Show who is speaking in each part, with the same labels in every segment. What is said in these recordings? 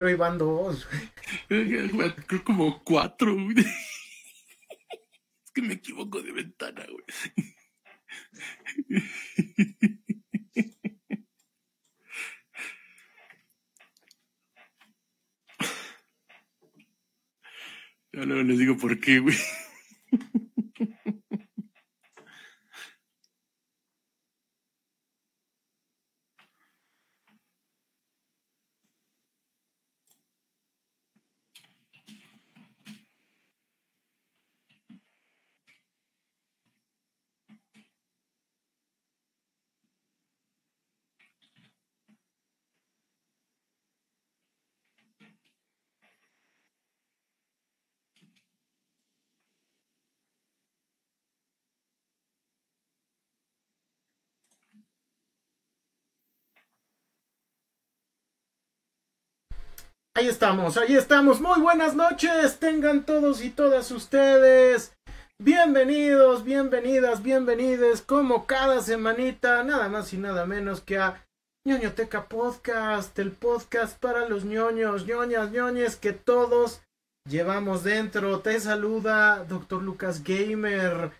Speaker 1: pero iban dos.
Speaker 2: Creo como cuatro. Es que me equivoco de ventana, güey. Ya no les digo por qué, güey.
Speaker 1: Ahí estamos, ahí estamos. Muy buenas noches. Tengan todos y todas ustedes. Bienvenidos, bienvenidas, bienvenides. Como cada semanita, nada más y nada menos que a ñoñoteca Podcast, el podcast para los ñoños, ñoñas, ñoñes que todos llevamos dentro. Te saluda Doctor Lucas Gamer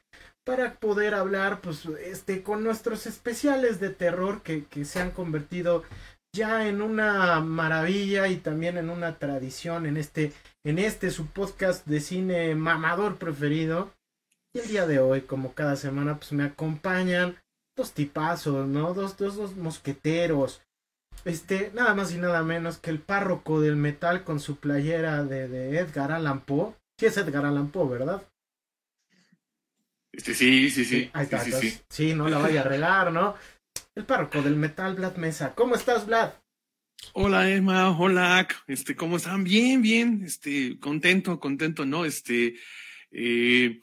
Speaker 1: para poder hablar pues este con nuestros especiales de terror que, que se han convertido ya en una maravilla y también en una tradición en este, en este su podcast de cine mamador preferido. Y el día de hoy, como cada semana, pues me acompañan dos tipazos, ¿no? Dos, dos, dos mosqueteros. Este, nada más y nada menos que el párroco del metal con su playera de, de Edgar Allan Poe. Sí es Edgar Allan Poe, ¿verdad?
Speaker 2: Este, sí, sí, sí.
Speaker 1: Ahí está, sí, sí, sí, no la vaya a regar, ¿no? El párroco del metal, Vlad Mesa. ¿Cómo estás, Vlad?
Speaker 2: Hola, Emma. Hola, este, ¿cómo están? Bien, bien, este, contento, contento, ¿no? Este, eh,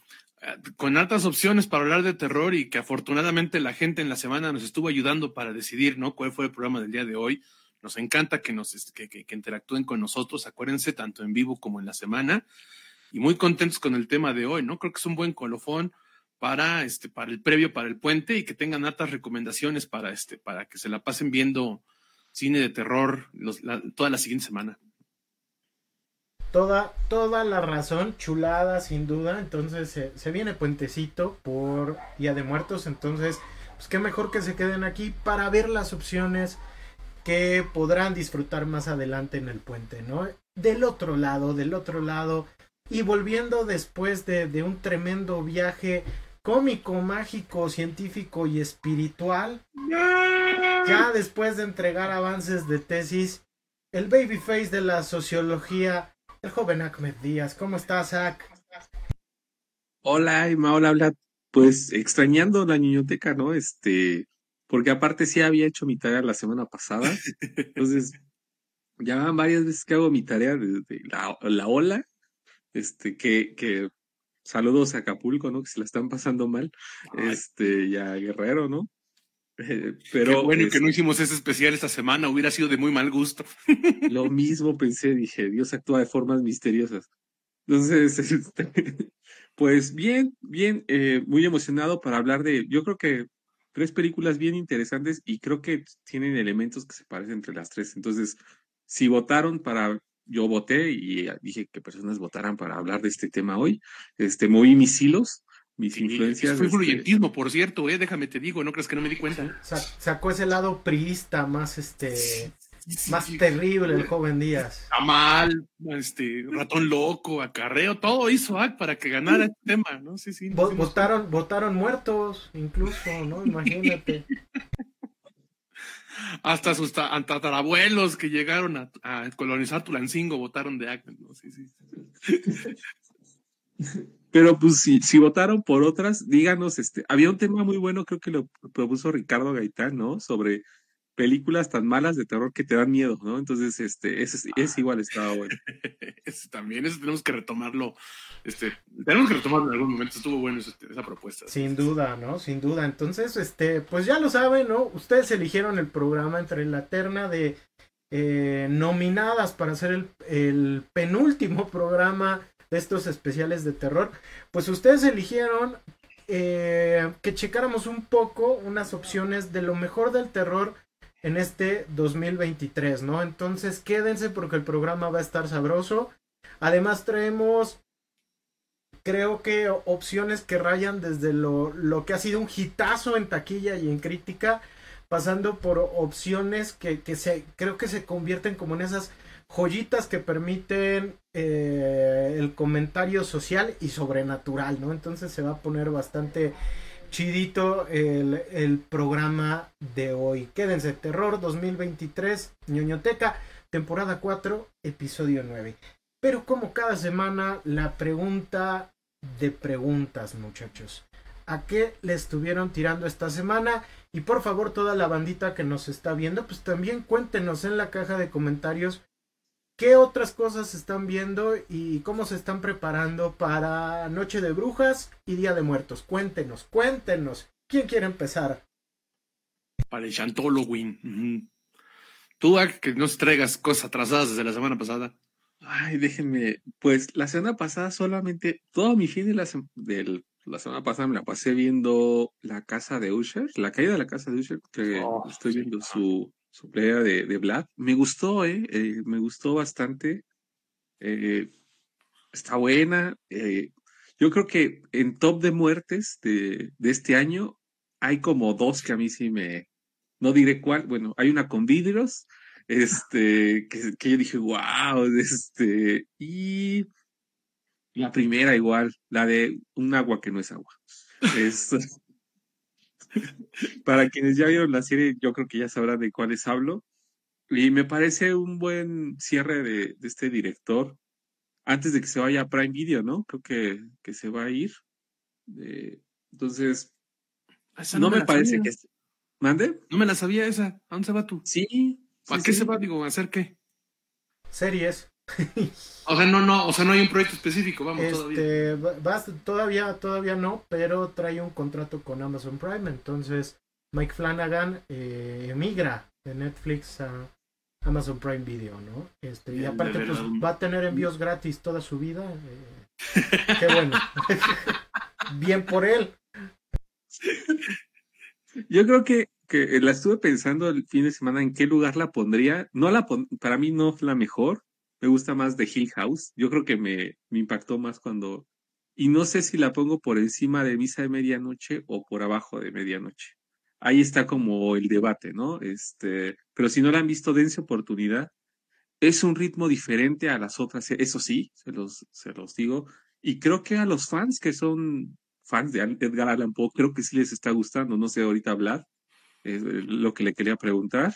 Speaker 2: con altas opciones para hablar de terror y que afortunadamente la gente en la semana nos estuvo ayudando para decidir, ¿no? ¿Cuál fue el programa del día de hoy? Nos encanta que nos, que, que, que interactúen con nosotros, acuérdense, tanto en vivo como en la semana. Y muy contentos con el tema de hoy, ¿no? Creo que es un buen colofón para este para el previo para el puente y que tengan altas recomendaciones para este para que se la pasen viendo cine de terror toda la siguiente semana.
Speaker 1: Toda toda la razón chulada sin duda. Entonces se, se viene puentecito por día de muertos. Entonces pues qué mejor que se queden aquí para ver las opciones que podrán disfrutar más adelante en el puente no del otro lado del otro lado. Y volviendo después de, de un tremendo viaje cómico, mágico, científico y espiritual. Ya después de entregar avances de tesis, el babyface de la sociología, el joven Ahmed Díaz. ¿Cómo estás, Zach?
Speaker 3: Hola, Emma, hola, hola. Pues extrañando la niñoteca, ¿no? Este, porque aparte sí había hecho mi tarea la semana pasada. Entonces, ya van varias veces que hago mi tarea de, la, la ola, este, que, que Saludos a Acapulco, ¿no? Que se la están pasando mal. Ay. Este, ya Guerrero, ¿no?
Speaker 2: Eh, pero Qué bueno es, que no hicimos ese especial esta semana, hubiera sido de muy mal gusto.
Speaker 3: Lo mismo pensé, dije, Dios actúa de formas misteriosas. Entonces, este, pues bien, bien, eh, muy emocionado para hablar de, yo creo que tres películas bien interesantes y creo que tienen elementos que se parecen entre las tres. Entonces, si votaron para yo voté y dije que personas votaran para hablar de este tema hoy. Este, moví mis hilos, mis sí, influencias.
Speaker 2: Fue influyentismo, este... por cierto, eh, déjame te digo, no crees que no me di cuenta.
Speaker 1: Sacó ese lado priista más este sí, más terrible el joven Díaz.
Speaker 2: Amal, este, ratón loco, acarreo, todo hizo AC para que ganara este tema, ¿no? Sí, sí.
Speaker 1: No, votaron, votaron muertos, incluso, ¿no? Imagínate.
Speaker 2: hasta sus tatarabuelos que llegaron a, a, colonizar Tulancingo votaron de ACME, ¿no? Sí, sí.
Speaker 3: Pero pues si, si, votaron por otras, díganos, este, había un tema muy bueno, creo que lo propuso Ricardo Gaitán, ¿no? Sobre películas tan malas de terror que te dan miedo, ¿no? Entonces, este, ese, ese igual estaba bueno.
Speaker 2: ese también, eso tenemos que retomarlo, este, tenemos que retomarlo en algún momento, estuvo bueno esa, esa propuesta.
Speaker 1: Sin duda, ¿no? Sin duda. Entonces, este, pues ya lo saben, ¿no? Ustedes eligieron el programa entre la terna de eh, nominadas para hacer el, el penúltimo programa de estos especiales de terror. Pues ustedes eligieron eh, que checáramos un poco unas opciones de lo mejor del terror en este 2023, ¿no? Entonces quédense porque el programa va a estar sabroso. Además traemos, creo que opciones que rayan desde lo, lo que ha sido un hitazo en taquilla y en crítica, pasando por opciones que, que se, creo que se convierten como en esas joyitas que permiten eh, el comentario social y sobrenatural, ¿no? Entonces se va a poner bastante chidito el, el programa de hoy. Quédense, Terror 2023, ñoñoteca, temporada 4, episodio 9. Pero como cada semana, la pregunta de preguntas, muchachos. ¿A qué le estuvieron tirando esta semana? Y por favor, toda la bandita que nos está viendo, pues también cuéntenos en la caja de comentarios qué otras cosas están viendo y cómo se están preparando para Noche de Brujas y Día de Muertos. Cuéntenos, cuéntenos. ¿Quién quiere empezar?
Speaker 2: Para el Halloween. Tú, que nos traigas cosas atrasadas desde la semana pasada.
Speaker 3: Ay, déjenme. Pues la semana pasada solamente, todo mi fin de la, del, la semana pasada me la pasé viendo La Casa de Usher, La Caída de la Casa de Usher, que oh, estoy viendo su, su pelea de, de Vlad. Me gustó, ¿eh? eh me gustó bastante. Eh, está buena. Eh, yo creo que en top de muertes de, de, este año hay como dos que a mí sí me... No diré cuál. Bueno, hay una con vidrios, este, que, que yo dije, wow, este, y la primera igual, la de un agua que no es agua. Es, Para quienes ya vieron la serie, yo creo que ya sabrán de cuáles hablo. Y me parece un buen cierre de, este director antes de que se vaya a Prime Video, ¿no? Creo que, que se va a ir. Eh, entonces, no, me, parece que... ¿Mande?
Speaker 2: No me la sabía esa. ¿A dónde se va tú?
Speaker 3: Sí.
Speaker 2: ¿A qué se va? Digo, ¿a hacer qué?
Speaker 1: Series.
Speaker 2: O sea, no, no, o sea, no hay un proyecto específico, vamos,
Speaker 1: este, todavía. todavía, todavía no, pero trae un contrato con Amazon Prime, entonces Mike Flanagan eh, emigra de Netflix a Amazon Prime Video, ¿no? Este, y aparte, pues va a tener envíos gratis toda su vida. Eh, qué bueno. Bien por él.
Speaker 3: Yo creo que, que la estuve pensando el fin de semana en qué lugar la pondría. No la para mí no es la mejor, me gusta más de Hill House. Yo creo que me, me impactó más cuando... Y no sé si la pongo por encima de Misa de Medianoche o por abajo de Medianoche. Ahí está como el debate, ¿no? Este, pero si no la han visto, dense oportunidad. Es un ritmo diferente a las otras, eso sí, se los, se los digo. Y creo que a los fans que son fans de Edgar Allan Poe, creo que sí les está gustando. No sé ahorita hablar, es lo que le quería preguntar.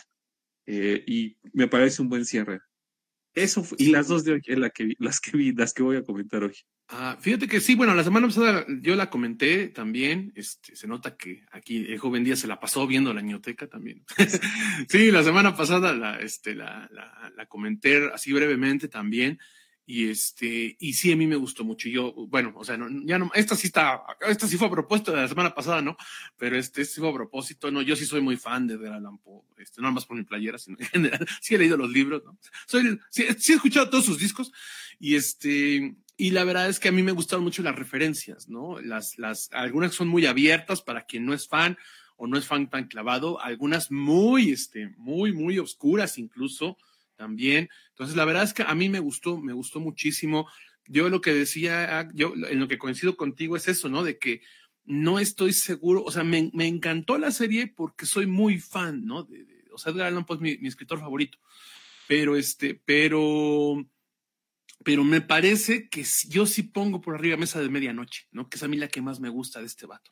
Speaker 3: Eh, y me parece un buen cierre. Eso y las dos de hoy, la que las que vi, las que voy a comentar hoy.
Speaker 2: Ah, fíjate que sí, bueno, la semana pasada yo la comenté también. Este, se nota que aquí el joven día se la pasó viendo la ñoteca también. sí, la semana pasada la, este, la, la, la comenté así brevemente también. Y este, y sí, a mí me gustó mucho. Yo, bueno, o sea, no, ya no, esta sí está, esta sí fue a propósito de la semana pasada, ¿no? Pero este, este fue a propósito, no, yo sí soy muy fan de Edgar Allan Poe, este, no más por mi playera, sino en general, sí he leído los libros, ¿no? Soy, sí, sí he escuchado todos sus discos, y este, y la verdad es que a mí me gustaron mucho las referencias, ¿no? Las, las, algunas son muy abiertas para quien no es fan o no es fan tan clavado, algunas muy, este, muy, muy oscuras incluso, también. Entonces, la verdad es que a mí me gustó, me gustó muchísimo. Yo lo que decía, yo en lo que coincido contigo es eso, ¿no? De que no estoy seguro, o sea, me, encantó la serie porque soy muy fan, ¿no? De, o sea, Edgar Allan Poe es mi, mi, escritor favorito. Pero este, pero, pero me parece que yo sí pongo por arriba Mesa de Medianoche, ¿no? Que es a mí la que más me gusta de este vato.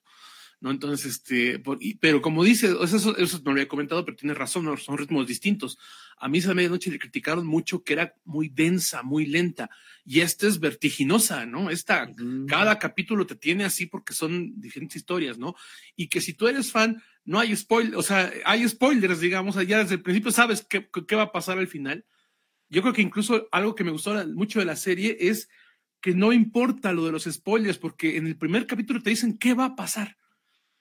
Speaker 2: ¿No? Entonces, este, por, y, pero como dice, eso, eso no lo había comentado, pero tiene razón, ¿no? son ritmos distintos. A mí esa medianoche le criticaron mucho que era muy densa, muy lenta, y esta es vertiginosa, ¿no? Esta, uh -huh. cada capítulo te tiene así porque son diferentes historias, ¿no? Y que si tú eres fan, no hay spoilers, o sea, hay spoilers, digamos, ya desde el principio sabes qué, qué va a pasar al final. Yo creo que incluso algo que me gustó mucho de la serie es que no importa lo de los spoilers, porque en el primer capítulo te dicen qué va a pasar.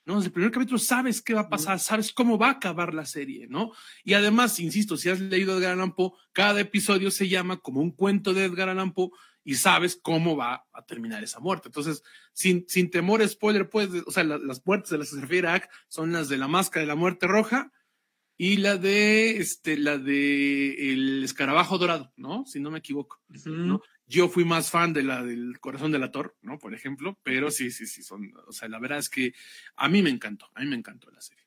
Speaker 2: ¿No? Desde el primer capítulo sabes qué va a pasar, sabes cómo va a acabar la serie, ¿no? Y además, insisto, si has leído Edgar Allan Poe, cada episodio se llama como un cuento de Edgar Allan Poe y sabes cómo va a terminar esa muerte. Entonces, sin, sin temor a spoiler, pues, o sea, la, las muertes de las que se refiere a son las de la máscara de la muerte roja y la de este, la de el escarabajo dorado, ¿no? Si no me equivoco. ¿no? Yo fui más fan de la del corazón del ator, ¿no? Por ejemplo, pero sí, sí, sí, son, o sea, la verdad es que a mí me encantó, a mí me encantó la serie.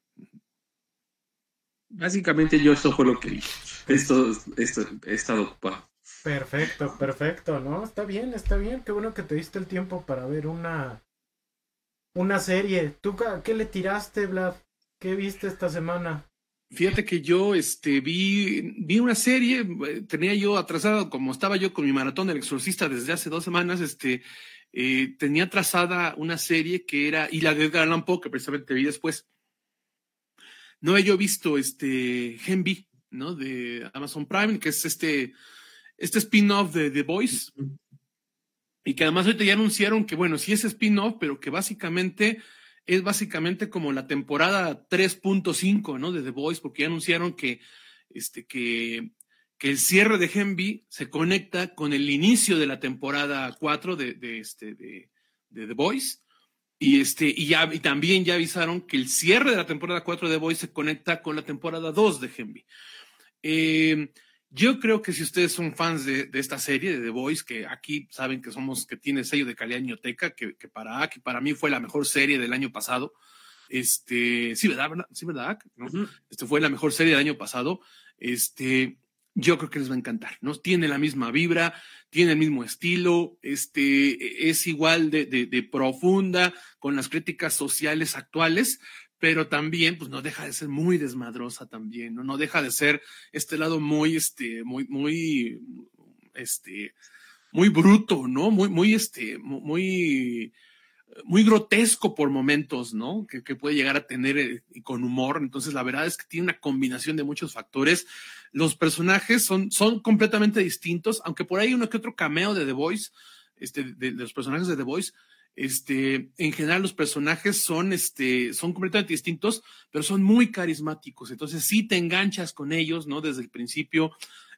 Speaker 3: Básicamente yo esto fue lo que esto, esto he estado ocupado.
Speaker 1: Perfecto, perfecto, ¿no? Está bien, está bien. Qué bueno que te diste el tiempo para ver una una serie. ¿Tú qué le tiraste, Vlad? ¿Qué viste esta semana?
Speaker 2: Fíjate que yo este, vi, vi una serie, tenía yo atrasado, como estaba yo con mi maratón del exorcista desde hace dos semanas, este, eh, tenía trazada una serie que era, y la de Edgar Allan Poe, que precisamente vi después. No he yo visto este Genvi, ¿no? De Amazon Prime, que es este, este spin-off de The Voice. Y que además ahorita ya anunciaron que, bueno, sí es spin-off, pero que básicamente es básicamente como la temporada 3.5, ¿no? De The Voice, porque ya anunciaron que, este, que, que el cierre de Genvi se conecta con el inicio de la temporada 4 de, este, de, The Voice. Y, este, y, ya, y también ya avisaron que el cierre de la temporada 4 de The Voice se conecta con la temporada 2 de Genvi. Eh, yo creo que si ustedes son fans de, esta serie de The Voice, que aquí saben que somos, que tiene sello de calidad ñoteca, que, que para que para mí fue la mejor serie del año pasado. Este, sí, ¿verdad? Sí, ¿verdad? ¿No? Este fue la mejor serie del año pasado. Este, yo creo que les va a encantar, ¿no? Tiene la misma vibra, tiene el mismo estilo, este, es igual de, de, de profunda con las críticas sociales actuales, pero también pues no deja de ser muy desmadrosa también, ¿no? No deja de ser este lado muy, este, muy, muy, este, muy bruto, ¿no? Muy, muy, este, muy, muy grotesco por momentos, ¿no? Que, puede llegar a tener eh, con humor. Entonces, la verdad es que tiene una combinación de muchos factores. Los personajes son, son completamente distintos, aunque por ahí uno que otro cameo de The Voice, este, de, de los personajes de The Voice, este, en general los personajes son, este, son completamente distintos, pero son muy carismáticos. Entonces sí te enganchas con ellos, ¿no? Desde el principio.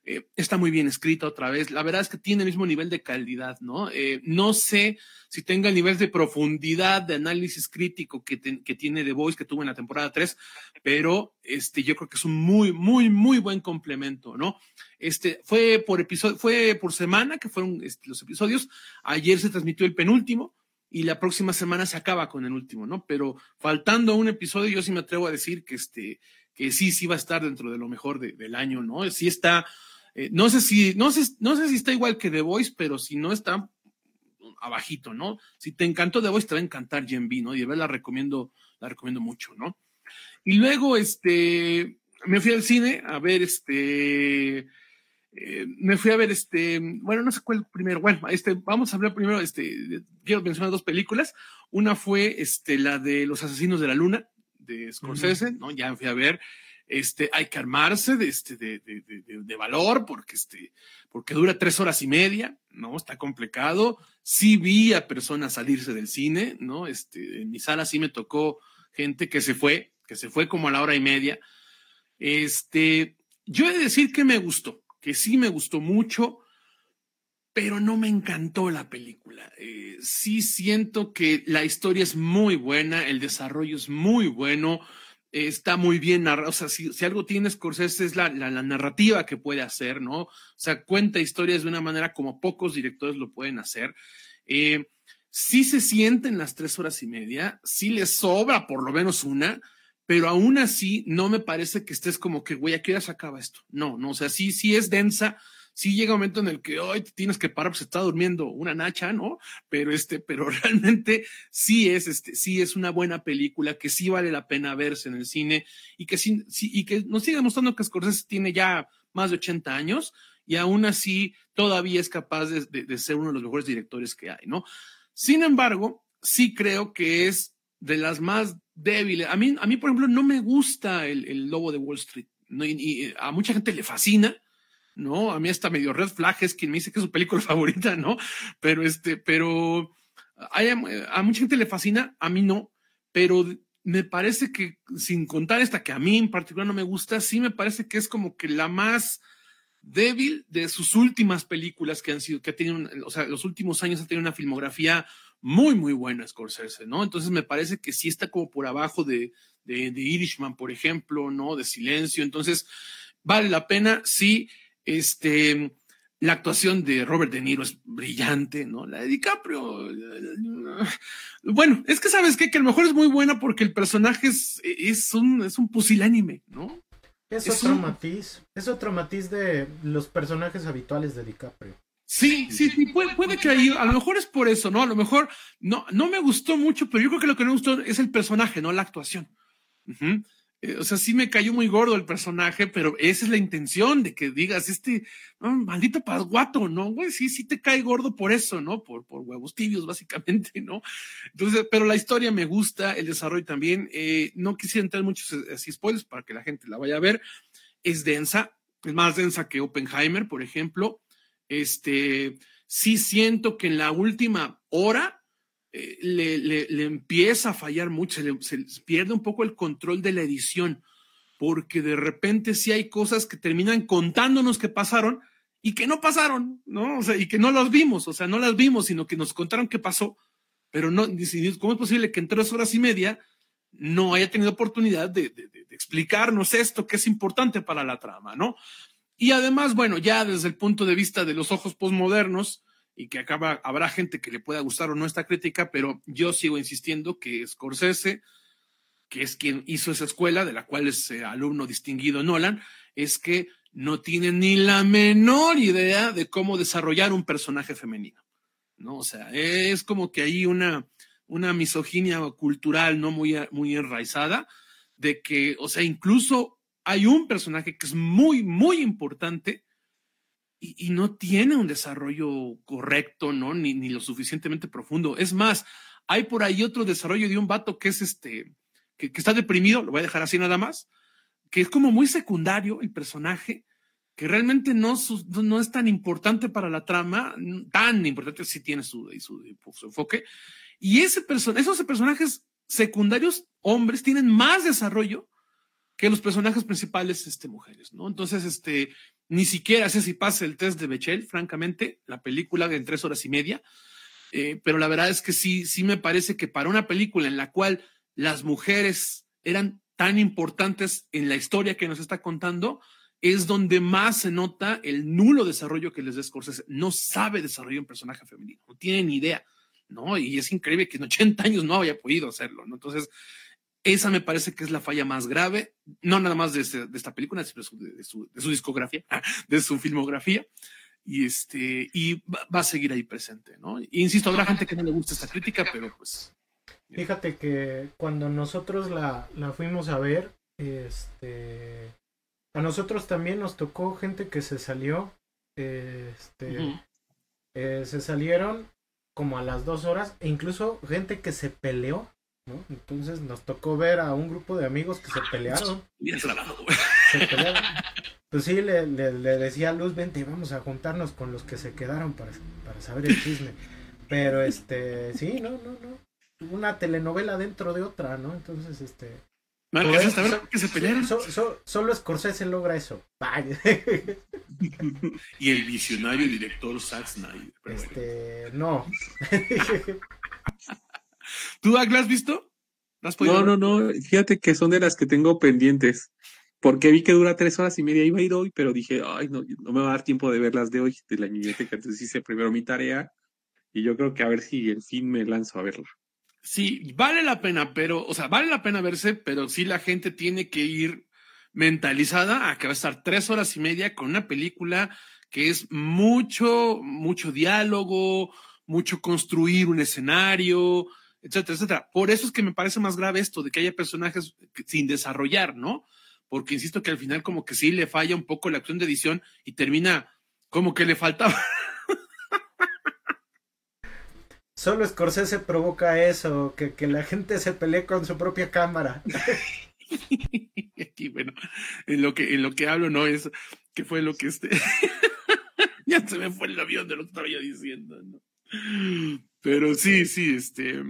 Speaker 2: Eh, está muy bien escrita otra vez. La verdad es que tiene el mismo nivel de calidad, ¿no? Eh, no sé si tenga el nivel de profundidad de análisis crítico que, tiene The Voice, que tuvo en la temporada 3, pero este, yo creo que es un muy, muy, muy buen complemento, ¿no? Este, fue por episodio, fue por semana que fueron este, los episodios. Ayer se transmitió el penúltimo y la próxima semana se acaba con el último, ¿no? Pero faltando un episodio, yo sí me atrevo a decir que este, que sí, sí va a estar dentro de lo mejor del año, ¿no? Sí está, eh, no sé si, no sé, no sé si está igual que The Voice, pero si no está abajito, ¿no? Si te encantó The Voice, te va a encantar Gen B, ¿no? Y verdad la recomiendo, la recomiendo mucho, ¿no? Y luego, este, me fui al cine a ver este, eh, me fui a ver este, bueno, no sé cuál primero, bueno, este, vamos a hablar primero, este, quiero mencionar dos películas. Una fue este, la de Los Asesinos de la Luna, de Scorsese, ¿no? Ya me fui a ver. Este, hay que armarse de, este, de, de, de, de, valor porque, este, porque dura tres horas y media, ¿no? Está complicado. Sí vi a personas salirse del cine, ¿no? Este, en mi sala sí me tocó gente que se fue, que se fue como a la hora y media. Este, yo he de decir que me gustó que sí me gustó mucho, pero no me encantó la película. Eh, sí siento que la historia es muy buena, el desarrollo es muy bueno, eh, está muy bien narrado. O sea, si, algo tiene Scorsese es la, narrativa que puede hacer, ¿no? O sea, cuenta historias de una manera como pocos directores lo pueden hacer. Eh, sí se sienten las tres horas y media, sí le sobra por lo menos una, pero aún así no me parece que estés como que, güey, ¿a qué hora se acaba esto? No, no, o sea, sí, sí es densa, sí llega un momento en el que hoy tienes que parar, pues está durmiendo una nacha, ¿no? Pero este, pero realmente sí es, este, sí es una buena película que sí vale la pena verse en el cine y que sí, sí y que nos sigue mostrando que Scorsese tiene ya más de 80 años y aún así todavía es capaz de, de ser uno de los mejores directores que hay, ¿no? Sin embargo, sí creo que es de las más débiles. A mí, a mí, por ejemplo, no me gusta el, el lobo de Wall Street. ¿no? Y, y, a mucha gente le fascina, ¿no? A mí hasta medio Red Flag es quien me dice que es su película favorita, ¿no? Pero este, pero hay, a mucha gente le fascina, a mí no, pero me parece que, sin contar esta que a mí en particular no me gusta, sí me parece que es como que la más débil de sus últimas películas que han sido, que ha tenido, o sea, los últimos años ha tenido una filmografía muy, muy buena Scorsese, ¿no? Entonces me parece que sí está como por abajo de, de, de Irishman, por ejemplo, ¿no? De Silencio. Entonces, vale la pena, sí, este, la actuación de Robert De Niro es brillante, ¿no? La de DiCaprio, bueno, es que sabes qué? que a lo mejor es muy buena porque el personaje es, es un, es un pusilánime, ¿no?
Speaker 1: Es, otro matiz, es otro matiz de los personajes habituales de DiCaprio.
Speaker 2: Sí, sí, sí, puede, puede, que ahí, a lo mejor es por eso, ¿no? A lo mejor no, no me gustó mucho, pero yo creo que lo que no me gustó es el personaje, no la actuación. Eh, o sea, sí me cayó muy gordo el personaje, pero esa es la intención de que digas, este, maldito pasguato, ¿no? Güey, sí, sí te cae gordo por eso, ¿no? Por, por huevos tibios, básicamente, ¿no? Entonces, pero la historia me gusta, el desarrollo también. Eh, no quisiera entrar en muchos eh, así spoilers para que la gente la vaya a ver. Es densa, es más densa que Oppenheimer, por ejemplo. Este, sí siento que en la última hora eh, le, le, empieza a fallar mucho, se, pierde un poco el control de la edición, porque de repente sí hay cosas que terminan contándonos que pasaron y que no pasaron, ¿no? O sea, y que no las vimos, o sea, no las vimos, sino que nos contaron qué pasó, pero no, ¿cómo es posible que en tres horas y media no haya tenido oportunidad de explicarnos esto que es importante para la trama, ¿no? Y además, bueno, ya desde el punto de vista de los ojos posmodernos, y que acaba, habrá gente que le pueda gustar o no esta crítica, pero yo sigo insistiendo que Scorsese, que es quien hizo esa escuela, de la cual es eh, alumno distinguido Nolan, es que no tiene ni la menor idea de cómo desarrollar un personaje femenino. ¿no? O sea, es como que hay una, una misoginia cultural no muy, muy enraizada, de que, o sea, incluso hay un personaje que es muy, muy importante y, no tiene un desarrollo correcto, ¿no? Ni, lo suficientemente profundo. Es más, hay por ahí otro desarrollo de un vato que es este, que, está deprimido, lo voy a dejar así nada más, que es como muy secundario el personaje, que realmente no, es tan importante para la trama, tan importante, sí tiene su, su, su enfoque. Y ese person esos personajes secundarios, hombres, tienen más desarrollo que los personajes principales, este, mujeres, ¿no? Entonces, este, ni siquiera sé si pasa el test de Bechel, francamente, la película en tres horas y media, eh, pero la verdad es que sí, sí me parece que para una película en la cual las mujeres eran tan importantes en la historia que nos está contando, es donde más se nota el nulo desarrollo que les da Scorsese. No sabe desarrollar un personaje femenino, no tiene ni idea, ¿no? Y es increíble que en 80 años no haya podido hacerlo, ¿no? Entonces, esa me parece que es la falla más grave, no nada más de, este, esta película, sino de su, discografía, de su filmografía. Y, este, y va, a seguir ahí presente, ¿no? insisto, habrá gente que no le gusta esta crítica, pero pues...
Speaker 1: Fíjate que cuando nosotros la, la fuimos a ver, este, a nosotros también nos tocó gente que se salió, este, eh, se salieron como a las dos horas, e incluso gente que se peleó ¿no? Entonces nos tocó ver a un grupo de amigos que se pelearon. Se pelearon. Pues sí, le, le, decía a Luz, vente, vamos a juntarnos con los que se quedaron para, para saber el chisme. Pero este, sí, no, no, no. Una telenovela dentro de otra, ¿no? Entonces, este.
Speaker 2: Pues, que se pelearon.
Speaker 1: solo Scorsese logra eso.
Speaker 2: y el visionario director Zack Snyder.
Speaker 1: Este, no.
Speaker 2: ¿Tú, la has visto?
Speaker 3: no, no, no. Fíjate que son de las que tengo pendientes. Porque vi que dura tres horas y media. Iba a ir hoy, pero dije, ay, no, no me va a dar tiempo de verlas de hoy, de la biblioteca. Entonces hice primero mi tarea. Y yo creo que a ver si el fin me lanzo a verla.
Speaker 2: Sí, vale la pena, pero, o sea, vale la pena verse, pero sí la gente tiene que ir mentalizada a que va a estar tres horas y media con una película que es mucho, mucho diálogo, mucho construir un escenario, etcétera, etcétera. Por eso es que me parece más grave esto de que haya personajes sin desarrollar, ¿no? Porque insisto que al final como que sí le falla un poco la acción de edición y termina como que le faltaba.
Speaker 1: Solo Scorsese provoca eso, que, que la gente se pelee con su propia cámara.
Speaker 2: Aquí, bueno, en lo que, en lo que hablo, no es que fue lo que este. ya se me fue el avión de lo que estaba yo diciendo, ¿no? Pero sí, sí, este.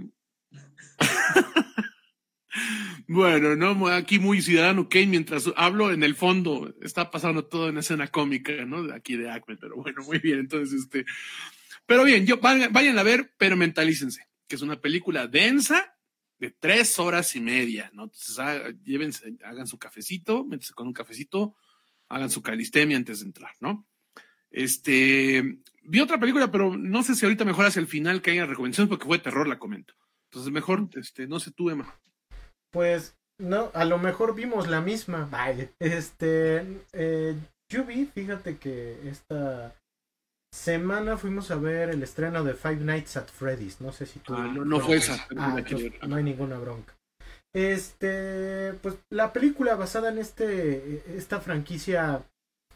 Speaker 2: Bueno, no, aquí muy ciudadano Kane, mientras hablo en el fondo, está pasando todo en escena cómica, ¿no? Aquí de Acme, pero bueno, muy bien, entonces, este. Pero bien, yo, vayan, a ver, pero mentalícense, que es una película densa, de tres horas y media, ¿no? Entonces, llévense, hagan su cafecito, métanse con un cafecito, hagan su calistemia antes de entrar, ¿no? Este, vi otra película, pero no sé si ahorita mejor hacia el final que haya recomendaciones porque fue terror, la comento. Entonces, mejor, este, no sé tú, Emma.
Speaker 1: Pues, no, a lo mejor vimos la misma. Vaya. Este, eh, yo vi, fíjate que esta semana fuimos a ver el estreno de Five Nights at Freddy's. No sé si tú.
Speaker 2: Ah, no, fue esa.
Speaker 1: Ah, no hay ninguna bronca. Este, pues la película basada en este, esta franquicia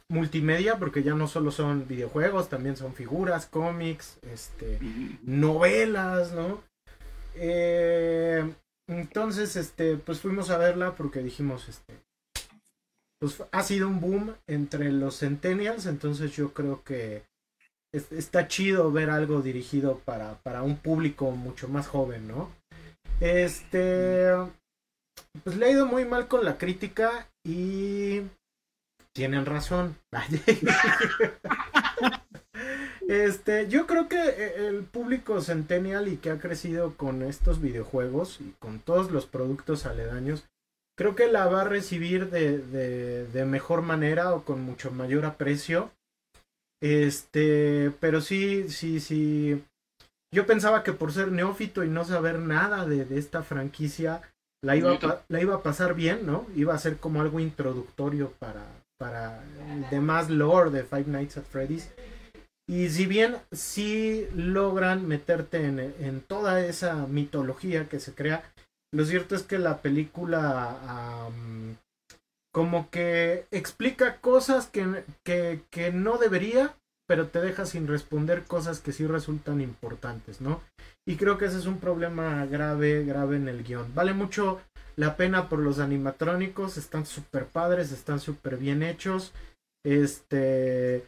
Speaker 1: multimedia, porque ya no solo son videojuegos, también son figuras, cómics, este, novelas, ¿no? Eh, entonces, este, pues fuimos a verla porque dijimos, este, pues ha sido un boom entre los centennials, entonces yo creo que está chido ver algo dirigido para, para un público mucho más joven, ¿no? Este, pues le ha ido muy mal con la crítica y tienen razón. este, yo creo que eh, el público centennial y que ha crecido con estos videojuegos y con todos los productos aledaños, creo que la va a recibir de, de, de mejor manera o con mucho mayor aprecio. Este, pero sí, sí, sí. Yo pensaba que por ser neófito y no saber nada de, de esta franquicia, la iba, a, la iba a pasar bien, ¿no? Iba a ser como algo introductorio para, para el demás lore de Five Nights at Freddy's. Y si bien sí logran meterte en, en toda esa mitología que se crea, lo cierto es que la película como que explica cosas que, que, que, no debería, pero te deja sin responder cosas que sí resultan importantes, ¿no? Y creo que ese es un problema grave, grave en el guion. Vale mucho la pena por los animatrónicos, están súper padres, están súper bien hechos. Este,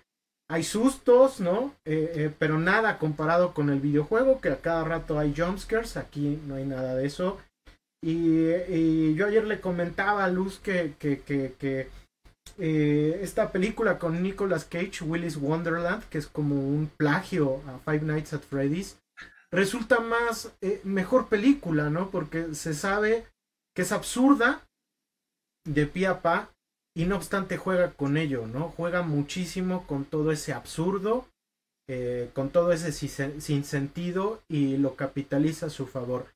Speaker 1: hay sustos, ¿no? Eh, eh, pero nada comparado con el videojuego, que a cada rato hay jumpscares, aquí no hay nada de eso. Y, yo ayer le comentaba a Luz que, eh, esta película con Nicolas Cage, Willis Wonderland, que es como un plagio a Five Nights at Freddy's, resulta más mejor película, ¿no? Porque se sabe que es absurda de pie a pa y no obstante juega con ello, ¿no? Juega muchísimo con todo ese absurdo, eh, con todo ese sinsentido y lo capitaliza a su favor.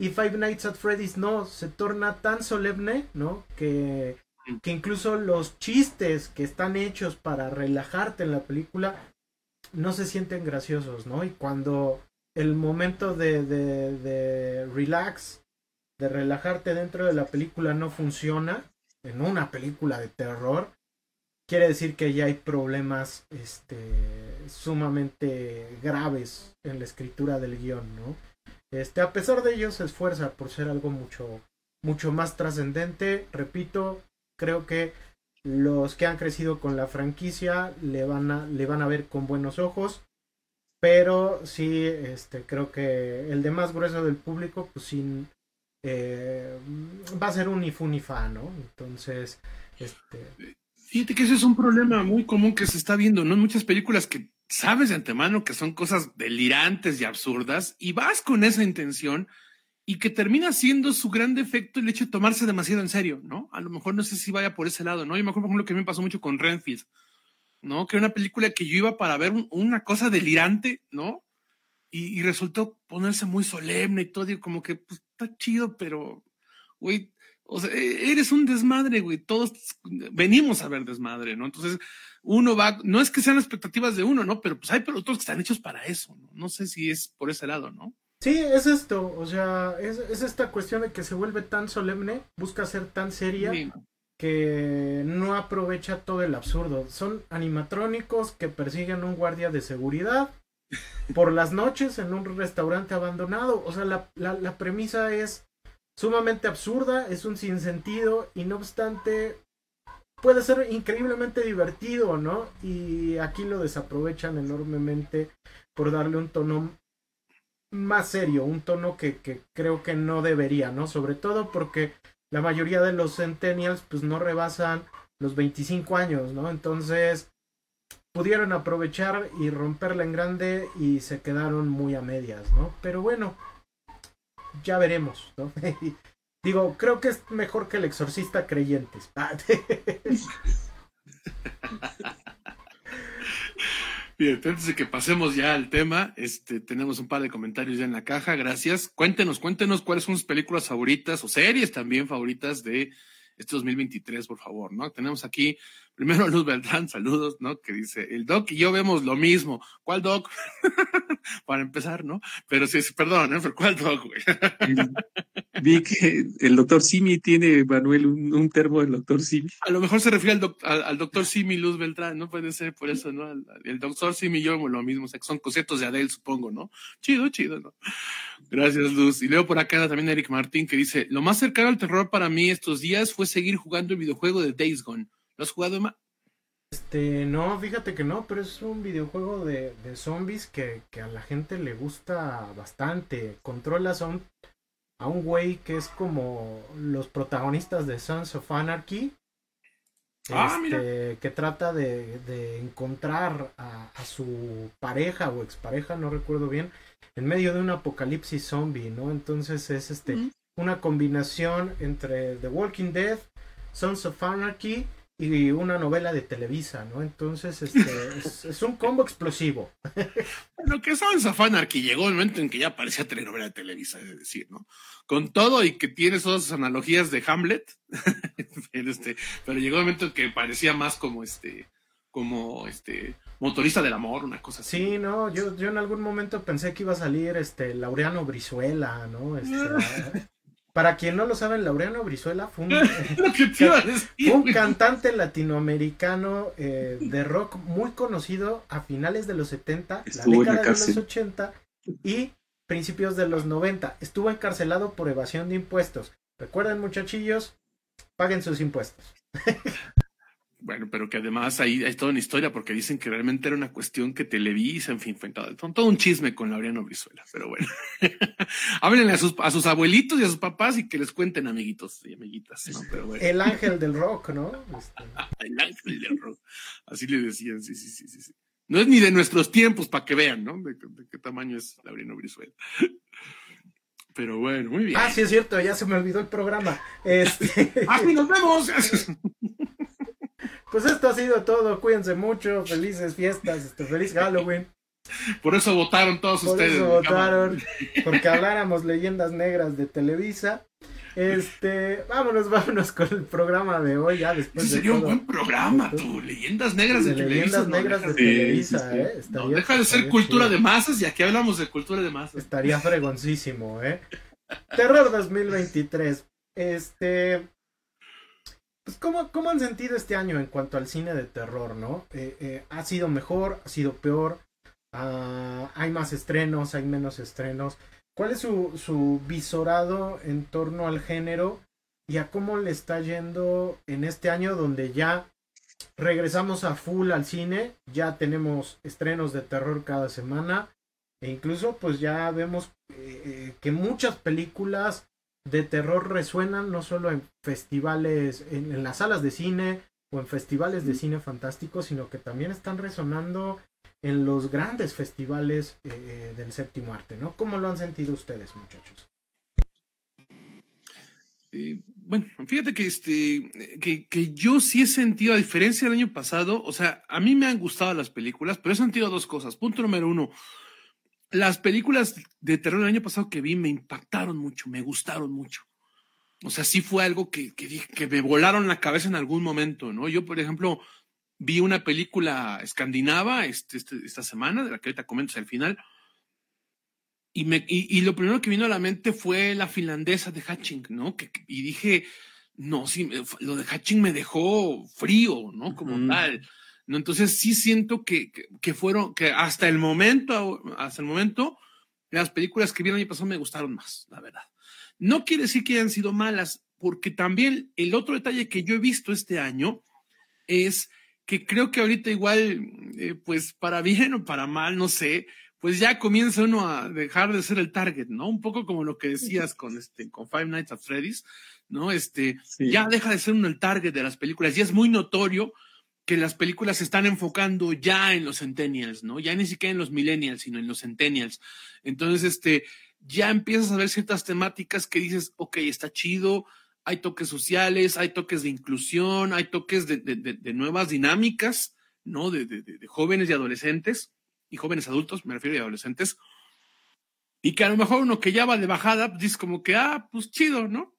Speaker 1: Y Five Nights at Freddy's no, se torna tan solemne, ¿no? Que, que incluso los chistes que están hechos para relajarte en la película no se sienten graciosos, ¿no? Y cuando el momento de, de, de relax, de relajarte dentro de la película no funciona, en una película de terror, quiere decir que ya hay problemas este, sumamente graves en la escritura del guion, ¿no? Este, a pesar de ello, se esfuerza por ser algo mucho, mucho más trascendente. Repito, creo que los que han crecido con la franquicia le van a, le van a ver con buenos ojos. Pero sí, este, creo que el de más grueso del público, pues sin eh, va a ser un ifunifa, ¿no? Entonces, este.
Speaker 2: Fíjate que ese es un problema muy común que se está viendo, ¿no? En muchas películas que sabes de antemano que son cosas delirantes y absurdas y vas con esa intención y que termina siendo su gran defecto el hecho de tomarse demasiado en serio, ¿no? A lo mejor no sé si vaya por ese lado, ¿no? Yo me acuerdo, por ejemplo, que me pasó mucho con Renfield, ¿no? Que era una película que yo iba para ver una cosa delirante, ¿no? Y, resultó ponerse muy solemne y todo, y como que, pues, está chido, pero, güey, o sea, e, eres un desmadre, güey. Todos venimos a ver desmadre, ¿no? Entonces, uno va, no es que sean expectativas de uno, ¿no? Pero pues hay productos que están hechos para eso, ¿no? No sé si es por ese lado, ¿no?
Speaker 1: Sí, es esto, o sea, es, es esta cuestión de que se vuelve tan solemne, busca ser tan seria, que no aprovecha todo el absurdo. Son animatrónicos que persiguen a un guardia de seguridad por las noches en un restaurante abandonado. O sea, la, la, premisa es sumamente absurda, es un sinsentido y no obstante puede ser increíblemente divertido, ¿no? Y aquí lo desaprovechan enormemente por darle un tono más serio, un tono que, que creo que no debería, ¿no? Sobre todo porque la mayoría de los centennials pues no rebasan los 25 años, ¿no? Entonces pudieron aprovechar y romperla en grande y se quedaron muy a medias, ¿no? Pero bueno, ya veremos, ¿no? Digo, creo que es mejor que el exorcista creyentes.
Speaker 2: Bien, antes de que pasemos ya al tema, este, tenemos un par de comentarios ya en la caja, gracias. Cuéntenos, cuéntenos cuáles son sus películas favoritas o series también favoritas de este 2023, por favor, ¿no? Tenemos aquí primero a Luz Beltrán, saludos, ¿no? Que dice, el Doc y yo vemos lo mismo. ¿Cuál Doc? Para empezar, ¿no? Pero sí, perdón, ¿eh? ¿cuál Doc, güey?
Speaker 3: Vi que el doctor Simi tiene, Manuel, un, termo del doctor Simi.
Speaker 2: A lo mejor se refiere al, doctor Simi Luz Beltrán, ¿no? Puede ser por eso, ¿no? El, doctor Simi y yo lo mismo, o sea, que son cositos de Adele, supongo, ¿no? Chido, chido, ¿no? Gracias, Luz. Y leo por acá también a Eric Martín que dice, lo más cercano al terror para mí estos días fue seguir jugando el videojuego de Days Gone. ¿Lo has jugado, Emma?
Speaker 1: Este, no, fíjate que no, pero es un videojuego de, de zombies que, que, a la gente le gusta bastante. Controlas a un a un güey que es como los protagonistas de Sons of Anarchy. Ah, este, que trata de, encontrar a, su pareja o expareja, no recuerdo bien, en medio de un apocalipsis zombie, ¿no? Entonces es este una combinación entre The Walking Dead, Sons of Anarchy y una novela de Televisa, ¿no? Entonces, este, es, un combo explosivo.
Speaker 2: Lo que sabes a que llegó el momento en que ya parecía telenovela de Televisa, es decir, ¿no? Con todo y que tiene todas esas analogías de Hamlet, pero, este, pero llegó el momento en que parecía más como este, como este, motorista del amor, una cosa así.
Speaker 1: Sí, no, yo, yo en algún momento pensé que iba a salir este Laureano Brizuela, ¿no? Este, Para quien no lo sabe, Laureano Brizuela fue un, cantante latinoamericano eh, de rock muy conocido a finales de los 70, la década de los 80 y principios de los 90. Estuvo encarcelado por evasión de impuestos. Recuerden, muchachillos, paguen sus impuestos.
Speaker 2: Bueno, pero que además ahí hay toda una historia porque dicen que realmente era una cuestión que Televisa, en fin, fue todo, todo un chisme con Laureano Brizuela, pero bueno. Háblenle a sus, a sus abuelitos y a sus papás y que les cuenten, amiguitos y amiguitas.
Speaker 1: El ángel del rock, ¿no?
Speaker 2: Este. El ángel del rock. Así le decían, sí, sí, sí, sí. No es ni de nuestros tiempos para que vean, ¿no? De, qué tamaño es Laureano Brizuela. Pero bueno, muy bien.
Speaker 1: Ah, sí, es cierto, ya se me olvidó el programa. Este...
Speaker 2: ¡Así nos vemos!
Speaker 1: Pues esto ha sido todo. Cuídense mucho. Felices fiestas. Este, feliz Halloween.
Speaker 2: Por eso votaron todos ustedes.
Speaker 1: Por eso votaron. Porque habláramos leyendas negras de Televisa. Este, vámonos, vámonos con el programa de hoy. Ya después
Speaker 2: sería un buen programa, tú. Leyendas negras de,
Speaker 1: Televisa. Leyendas negras de Televisa, ¿eh?
Speaker 2: deja de ser cultura de masas y aquí hablamos de cultura de masas.
Speaker 1: Estaría fregoncísimo, ¿eh? Terror 2023. Este, pues, ¿cómo, han sentido este año en cuanto al cine de terror, no? Eh, eh, ¿Ha sido mejor? ¿Ha sido peor? Ah, ¿Hay más estrenos? ¿Hay menos estrenos? ¿Cuál es su, visorado en torno al género y a cómo le está yendo en este año donde ya regresamos a full al cine, ya tenemos estrenos de terror cada semana e incluso pues ya vemos eh, que muchas películas de terror resuenan no solo en festivales, en, las salas de cine o en festivales de cine fantástico, sino que también están resonando en los grandes festivales eh, eh, del séptimo arte, ¿no? ¿Cómo lo han sentido ustedes, muchachos?
Speaker 2: Eh, bueno, fíjate que este que, que, yo sí he sentido, a diferencia del año pasado, o sea, a mí me han gustado las películas, pero he sentido dos cosas. Punto número uno, las películas de terror del año pasado que vi me impactaron mucho, me gustaron mucho. O sea, sí fue algo que, que, me volaron la cabeza en algún momento, ¿no? Yo, por ejemplo, vi una película escandinava este, este, esta semana, de la que ahorita comento al final, y, me, y, lo primero que vino a la mente fue la finlandesa de Hatching, ¿no? Que, y dije, no, sí, lo de Hatching me dejó frío, ¿no? Como tal. ¿No? Entonces sí siento que, que, fueron, que hasta el momento, hasta el momento, las películas que vi el año pasado me gustaron más, la verdad. No quiere decir que hayan sido malas, porque también el otro detalle que yo he visto este año es que creo que ahorita igual, eh, pues para bien o para mal, no sé, pues ya comienza uno a dejar de ser el target, ¿no? Un poco como lo que decías con este, con Five Nights at Freddy's, ¿no? Este, ya deja de ser uno el target de las películas, y es muy notorio que las películas se están enfocando ya en los centennials, ¿no? Ya ni siquiera en los millennials, sino en los centennials. Entonces, este, ya empiezas a ver ciertas temáticas que dices, ok, está chido, hay toques sociales, hay toques de inclusión, hay toques de, nuevas dinámicas, ¿no? De, jóvenes y adolescentes, y jóvenes adultos, me refiero a adolescentes, y que a lo mejor uno que ya va de bajada, pues dice como que, ah, pues chido, ¿no?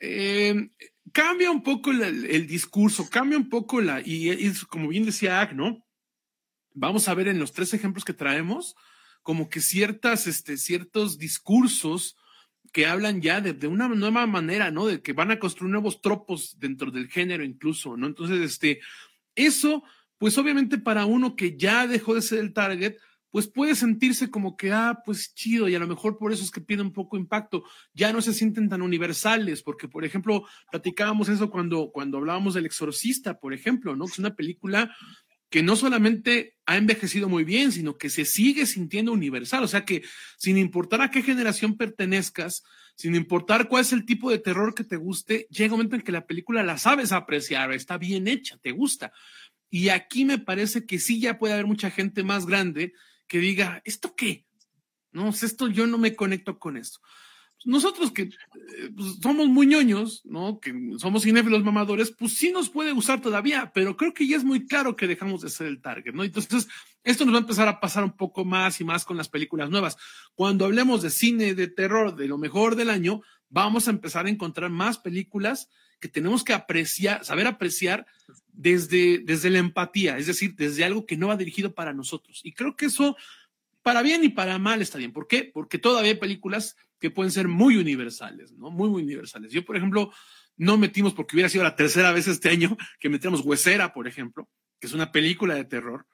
Speaker 2: Eh, cambia un poco el, discurso, cambia un poco la, y, y como bien decía Ag, ¿no? Vamos a ver en los tres ejemplos que traemos, como que ciertas, este, ciertos discursos que hablan ya de, una nueva manera, ¿no? De que van a construir nuevos tropos dentro del género incluso, ¿no? Entonces, este, eso, pues obviamente para uno que ya dejó de ser el target, pues puede sentirse como que, ah, pues chido, y a lo mejor por eso es que pide un poco impacto, ya no se sienten tan universales, porque, por ejemplo, platicábamos eso cuando, cuando hablábamos del exorcista, por ejemplo, ¿no? Que es una película que no solamente ha envejecido muy bien, sino que se sigue sintiendo universal. O sea que sin importar a qué generación pertenezcas, sin importar cuál es el tipo de terror que te guste, llega un momento en que la película la sabes apreciar, está bien hecha, te gusta. Y aquí me parece que sí ya puede haber mucha gente más grande que diga, ¿esto qué? No, esto yo no me conecto con esto nosotros que eh, pues, somos muy ñoños, ¿no? Que somos cinéfilos mamadores, pues sí nos puede gustar todavía, pero creo que ya es muy claro que dejamos de ser el target, ¿no? Entonces, esto nos va a empezar a pasar un poco más y más con las películas nuevas. Cuando hablemos de cine de terror, de lo mejor del año, vamos a empezar a encontrar más películas que tenemos que apreciar, saber apreciar desde, desde la empatía, es decir, desde algo que no va dirigido para nosotros. Y creo que eso, para bien y para mal, está bien. ¿Por qué? Porque todavía hay películas que pueden ser muy universales, ¿no? Muy, muy universales. Yo, por ejemplo, no metimos, porque hubiera sido la tercera vez este año que metíamos Huesera, por ejemplo, que es una película de terror.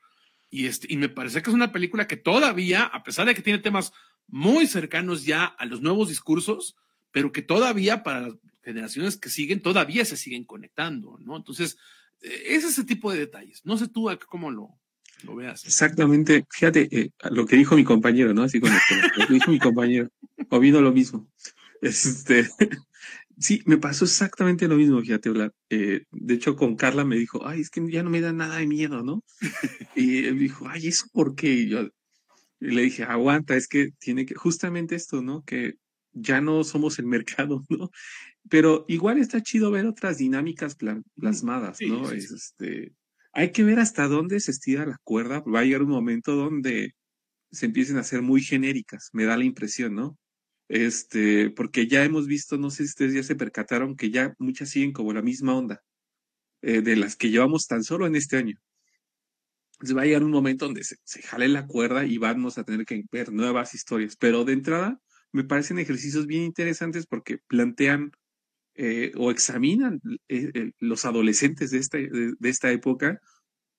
Speaker 2: Y, este, y me parece que es una película que todavía, a pesar de que tiene temas muy cercanos ya a los nuevos discursos, pero que todavía para las generaciones que siguen, todavía se siguen conectando, ¿no? Entonces, eh, es ese tipo de detalles. No sé tú cómo lo, lo veas.
Speaker 3: Exactamente. Fíjate, eh, lo que dijo mi compañero, ¿no? Así con lo que dijo mi compañero vino lo mismo. Este, sí, me pasó exactamente lo mismo, fíjate, eh, de hecho, con Carla me dijo, ay, es que ya no me da nada de miedo, ¿no? y él dijo, ay, ¿eso por qué? Y yo le dije, aguanta, es que tiene que, justamente esto, ¿no? Que ya no somos el mercado, ¿no? Pero igual está chido ver otras dinámicas plasmadas, ¿no? Este, hay que ver hasta dónde se estira la cuerda. Va a llegar un momento donde se empiecen a ser muy genéricas, me da la impresión, ¿no? Este, porque ya hemos visto, no sé si ustedes ya se percataron que ya muchas siguen como la misma onda eh, de las que llevamos tan solo en este año. Entonces va a llegar un momento donde se, jale la cuerda y vamos a tener que ver nuevas historias. Pero de entrada, me parecen ejercicios bien interesantes porque plantean eh, o examinan eh, los adolescentes de esta, de esta época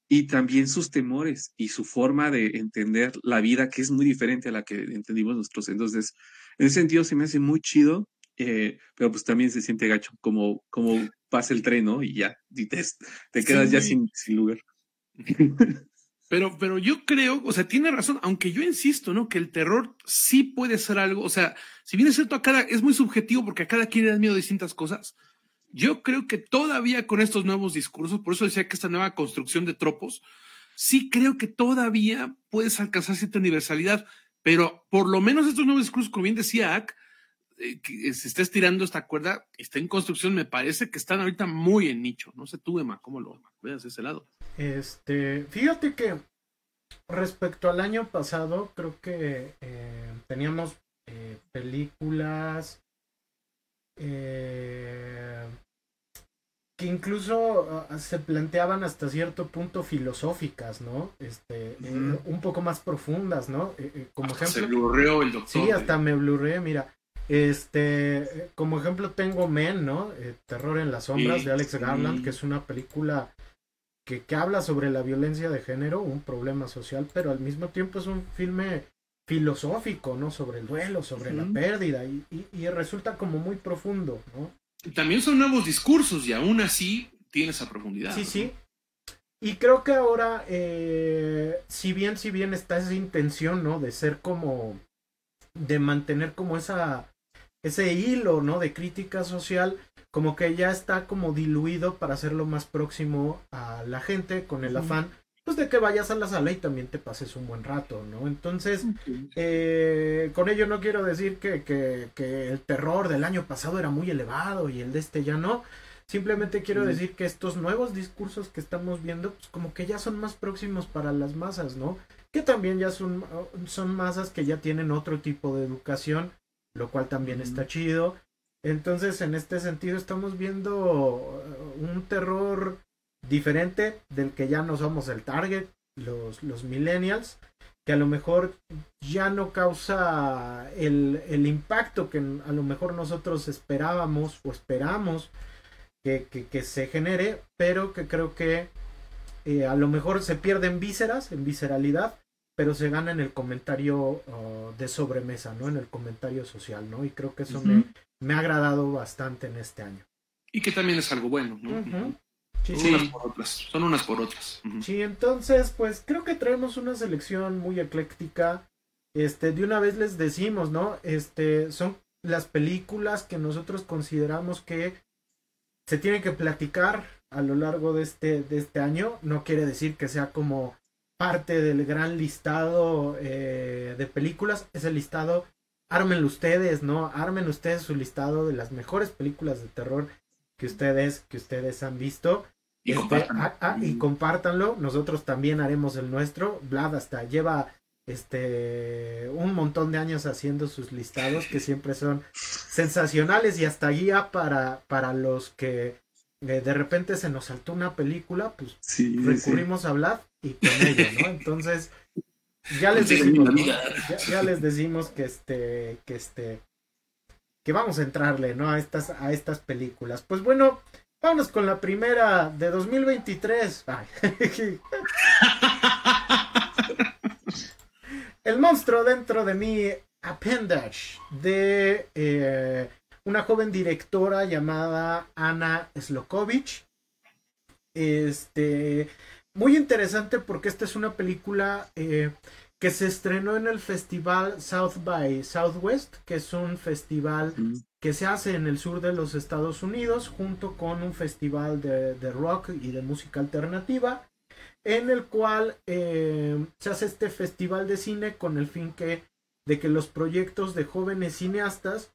Speaker 3: y también sus temores y su forma de entender la vida, que es muy diferente a la que entendimos nosotros. Entonces, en ese sentido se me hace muy chido, eh, pero pues también se siente gacho, como, como pasa el tren, ¿no? Y ya, y te, quedas ya sin, sin lugar.
Speaker 2: Pero, pero yo creo, o sea, tiene razón, aunque yo insisto, ¿no? Que el terror sí puede ser algo, o sea, si bien es cierto, a cada, es muy subjetivo porque a cada quien le da miedo a distintas cosas, yo creo que todavía con estos nuevos discursos, por eso decía que esta nueva construcción de tropos, sí creo que todavía puedes alcanzar cierta universalidad, pero por lo menos estos nuevos discursos, como bien decía Ak, que se está estirando esta cuerda, está en construcción, me parece que están ahorita muy en nicho. No sé tú, Emma, cómo lo veas de ese lado.
Speaker 1: Este, fíjate que respecto al año pasado, creo que eh, teníamos eh, películas eh, que incluso ah, se planteaban hasta cierto punto filosóficas, ¿no? Este, eh, un poco más profundas, ¿no? Eh, como ejemplo.
Speaker 2: Se blurreó el doctor.
Speaker 1: Sí, hasta me blurreé, mira. Este, como ejemplo tengo Men, ¿no? Terror en las sombras de Alex Garland, que es una película que, que, habla sobre la violencia de género, un problema social, pero al mismo tiempo es un filme filosófico, ¿no? Sobre el duelo, sobre la pérdida, y, y, resulta como muy profundo, ¿no?
Speaker 2: También son nuevos discursos y aún así tiene esa profundidad.
Speaker 1: Sí, sí. Y creo que ahora, eh, si bien, si bien está esa intención, ¿no? De ser como, de mantener como esa, ese hilo, ¿no? De crítica social, como que ya está como diluido para hacerlo más próximo a la gente con el afán pues de que vayas a la sala y también te pases un buen rato, ¿no? Entonces, eh, con ello no quiero decir que, que, que, el terror del año pasado era muy elevado y el de este ya no. Simplemente quiero decir que estos nuevos discursos que estamos viendo, pues como que ya son más próximos para las masas, ¿no? Que también ya son, son masas que ya tienen otro tipo de educación, lo cual también está chido. Entonces, en este sentido, estamos viendo un terror diferente del que ya no somos el target, los, los millennials, que a lo mejor ya no causa el, el impacto que a lo mejor nosotros esperábamos o esperamos que, que, se genere, pero que creo que eh, a lo mejor se pierden vísceras, en visceralidad, pero se gana en el comentario uh, de sobremesa, ¿no? En el comentario social, ¿no? Y creo que eso me, me, ha agradado bastante en este año.
Speaker 2: Y que también es algo bueno, ¿no? Sí, son unas por otras. Son unas por otras.
Speaker 1: Sí, entonces, pues creo que traemos una selección muy ecléctica. Este, de una vez les decimos, ¿no? Este, son las películas que nosotros consideramos que se tienen que platicar a lo largo de este, de este año. No quiere decir que sea como parte del gran listado eh, de películas. Ese listado, ármenlo ustedes, ¿no? Armen ustedes su listado de las mejores películas de terror que ustedes, que ustedes han visto. Y, este, ah, ah, y compártanlo. Nosotros también haremos el nuestro. Vlad hasta lleva este un montón de años haciendo sus listados que siempre son sensacionales y hasta guía para, para los que eh, de repente se nos saltó una película, pues recurrimos a Vlad y con ello, ¿no? Entonces, ya les decimos, ya, les decimos que este, que este, que vamos a entrarle, ¿no? A estas, a estas películas. Pues bueno, vámonos con la primera de 2023. El monstruo dentro de mí, Appendage, de eh, una joven directora llamada Ana Slokovich. Este, muy interesante porque esta es una película eh, que se estrenó en el festival South by Southwest, que es un festival que se hace en el sur de los Estados Unidos, junto con un festival de, rock y de música alternativa, en el cual eh, se hace este festival de cine con el fin que, de que los proyectos de jóvenes cineastas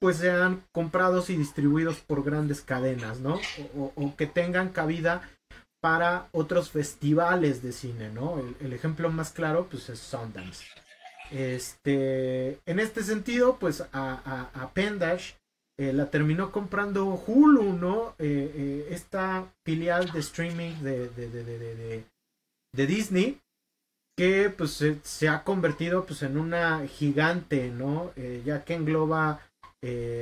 Speaker 1: pues sean comprados y distribuidos por grandes cadenas, ¿no? o que tengan cabida para otros festivales de cine, ¿no? El, ejemplo más claro, pues es Sundance. Este, en este sentido, pues a, a, Pendash eh, la terminó comprando Hulu, ¿no? Eh, eh, esta filial de streaming de, de, de, de Disney, que pues se, ha convertido pues en una gigante, ¿no? ya que engloba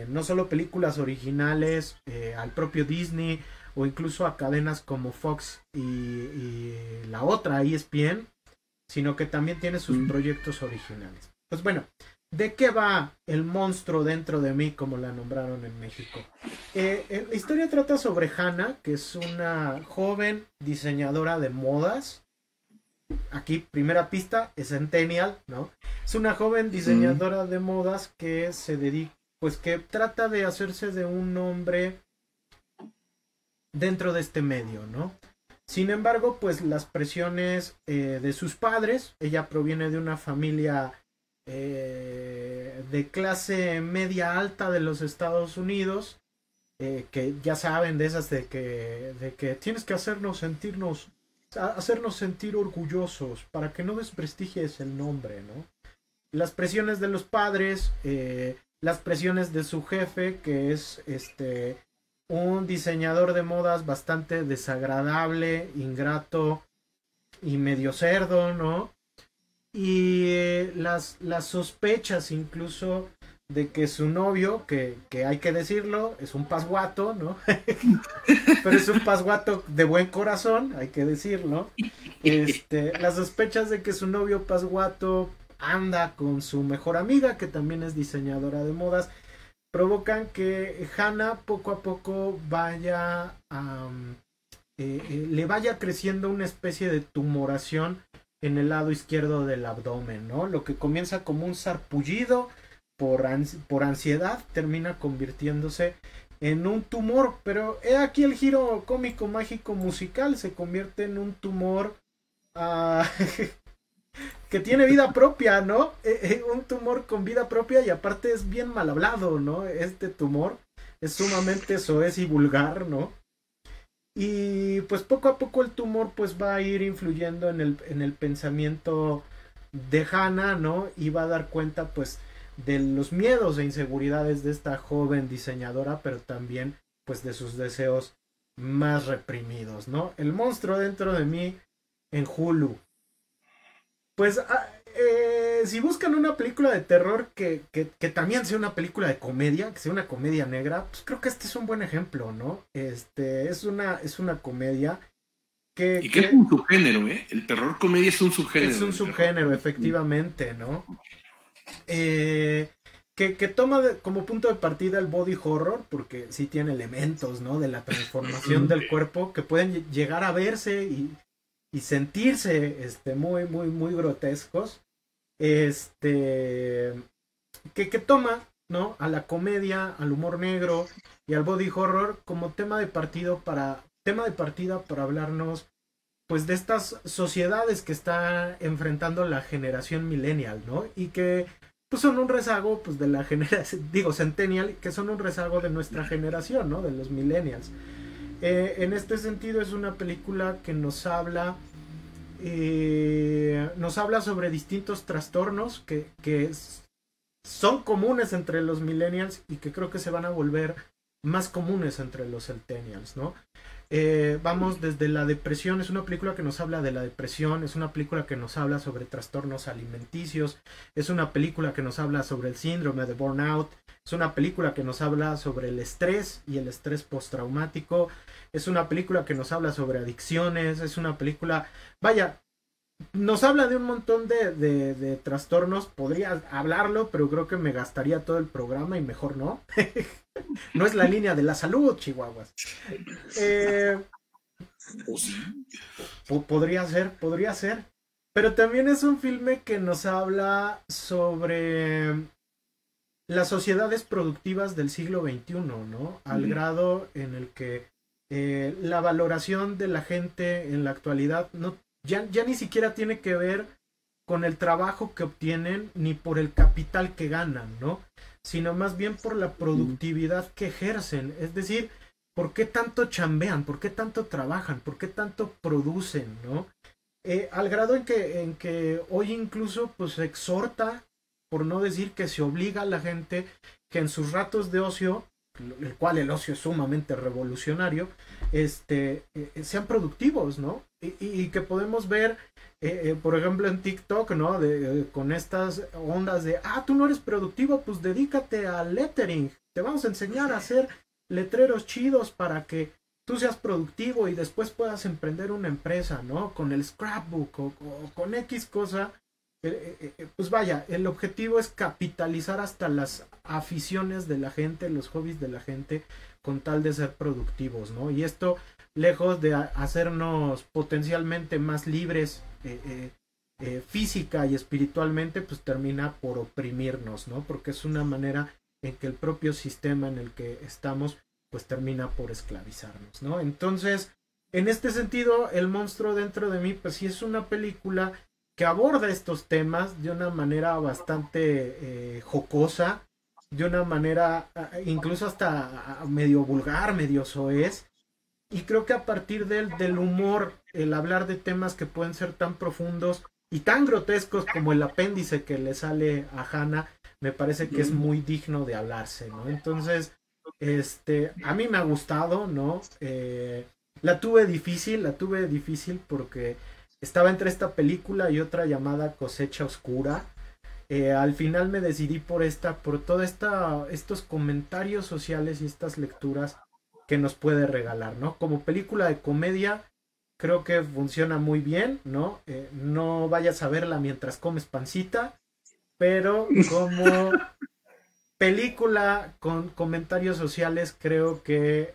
Speaker 1: no solo películas originales, al propio Disney, o incluso a cadenas como Fox y, la otra ESPN, sino que también tiene sus mm. proyectos originales. Pues bueno, ¿de qué va el monstruo dentro de mí, como la nombraron en México? Eh, eh, la historia trata sobre Hannah, que es una joven diseñadora de modas. Aquí, primera pista, es Centennial, ¿no? Es una joven diseñadora de modas que se dedica, pues que trata de hacerse de un hombre dentro de este medio, ¿no? Sin embargo, pues las presiones eh, de sus padres, ella proviene de una familia eh, de clase media alta de los Estados Unidos, eh, que ya saben de esas de que, de que tienes que hacernos sentirnos, hacernos sentir orgullosos para que no desprestigies el nombre, ¿no? Las presiones de los padres, las presiones de su jefe, que es este un diseñador de modas bastante desagradable, ingrato y medio cerdo, ¿no? Y eh, las, las sospechas incluso de que su novio, que, que, hay que decirlo, es un pasguato, ¿no? Pero es un pasguato de buen corazón, hay que decirlo. Este, las sospechas de que su novio pasguato anda con su mejor amiga, que también es diseñadora de modas, provocan que Hannah poco a poco vaya a, eh, eh, le vaya creciendo una especie de tumoración en el lado izquierdo del abdomen, ¿no? Lo que comienza como un sarpullido por, por ansiedad termina convirtiéndose en un tumor, pero he aquí el giro cómico mágico musical se convierte en un tumor ah, que tiene vida propia, ¿no? Eh, eh, un tumor con vida propia y aparte es bien mal hablado, ¿no? Este tumor es sumamente soez y vulgar, ¿no? Y pues poco a poco el tumor pues va a ir influyendo en el, en el pensamiento de Hannah, ¿no? Y va a dar cuenta pues de los miedos e inseguridades de esta joven diseñadora, pero también pues de sus deseos más reprimidos, ¿no? El monstruo dentro de mí en Hulu. Pues ah, eh, si buscan una película de terror que, que, que, también sea una película de comedia, que sea una comedia negra, pues creo que este es un buen ejemplo, ¿no? Este es una, es una comedia que...
Speaker 2: Y que, es un subgénero, ¿eh? El terror comedia es un subgénero.
Speaker 1: Es un subgénero, efectivamente, ¿no? Eh, que, que, toma como punto de partida el body horror, porque sí tiene elementos, ¿no? De la transformación del cuerpo que pueden llegar a verse y, y sentirse este, muy, muy, muy grotescos. Este. Que, que toma, ¿no? A la comedia, al humor negro y al body horror como tema de partido para. tema de partida para hablarnos pues de estas sociedades que está enfrentando la generación millennial, ¿no? Y que pues son un rezago pues de la generación, digo centennial, que son un rezago de nuestra generación, ¿no? De los millennials. Eh, en este sentido es una película que nos habla, eh, nos habla sobre distintos trastornos que, son comunes entre los millennials y que creo que se van a volver más comunes entre los centennials, ¿no? Eh, vamos desde la depresión, es una película que nos habla de la depresión, es una película que nos habla sobre trastornos alimenticios, es una película que nos habla sobre el síndrome de burnout, es una película que nos habla sobre el estrés y el estrés postraumático, es una película que nos habla sobre adicciones, es una película, vaya, nos habla de un montón de, de, de, trastornos. Podría hablarlo, pero creo que me gastaría todo el programa y mejor no. no es la línea de la salud, Chihuahuas. Eh, podría ser, podría ser. Pero también es un filme que nos habla sobre las sociedades productivas del siglo XXI, ¿no? Al grado en el que eh, la valoración de la gente en la actualidad no ya, ya ni siquiera tiene que ver con el trabajo que obtienen ni por el capital que ganan, ¿no? Sino más bien por la productividad que ejercen. Es decir, ¿por qué tanto chambean? ¿Por qué tanto trabajan? ¿Por qué tanto producen, ¿no? Eh, al grado en que, en que hoy incluso pues exhorta, por no decir que se obliga a la gente que en sus ratos de ocio el cual el ocio es sumamente revolucionario, este, eh, sean productivos, ¿no? Y, que podemos ver, eh, eh, por ejemplo, en TikTok, ¿no? Con estas ondas de, ah, tú no eres productivo, pues dedícate al lettering, te vamos a enseñar a hacer letreros chidos para que tú seas productivo y después puedas emprender una empresa, ¿no? Con el scrapbook o con X cosa eh, eh, eh, pues vaya, el objetivo es capitalizar hasta las aficiones de la gente, los hobbies de la gente, con tal de ser productivos, ¿no? Y esto, lejos de hacernos potencialmente más libres física y espiritualmente, pues termina por oprimirnos, ¿no? Porque es una manera en que el propio sistema en el que estamos, pues termina por esclavizarnos, ¿no? Entonces, en este sentido, El monstruo dentro de mí, pues sí es una película que aborda estos temas de una manera bastante eh, jocosa, de una manera incluso hasta medio vulgar, medio soez. Y creo que a partir del, del humor, el hablar de temas que pueden ser tan profundos y tan grotescos como el apéndice que le sale a Hannah, me parece que es muy digno de hablarse, ¿no? Entonces, este, a mí me ha gustado, ¿no? Eh, la tuve difícil, la tuve difícil porque estaba entre esta película y otra llamada Cosecha Oscura. Eh, al final me decidí por esta, por todos estos comentarios sociales y estas lecturas que nos puede regalar, ¿no? Como película de comedia, creo que funciona muy bien, ¿no? Eh, no vayas a verla mientras comes pancita, pero como película con comentarios sociales creo que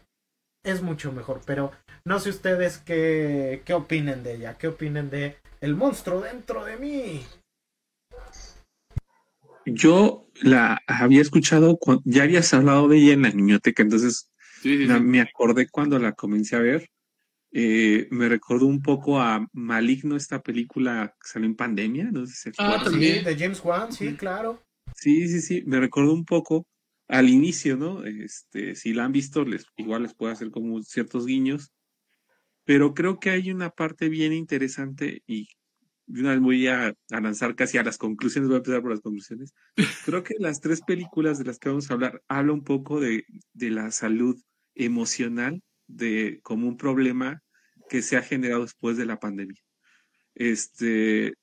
Speaker 1: es mucho mejor, pero no sé ustedes qué, qué opinen de ella, qué opinen de El monstruo dentro de mí.
Speaker 3: Yo la había escuchado, ya habías hablado de ella en la niñoteca, entonces me acordé cuando la comencé a ver. Eh, me recordó un poco a Maligno, esta película que salió en pandemia, no sé si se
Speaker 1: ah, también. de James Wan, sí, claro.
Speaker 3: Sí, sí, sí, me recordó un poco al inicio, ¿no? Este, si la han visto, les, igual les puede hacer como ciertos guiños, pero creo que hay una parte bien interesante y una vez voy a, lanzar casi a las conclusiones, voy a empezar por las conclusiones. Creo que las tres películas de las que vamos a hablar habla un poco de, de la salud emocional de como un problema que se ha generado después de la pandemia. Este,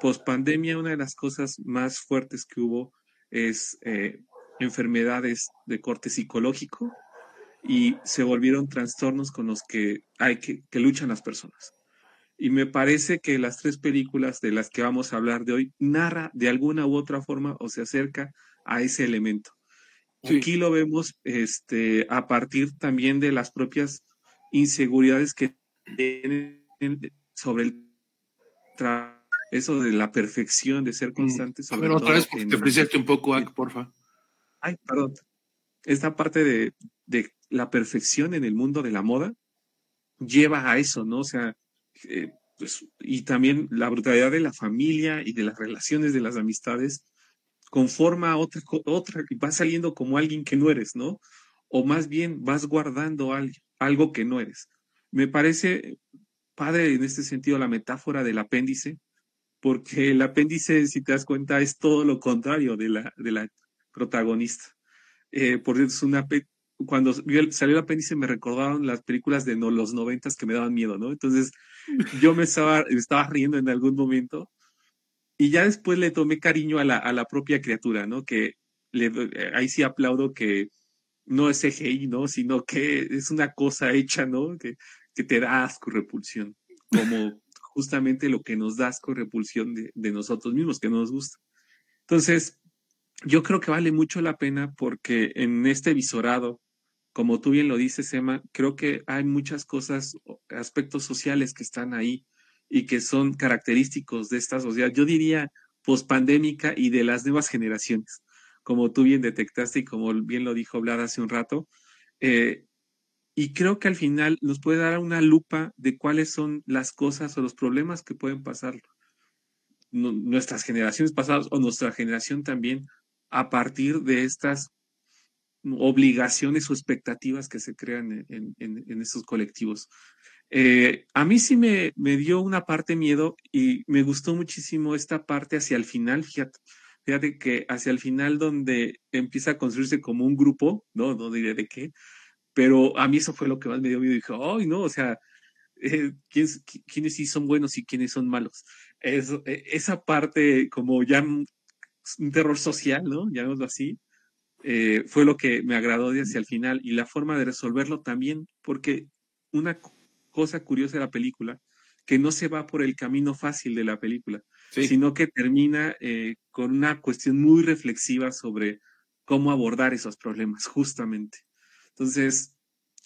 Speaker 3: post pandemia, una de las cosas más fuertes que hubo es eh, enfermedades de corte psicológico y se volvieron trastornos con los que hay que, que luchan las personas. Y me parece que las tres películas de las que vamos a hablar de hoy narra de alguna u otra forma o se acerca a ese elemento. Aquí lo vemos este, a partir también de las propias inseguridades que tienen sobre el eso de la perfección, de ser mm. constante.
Speaker 2: Sobre otra vez, te un poco, porfa.
Speaker 3: Ay, perdón. Esta parte de, de, la perfección en el mundo de la moda lleva a eso, ¿no? O sea, eh, pues, y también la brutalidad de la familia y de las relaciones de las amistades conforma otra, otra y vas saliendo como alguien que no eres, ¿no? O más bien vas guardando algo, que no eres. Me parece padre en este sentido la metáfora del apéndice, porque el apéndice, si te das cuenta, es todo lo contrario de la, de la protagonista. Eh, por es una, cuando salió el apéndice me recordaron las películas de los noventas que me daban miedo, ¿no? Entonces yo me estaba, estaba riendo en algún momento y ya después le tomé cariño a la, a la propia criatura, ¿no? Que le, ahí sí aplaudo que no es CGI, ¿no? Sino que es una cosa hecha, ¿no? Que, que te da asco, repulsión, como justamente lo que nos da asco, repulsión de, de nosotros mismos, que no nos gusta. Entonces, yo creo que vale mucho la pena porque en este visorado, como tú bien lo dices, Emma, creo que hay muchas cosas, aspectos sociales que están ahí y que son característicos de esta sociedad, yo diría pospandémica y de las nuevas generaciones, como tú bien detectaste y como bien lo dijo Vlad hace un rato. Eh, y creo que al final nos puede dar una lupa de cuáles son las cosas o los problemas que pueden pasar nuestras generaciones pasadas o nuestra generación también a partir de estas obligaciones o expectativas que se crean en, en, estos colectivos. Eh, a mí sí me, dio una parte miedo y me gustó muchísimo esta parte hacia el final, fíjate, que hacia el final donde empieza a construirse como un grupo, no, no diré de qué, pero a mí eso fue lo que más me dio miedo. Dije, ay, no, o sea, eh, ¿quiénes, ¿quiénes, sí son buenos y quiénes son malos? E, esa parte como ya un terror social, ¿no? Llamémoslo así, eh, fue lo que me agradó de hacia el final y la forma de resolverlo también, porque una cosa curiosa de la película, que no se va por el camino fácil de la película, sino que termina eh, con una cuestión muy reflexiva sobre cómo abordar esos problemas, justamente. Entonces,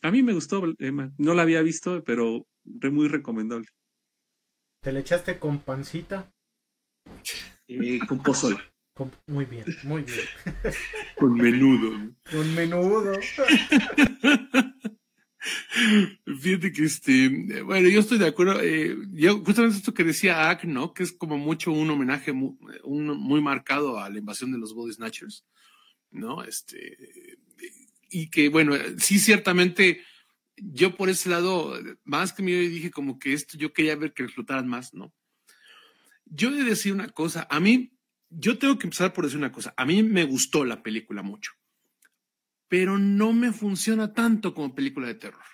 Speaker 3: a mí me gustó, Emma. No la había visto, pero muy recomendable.
Speaker 1: ¿Te le echaste con pancita?
Speaker 3: Eh, con pozole.
Speaker 1: Muy bien, muy bien.
Speaker 2: Con menudo.
Speaker 1: Con menudo.
Speaker 2: Fíjate que este, bueno, yo estoy de acuerdo. Eh, yo justamente esto que decía Ack, ¿no? Que es como mucho un homenaje muy, muy marcado a la invasión de los Body Snatchers, ¿no? Este, y que bueno, sí, ciertamente, yo por ese lado, más que me dije como que esto, yo quería ver que explotaran más, ¿no? Yo he de decir una cosa, a mí yo tengo que empezar por decir una cosa. A mí me gustó la película mucho, pero no me funciona tanto como película de terror.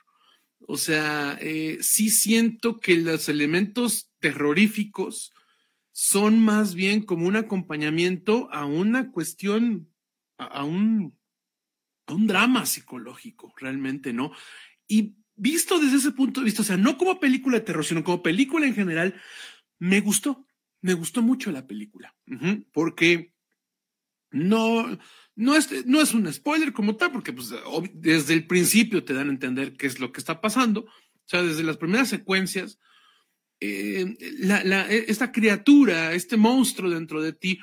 Speaker 2: O sea, eh, sí siento que los elementos terroríficos son más bien como un acompañamiento a una cuestión, a, un, a un drama psicológico, realmente, ¿no? Y visto desde ese punto de vista, o sea, no como película de terror, sino como película en general, me gustó me gustó mucho la película, porque no, no, es, no es un spoiler como tal, porque pues, desde el principio te dan a entender qué es lo que está pasando. O sea, desde las primeras secuencias, eh, e, esta criatura, este monstruo dentro de ti,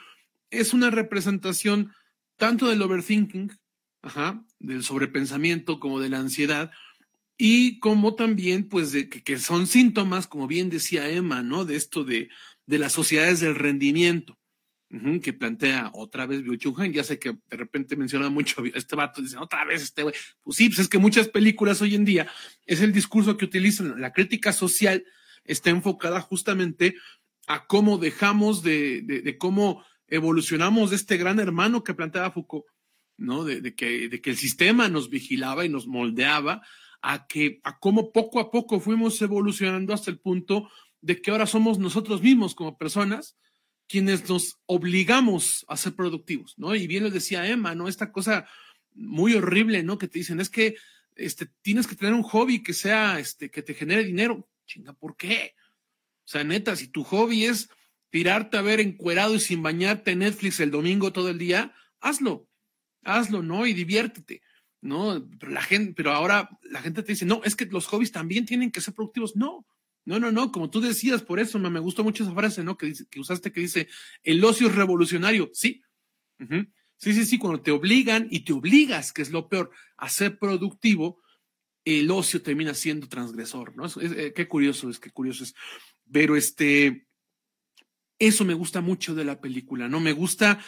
Speaker 2: es una representación tanto del overthinking, ajá, del sobrepensamiento, como de la ansiedad, y como también, pues, de, que, son síntomas, como bien decía Emma, ¿no? De esto de, de las sociedades del rendimiento, que plantea otra vez Bill Ya sé que de repente menciona mucho este vato, dice otra vez este güey. Pues sí, pues es que muchas películas hoy en día es el discurso que utilizan. La crítica social está enfocada justamente a cómo dejamos de, de, cómo evolucionamos de este gran hermano que planteaba Foucault, ¿no? De, que, de que el sistema nos vigilaba y nos moldeaba a que a cómo poco a poco fuimos evolucionando hasta el punto de que ahora somos nosotros mismos como personas quienes nos obligamos a ser productivos, ¿no? Y bien lo decía Emma, ¿no? Esta cosa muy horrible, ¿no? Que te dicen, es que este, tienes que tener un hobby que sea, este, que te genere dinero. Chinga, ¿por qué? O sea, neta, si tu hobby es tirarte a ver encuerado y sin bañarte Netflix el domingo todo el día, hazlo, hazlo, ¿no? Y diviértete. ¿no? Pero la gente, pero ahora la gente te dice, no, es que los hobbies también tienen que ser productivos. No, no, no, no, como tú decías, por eso me, gustó mucho esa frase, ¿no? Que, dice, que usaste que dice, el ocio es revolucionario. Sí. Sí, sí, sí, cuando te obligan y te obligas, que es lo peor, a ser productivo, el ocio termina siendo transgresor, ¿no? Eh, qué curioso es, qué curioso es. Pero este, eso me gusta mucho de la película, ¿no? Me gusta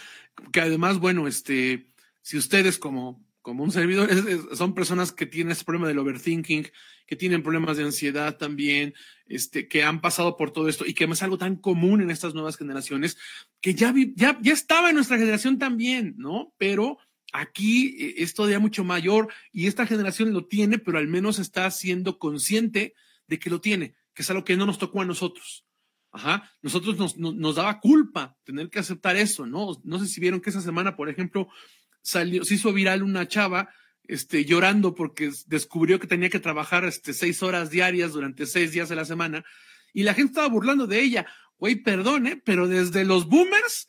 Speaker 2: que además, bueno, este, si ustedes como como un servidor, son personas que tienen ese problema del overthinking, que tienen problemas de ansiedad también, este, que han pasado por todo esto y que es algo tan común en estas nuevas generaciones, que ya, ya, ya estaba en nuestra generación también, ¿no? Pero aquí eh, es todavía mucho mayor y esta generación lo tiene, pero al menos está siendo consciente de que lo tiene, que es algo que no nos tocó a nosotros. Ajá, nosotros nos, nos, nos daba culpa tener que aceptar eso, ¿no? No sé si vieron que esa semana, por ejemplo, salió, se hizo viral una chava este, llorando porque descubrió que tenía que trabajar este, seis horas diarias durante seis días de la semana y la gente estaba burlando de ella. Güey, perdone, pero desde los boomers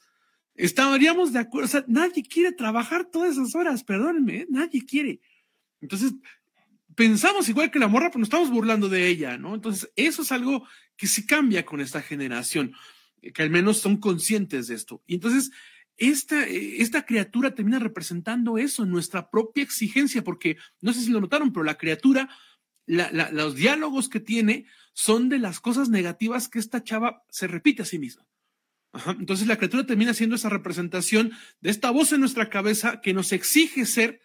Speaker 2: estaríamos de acuerdo. O sea, nadie quiere trabajar todas esas horas, perdónenme, ¿eh? nadie quiere. Entonces, pensamos igual que la morra, pero nos estamos burlando de ella, ¿no? Entonces, eso es algo que sí cambia con esta generación, que al menos son conscientes de esto. Y entonces, esta, esta criatura termina representando eso, nuestra propia exigencia, porque no sé si lo notaron, pero la criatura, los diálogos que tiene son de las cosas negativas que esta chava se repite a sí misma. Entonces la criatura termina siendo esa representación de esta voz en nuestra cabeza que nos exige ser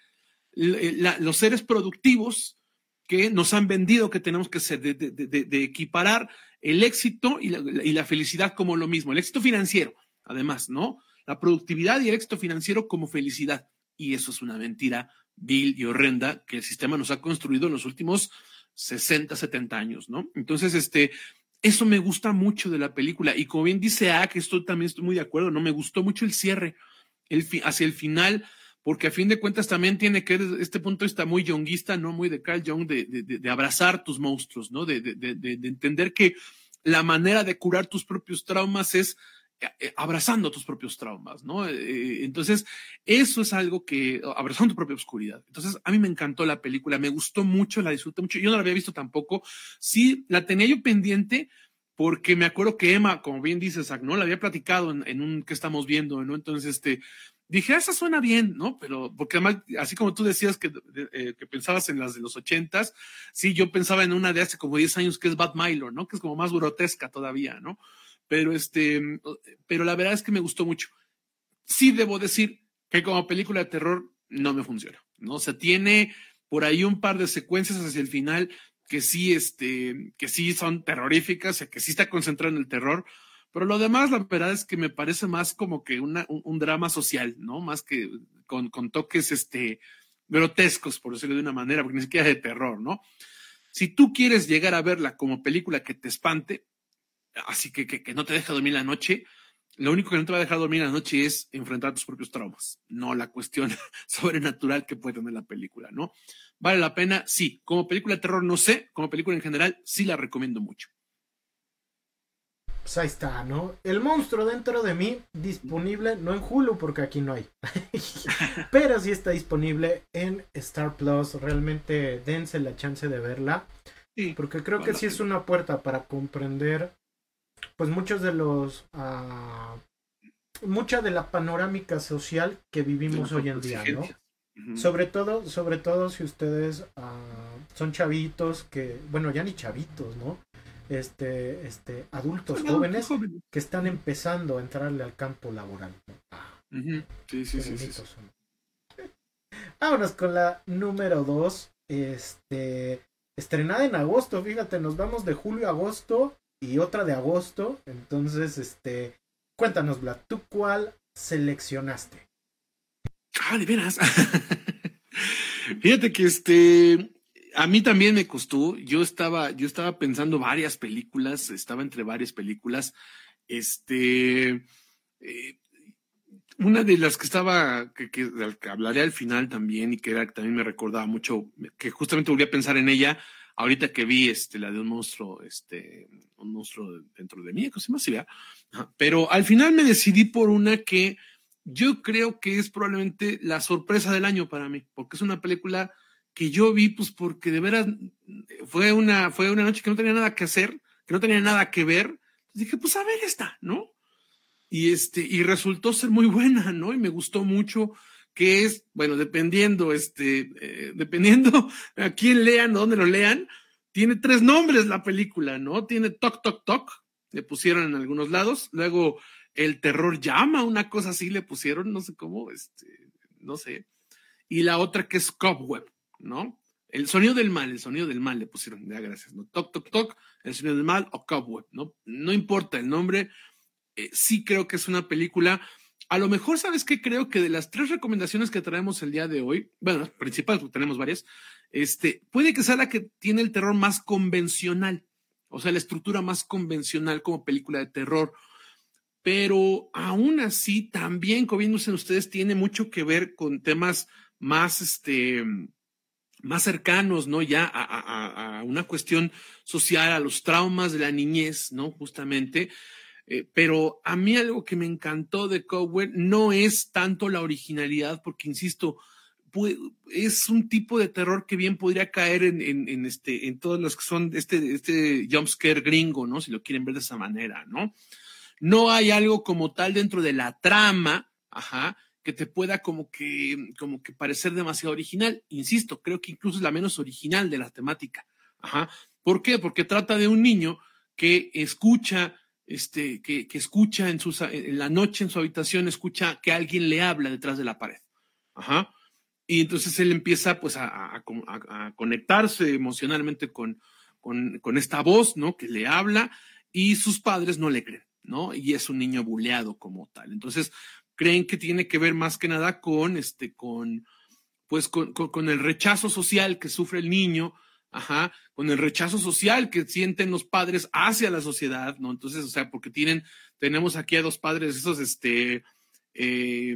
Speaker 2: los seres productivos que nos han vendido que tenemos que ser, de, equiparar el éxito y y la felicidad como lo mismo, el éxito financiero, además, ¿no? La productividad y el éxito financiero como felicidad. Y eso es una mentira vil y horrenda que el sistema nos ha construido en los últimos 60, 70 años, ¿no? Entonces, este, eso me gusta mucho de la película. Y como bien dice A, que esto también estoy muy de acuerdo, ¿no? Me gustó mucho el cierre, el hacia el final, porque a fin de cuentas también tiene que, este punto está muy younguista, ¿no? Muy de Carl Jung, de, de, de abrazar tus monstruos, ¿no? De, de entender que la manera de curar tus propios traumas es abrazando tus propios traumas, ¿no? Eh, entonces, eso es algo que, abrazando tu propia oscuridad. Entonces, a mí me encantó la película, me gustó mucho, la disfruté mucho. Yo no la había visto tampoco. Sí, la tenía yo pendiente porque me acuerdo que Emma, como bien dices, ¿no? La había platicado en, un que estamos viendo, ¿no? Entonces, este, dije, ah, esa suena bien, ¿no? Pero, porque además, así como tú decías que, eh, que pensabas en las de los ochentas, sí, yo pensaba en una de hace como 10 años que es Bad Milo, ¿no? Que es como más grotesca todavía, ¿no? Pero este, pero la verdad es que me gustó mucho. Sí debo decir que como película de terror no me funciona, ¿no? O sea, tiene por ahí un par de secuencias hacia el final que sí, este, que sí son terroríficas, que sí está concentrado en el terror, pero lo demás, la verdad es que me parece más como que una, un, drama social, ¿no? Más que con, con, toques, este, grotescos, por decirlo de una manera, porque ni siquiera de terror, ¿no? Si tú quieres llegar a verla como película que te espante, así que, que, no te deja dormir la noche, lo único que no te va a dejar dormir la noche es enfrentar tus propios traumas, no la cuestión sobrenatural que puede tener la película, ¿no? ¿Vale la pena? Sí. Como película de terror, no sé. Como película en general, sí la recomiendo mucho.
Speaker 1: Pues ahí está, ¿no? El monstruo dentro de mí, disponible, no en Hulu, porque aquí no hay. Pero sí está disponible en Star Plus. Realmente dense la chance de verla. porque creo que sí es una puerta para comprender pues muchos de los uh, mucha de la panorámica social que vivimos hoy en día, ¿no? Sobre todo, sobre todo si ustedes uh, son chavitos que, bueno, ya ni chavitos, ¿no? Este, este, adultos jóvenes, que están empezando a entrarle al campo laboral.
Speaker 2: Sí, sí, sí, sí,
Speaker 1: Vámonos con la número dos. Este, estrenada en agosto, fíjate, nos vamos de julio a agosto y otra de agosto. Entonces, este, cuéntanos, Vlad, ¿tú cuál seleccionaste?
Speaker 2: Ah, de veras. Fíjate que este, a mí también me costó. Yo estaba, yo estaba pensando varias películas, estaba entre varias películas. Este, eh, una de las que estaba, que, que, hablaré al final también y que era que también me recordaba mucho, que justamente volví a pensar en ella ahorita que vi este, la de un monstruo, este, un monstruo dentro de mí, cosa más Pero al final me decidí por una que yo creo que es probablemente la sorpresa del año para mí, porque es una película que yo vi, pues porque de veras fue una, fue una noche que no tenía nada que hacer, que no tenía nada que ver. Dije, pues a ver esta, ¿no? Y este, y resultó ser muy buena, ¿no? Y me gustó mucho que es, bueno, dependiendo, este, eh, dependiendo a quién lean, dónde lo lean, tiene tres nombres la película, ¿no? Tiene Toc Toc Toc, le pusieron en algunos lados, luego El Terror Llama, una cosa así le pusieron, no sé cómo, este, no sé, y la otra que es Cobweb, ¿no? El sonido del mal, el sonido del mal le pusieron, ya gracias, ¿no? Toc Toc Toc, el sonido del mal o Cobweb, ¿no? No importa el nombre, eh, sí creo que es una película a lo mejor, ¿sabes qué? Creo que de las tres recomendaciones que traemos el día de hoy, bueno, principales, tenemos varias, este, puede que sea la que tiene el terror más convencional, o sea, la estructura más convencional como película de terror. Pero aún así, también, como bien ustedes, tiene mucho que ver con temas más, este, más cercanos, ¿no? Ya a, a una cuestión social, a los traumas de la niñez, ¿no? Justamente. Eh, pero a mí algo que me encantó de Cowell no es tanto la originalidad, porque insisto, es un tipo de terror que bien podría caer en, en, este, en todos los que son este, este jumpscare gringo, ¿no? Si lo quieren ver de esa manera, ¿no? No hay algo como tal dentro de la trama, ajá, que te pueda como que, como que parecer demasiado original. Insisto, creo que incluso es la menos original de la temática, ajá. ¿Por qué? Porque trata de un niño que escucha este, que, que escucha en, sus, en la noche en su habitación, escucha que alguien le habla detrás de la pared. Ajá. Y entonces él empieza pues a, a, a conectarse emocionalmente con, con, con, esta voz, ¿no? Que le habla y sus padres no le creen, ¿no? Y es un niño buleado como tal. Entonces creen que tiene que ver más que nada con, este, con, pues con, con, con el rechazo social que sufre el niño, ajá, con el rechazo social que sienten los padres hacia la sociedad, ¿no? Entonces, o sea, porque tienen, tenemos aquí a dos padres, esos, este, eh,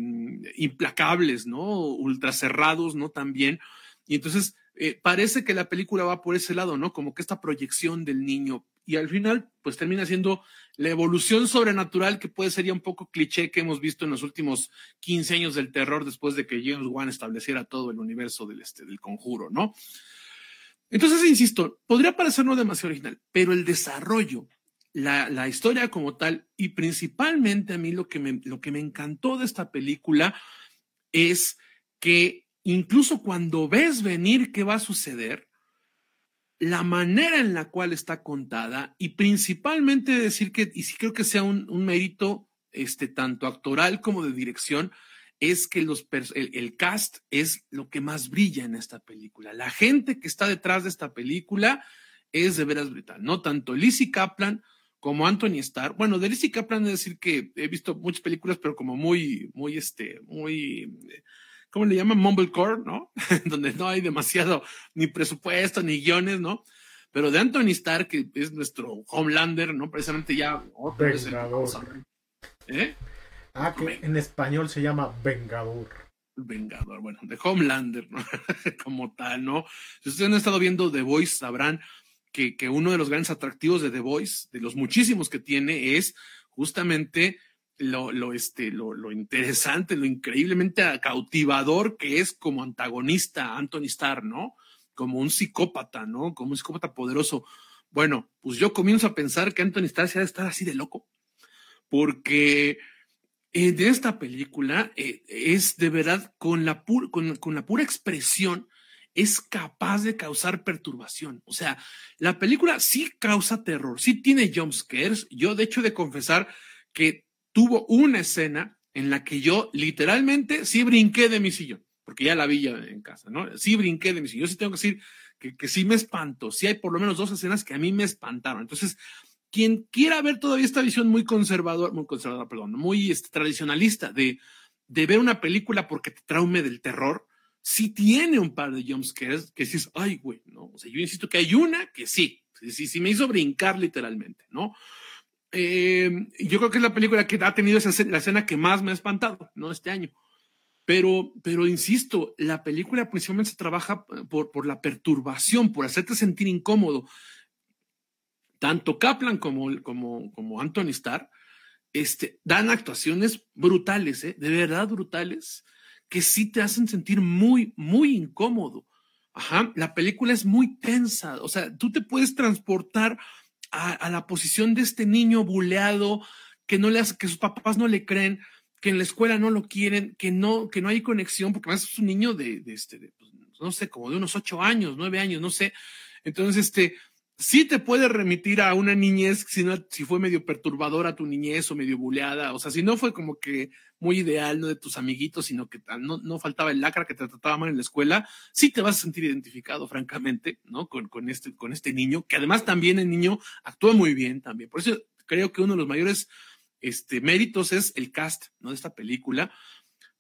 Speaker 2: implacables, ¿no? Ultra cerrados, ¿no? También. Y entonces, eh, parece que la película va por ese lado, ¿no? Como que esta proyección del niño. Y al final, pues termina siendo la evolución sobrenatural que puede ser ya un poco cliché que hemos visto en los últimos 15 años del terror después de que James Wan estableciera todo el universo del, este, del conjuro, ¿no? Entonces, insisto, podría parecer no demasiado original, pero el desarrollo, la, historia como tal, y principalmente a mí lo que, me, lo que me encantó de esta película es que incluso cuando ves venir qué va a suceder, la manera en la cual está contada, y principalmente decir que, y sí creo que sea un, un mérito este, tanto actoral como de dirección, es que los, el, el, cast es lo que más brilla en esta película. La gente que está detrás de esta película es de veras brutal, ¿no? Tanto Lizzie Kaplan como Anthony Starr. Bueno, de Lizzie Kaplan es decir que he visto muchas películas, pero como muy, muy, este, muy, ¿cómo le llaman? Mumblecore, ¿no? Donde no hay demasiado ni presupuesto ni guiones, ¿no? Pero de Anthony Starr, que es nuestro Homelander, ¿no? Precisamente ya otra vez.
Speaker 1: ¿Eh? Ah, que en español se llama Vengador.
Speaker 2: Vengador, bueno, de Homelander, ¿no? como tal, ¿no? Si ustedes han estado viendo The Voice, sabrán que, que, uno de los grandes atractivos de The Voice, de los muchísimos que tiene, es justamente lo, lo, este, lo, lo interesante, lo increíblemente cautivador que es como antagonista Anthony Starr, ¿no? Como un psicópata, ¿no? Como un psicópata poderoso. Bueno, pues yo comienzo a pensar que Anthony Starr se ha de estar así de loco, porque eh, de esta película eh, es de verdad con la, con, con la pura expresión es capaz de causar perturbación. O sea, la película sí causa terror, sí tiene jumpscares. Yo, de hecho, de confesar que tuvo una escena en la que yo literalmente sí brinqué de mi sillón, porque ya la vi ya en casa, ¿no? Sí brinqué de mi sillón. Yo sí tengo que decir que, que sí me espanto. Sí hay por lo menos dos escenas que a mí me espantaron. Entonces, quien quiera ver todavía esta visión muy conservadora, muy conservadora, perdón, muy este, tradicionalista de, de ver una película porque te traume del terror, sí tiene un par de jumpscares que dices, ay, güey, ¿no? O sea, yo insisto que hay una que sí, sí, sí me hizo brincar literalmente, ¿no? Eh, yo creo que es la película que ha tenido esa, la escena que más me ha espantado, ¿no? Este año. Pero, pero insisto, la película principalmente se trabaja por, por la perturbación, por hacerte sentir incómodo tanto Kaplan como, como, Anthony Starr, este, dan actuaciones brutales, ¿eh? de verdad brutales, que sí te hacen sentir muy, muy incómodo. Ajá, la película es muy tensa, o sea, tú te puedes transportar a, la posición de este niño buleado, que no le hace, que sus papás no le creen, que en la escuela no lo quieren, que no, que no hay conexión, porque además es un niño de, este, pues, no sé, como de unos ocho años, nueve años, no sé. Entonces, este, sí te puede remitir a una niñez, si, fue medio perturbadora tu niñez o medio buleada, o sea, si no fue como que muy ideal, no de tus amiguitos, sino que no, faltaba el lacra que te trataba mal en la escuela, sí te vas a sentir identificado, francamente, ¿no? Con, este, este niño, que además también el niño actúa muy bien también. Por eso creo que uno de los mayores este, méritos es el cast, ¿no? De esta película.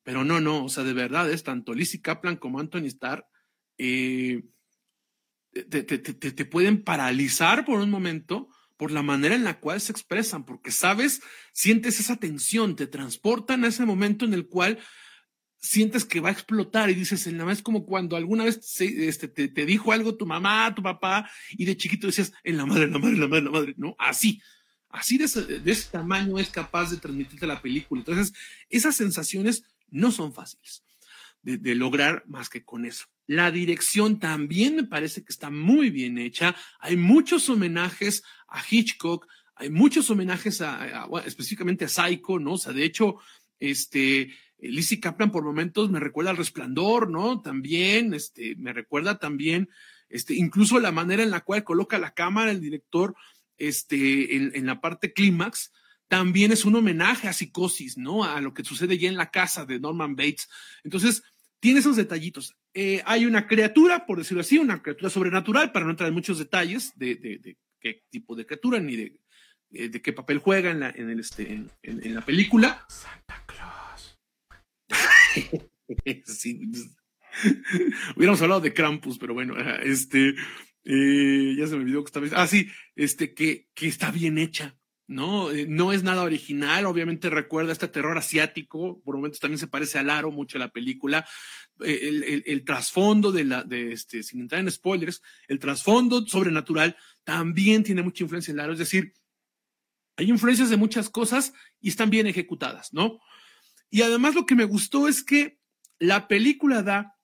Speaker 2: Pero no, no, o sea, de verdad es tanto Lizzie Kaplan como Anthony Starr, eh, te, te, te, te, pueden paralizar por un momento por la manera en la cual se expresan, porque sabes, sientes esa tensión, te transportan a ese momento en el cual sientes que va a explotar y dices, nada más es como cuando alguna vez este, te, dijo algo tu mamá, tu papá, y de chiquito decías, en la madre, en la madre, en la madre, en la madre, ¿no? Así, así de ese, de ese tamaño es capaz de transmitirte la película. Entonces, esas sensaciones no son fáciles de lograr más que con eso. La dirección también me parece que está muy bien hecha. Hay muchos homenajes a Hitchcock, hay muchos homenajes a, específicamente a Psycho, ¿no? O sea, de hecho, este, Lizzie Kaplan por momentos me recuerda al resplandor, ¿no? También, este, me recuerda también, este, incluso la manera en la cual coloca la cámara el director, este, en, en la parte clímax, también es un homenaje a psicosis, ¿no? A lo que sucede ya en la casa de Norman Bates. Entonces, tiene esos detallitos. Eh, hay una criatura, por decirlo así, una criatura sobrenatural, para no entrar en muchos detalles de, de, de qué tipo de criatura ni de, eh, de, qué papel juega en la, en el, este, en, en, en la película.
Speaker 1: Santa Claus.
Speaker 2: sí. Hubiéramos hablado de Krampus, pero bueno, este, eh, ya se me olvidó que estaba. Ah, sí, este, que, que está bien hecha. ¿No? Eh, no es nada original, obviamente recuerda este terror asiático, por momentos también se parece al aro mucho la película, eh, el, trasfondo de la, de este, sin entrar en spoilers, el trasfondo sobrenatural también tiene mucha influencia en el aro, es decir, hay influencias de muchas cosas y están bien ejecutadas, ¿no? Y además lo que me gustó es que la película da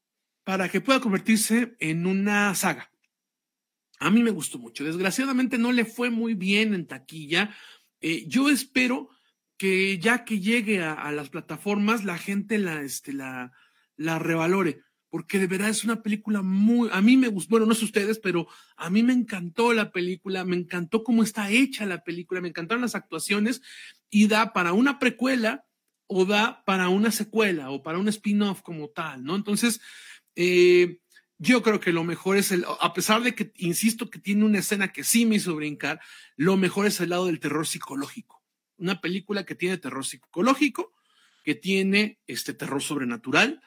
Speaker 2: para que pueda convertirse en una saga. A mí me gustó mucho. Desgraciadamente no le fue muy bien en taquilla. Eh, yo espero que ya que llegue a, las plataformas, la gente la, este, la, la revalore, porque de verdad es una película muy, a mí me gustó, bueno, no sé ustedes, pero a mí me encantó la película, me encantó cómo está hecha la película, me encantaron las actuaciones y da para una precuela o da para una secuela o para un spin-off como tal, ¿no? Entonces, eh, yo creo que lo mejor es el, a pesar de que, insisto, que tiene una escena que sí me hizo brincar, lo mejor es el lado del terror psicológico. Una película que tiene terror psicológico, que tiene este terror sobrenatural,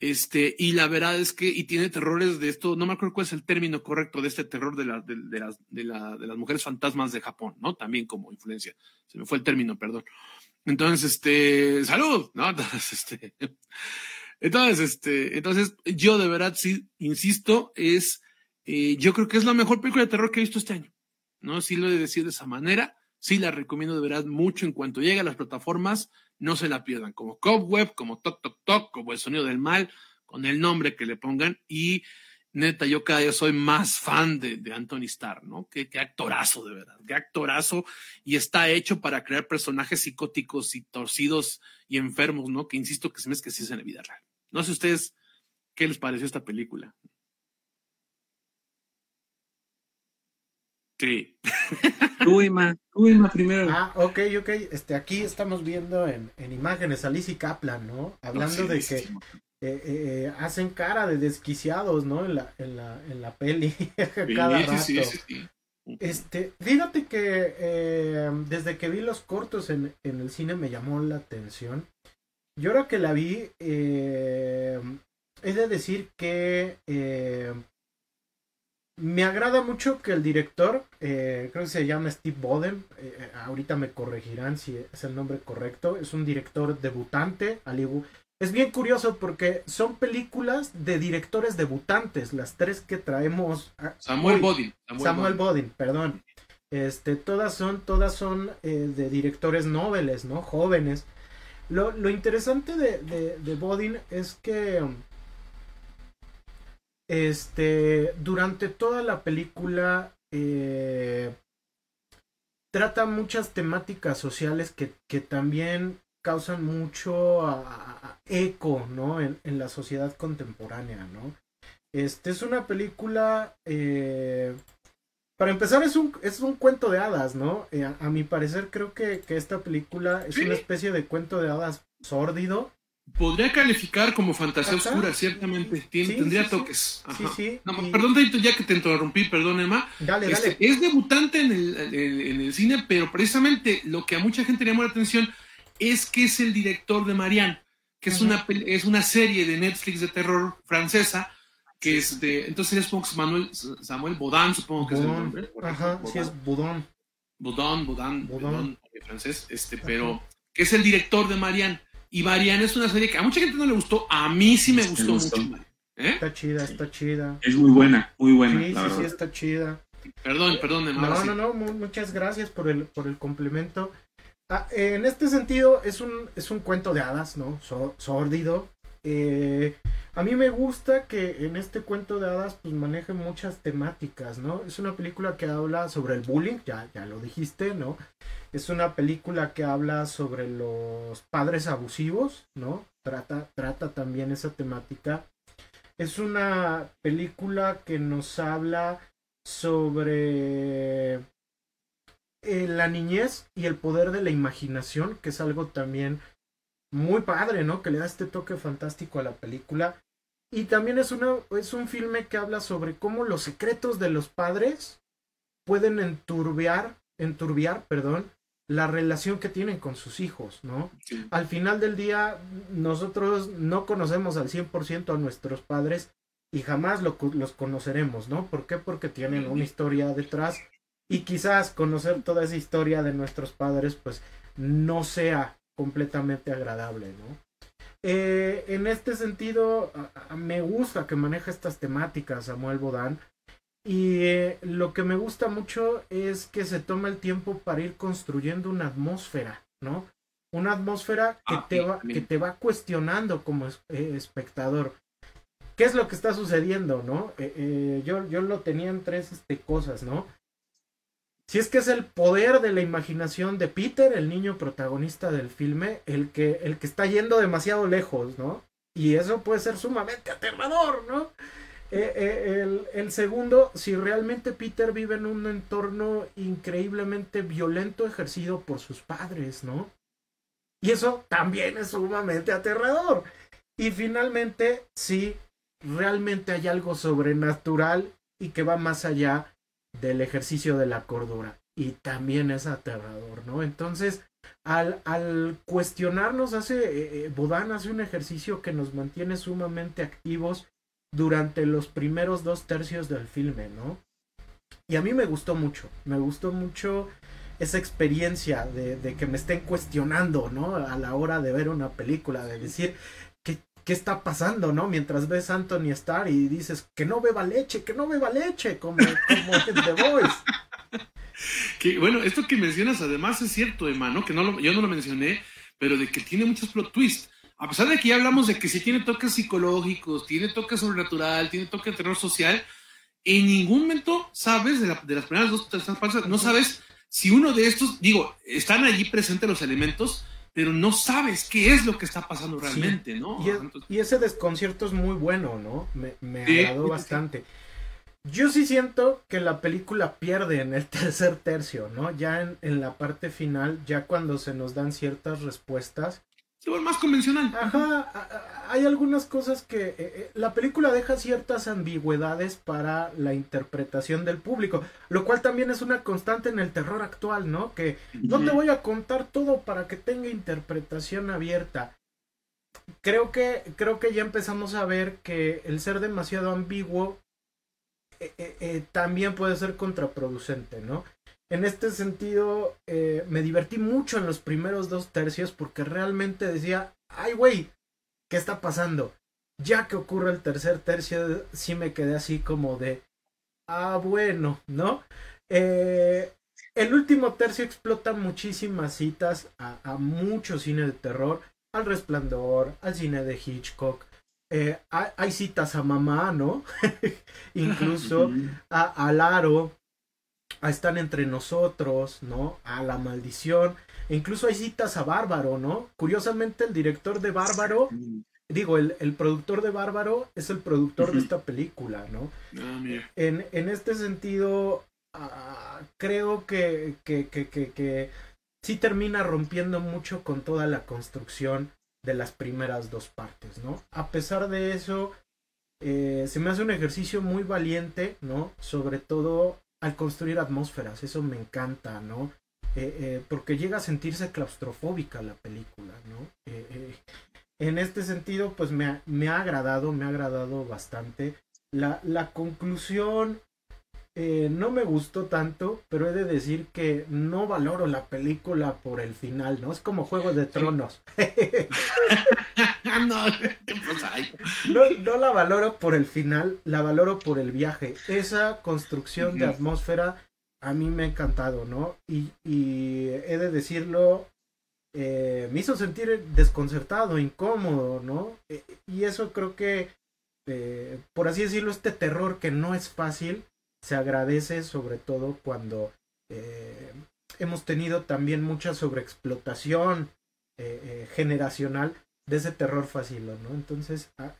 Speaker 2: este, y la verdad es que, y tiene terrores de esto, no me acuerdo cuál es el término correcto de este terror de, la, de, las, de, la, de las mujeres fantasmas de Japón, ¿no? También como influencia. Se me fue el término, perdón. Entonces, este, salud, ¿no? Este, entonces, este, entonces, yo de verdad sí, insisto, es, eh, yo creo que es la mejor película de terror que he visto este año, ¿no? Sí lo he de decir de esa manera, sí la recomiendo de verdad mucho en cuanto llegue a las plataformas, no se la pierdan, como Cobweb, como Toc Toc Toc, como El Sonido del Mal, con el nombre que le pongan, y neta, yo cada día soy más fan de, de Anthony Starr, ¿no? Qué, qué, actorazo, de verdad, qué actorazo, y está hecho para crear personajes psicóticos y torcidos y enfermos, ¿no? Que insisto que se me es que sí es en la vida real. No sé ustedes qué les pareció esta película. Sí.
Speaker 3: Tú, Ima, tú, Ima, primero.
Speaker 1: Ah, ok, ok. Este, aquí estamos viendo en, en imágenes a Lizzie Kaplan, ¿no? Hablando de que
Speaker 2: eh,
Speaker 1: eh, eh, hacen cara de desquiciados, ¿no? En la, en la, en la peli. cada rato.
Speaker 2: Sí, sí,
Speaker 1: este, fíjate que desde que vi los cortos en, en el cine me llamó la atención yo ahora que la vi, eh, he de decir que eh, me agrada mucho que el director, eh, creo que se llama Steve Boden, eh, ahorita me corregirán si es el nombre correcto, es un director debutante, al es bien curioso porque son películas de directores debutantes, las tres que traemos. a-
Speaker 2: Samuel. Bodin.
Speaker 1: Samuel Bodin, perdón. Este, todas son, todas son eh, de directores nobles, ¿no? Jóvenes. Lo, lo interesante de, de, de Bodin es que este, durante toda la película eh, trata muchas temáticas sociales que, que también causan mucho eco, ¿no? En, en la sociedad contemporánea, ¿no? Este es una película eh, para empezar, es un, es un cuento de hadas, ¿no? Eh, a, a mi parecer, creo que, que esta película es
Speaker 2: Sí.
Speaker 1: una especie de cuento de hadas sórdido.
Speaker 2: Podría calificar como fantasía oscura, ciertamente.
Speaker 1: Sí,
Speaker 2: tendría
Speaker 1: sí,
Speaker 2: toques.
Speaker 1: Sí,
Speaker 2: Ajá.
Speaker 1: sí.
Speaker 2: No,
Speaker 1: y-
Speaker 2: Perdón, ya que te interrumpí, perdón, Emma.
Speaker 1: Dale,
Speaker 2: Este,
Speaker 1: dale.
Speaker 2: es debutante en el, en- en el cine, pero precisamente lo que a mucha gente le llamó la atención es que es el director de Marianne, que es, una, es una serie de Netflix de terror francesa. Que este, entonces es supongo que es Manuel, Samuel Baudin, supongo que es el nombre.
Speaker 1: Ajá, sí es budón.
Speaker 2: Baudin, Baudin,
Speaker 1: Baudin.
Speaker 2: Baudin, en francés, este,
Speaker 1: Ajá.
Speaker 2: pero que es el director de Marianne. Y Marianne es una serie que a mucha gente no le gustó, a mí sí me
Speaker 3: Me
Speaker 2: gustó,
Speaker 3: gustó.
Speaker 2: mucho. ¿Eh?
Speaker 1: Está chida, está chida.
Speaker 3: Es muy buena, muy buena,
Speaker 1: Sí,
Speaker 3: la
Speaker 1: sí,
Speaker 3: verdad.
Speaker 1: sí, está chida.
Speaker 2: Perdón, perdón,
Speaker 1: No,
Speaker 2: sí.
Speaker 1: no, no, mu- muchas gracias por el, por el complemento. Ah, eh, en este sentido, es un, es un cuento de hadas, ¿no? So- sórdido. Eh, a mí me gusta que en este cuento de hadas pues maneje muchas temáticas, ¿no? Es una película que habla sobre el bullying, ya, ya lo dijiste, ¿no? Es una película que habla sobre los padres abusivos, ¿no? Trata, trata también esa temática. Es una película que nos habla sobre eh, la niñez y el poder de la imaginación, que es algo también muy padre, ¿no? Que le da este toque fantástico a la película. Y también es, una, es un filme que habla sobre cómo los secretos de los padres pueden enturbiar, enturbiar, perdón, la relación que tienen con sus hijos, ¿no?
Speaker 2: Sí.
Speaker 1: Al final del día, nosotros no conocemos al 100% a nuestros padres y jamás lo los conoceremos, ¿no? ¿Por qué? Porque tienen una historia detrás y quizás conocer toda esa historia de nuestros padres, pues no sea completamente agradable, ¿no? Eh, en este sentido, a- a- me gusta que maneja estas temáticas Samuel Bodán. Y eh, lo que me gusta mucho es que se toma el tiempo para ir construyendo una atmósfera, ¿no? Una atmósfera que,
Speaker 2: Ah,
Speaker 1: te, va, que te va cuestionando como es- eh, espectador. ¿Qué es lo que está sucediendo, no? Yo, yo lo tenía en tres este, cosas, ¿no? Si es que es el poder de la imaginación de Peter, el niño protagonista del filme, el que, el que está yendo demasiado lejos, ¿no? Y eso puede ser sumamente aterrador, ¿no? Eh, eh, el, el segundo, si realmente Peter vive en un entorno increíblemente violento ejercido por sus padres, ¿no? Y eso también es sumamente aterrador. Y finalmente, si realmente hay algo sobrenatural y que va más allá del ejercicio de la cordura. Y también es aterrador, ¿no? Entonces, al, al cuestionarnos, hace, eh, eh, Bodan hace un ejercicio que nos mantiene sumamente activos durante los primeros dos tercios del filme, ¿no? Y a mí me gustó mucho, me gustó mucho esa experiencia de, de que me estén cuestionando, ¿no? A la hora de ver una película, de decir, ¿qué, está pasando, no? Mientras ves a Anthony Starr y dices, que no beba leche, que no beba leche, como, como en The Voice.
Speaker 2: Que, bueno, esto que mencionas además es cierto, Emma, ¿no? Que no lo- yo no lo mencioné, pero de que tiene muchos plot twists. A pesar de que ya hablamos de que sí tiene toques psicológicos, tiene toque sobrenatural, tiene toque de terror social, en ningún momento sabes, de, la- de las primeras dos terceras partes, no sabes si uno de estos, digo, están allí presentes los elementos, pero no sabes qué es lo que está pasando
Speaker 1: Sí.
Speaker 2: realmente, ¿no?
Speaker 1: Y, es-
Speaker 2: Entonces,
Speaker 1: y ese desconcierto es muy bueno, ¿no? Me, me
Speaker 2: Sí,
Speaker 1: agradó bastante. Yo sí siento que la película pierde en el tercer tercio, ¿no? Ya en, en la parte final, ya cuando se nos dan ciertas respuestas,
Speaker 2: se vuelve más convencional.
Speaker 1: Ajá, hay algunas cosas que eh, eh, la película deja ciertas ambigüedades para la interpretación del público, lo cual también es una constante en el terror actual, ¿no? Que no te voy a contar todo para que tenga interpretación abierta. Creo que creo que ya empezamos a ver que el ser demasiado ambiguo eh, también puede ser contraproducente, ¿no? En este sentido eh, me divertí mucho en los primeros dos tercios porque realmente decía, ay güey, ¿qué está pasando? Ya que ocurre el tercer tercio, sí me quedé así como de, ah bueno, ¿no? Eh, el último tercio explota muchísimas citas a, a, mucho cine de terror, al resplandor, al cine de Hitchcock. Eh, hay, hay, citas a mamá, ¿no? Incluso a, a Laro, a Están entre nosotros, ¿no? A La Maldición. E incluso hay citas a Bárbaro, ¿no? Curiosamente, el director de Bárbaro, digo, el, el productor de Bárbaro es el productor de esta película, ¿no?
Speaker 2: Ah,
Speaker 1: en, en, este sentido, uh, creo que, que, que, que, que sí termina rompiendo mucho con toda la construcción de las primeras dos partes, ¿no? A pesar de eso, eh, se me hace un ejercicio muy valiente, ¿no? Sobre todo al construir atmósferas, eso me encanta, ¿no? Eh, eh, porque llega a sentirse claustrofóbica la película, ¿no? Eh, en este sentido, pues me ha, me ha, agradado, me ha agradado bastante. La, la conclusión no me gustó tanto, pero he de decir que no valoro la película por el final, ¿no? Es como Juego de Tronos.
Speaker 2: no,
Speaker 1: no, no, la valoro por el final, la valoro por el viaje. Esa construcción de atmósfera a mí me ha encantado, ¿no? Y, y he de decirlo, eh, me hizo sentir desconcertado, incómodo, ¿no? Eh, y eso creo que, eh, por así decirlo, este terror que no es fácil, se agradece sobre todo cuando hemos tenido también mucha sobreexplotación generacional de ese terror fácil, ¿no? Entonces, ah,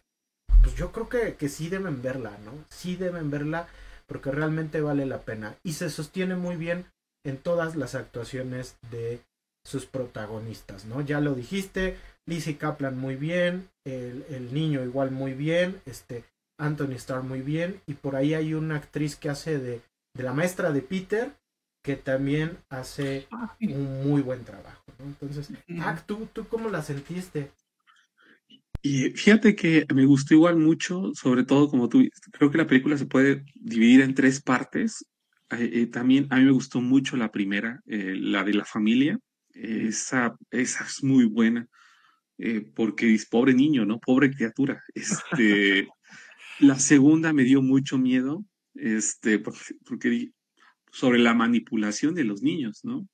Speaker 1: pues yo creo que, que sí deben verla, ¿no? Sí deben verla porque realmente vale la pena y se sostiene muy bien en todas las actuaciones de sus protagonistas, ¿no? Ya lo dijiste, Lizzie Kaplan muy bien, el, el, niño igual muy bien, este Anthony Starr muy bien, y por ahí hay una actriz que hace de, de la maestra de Peter, que también hace un muy buen trabajo, ¿no? Entonces, ah, ¿tú, ¿tú cómo la sentiste?
Speaker 3: Y fíjate que me gustó igual mucho, sobre todo como tú, creo que la película se puede dividir en tres partes. Eh, eh, también a mí me gustó mucho la primera, eh, la de la familia. Esa, esa es muy buena, porque es pobre niño, ¿no? Pobre criatura. Este, la segunda me dio mucho miedo, este, porque, porque sobre la manipulación de los niños, ¿no?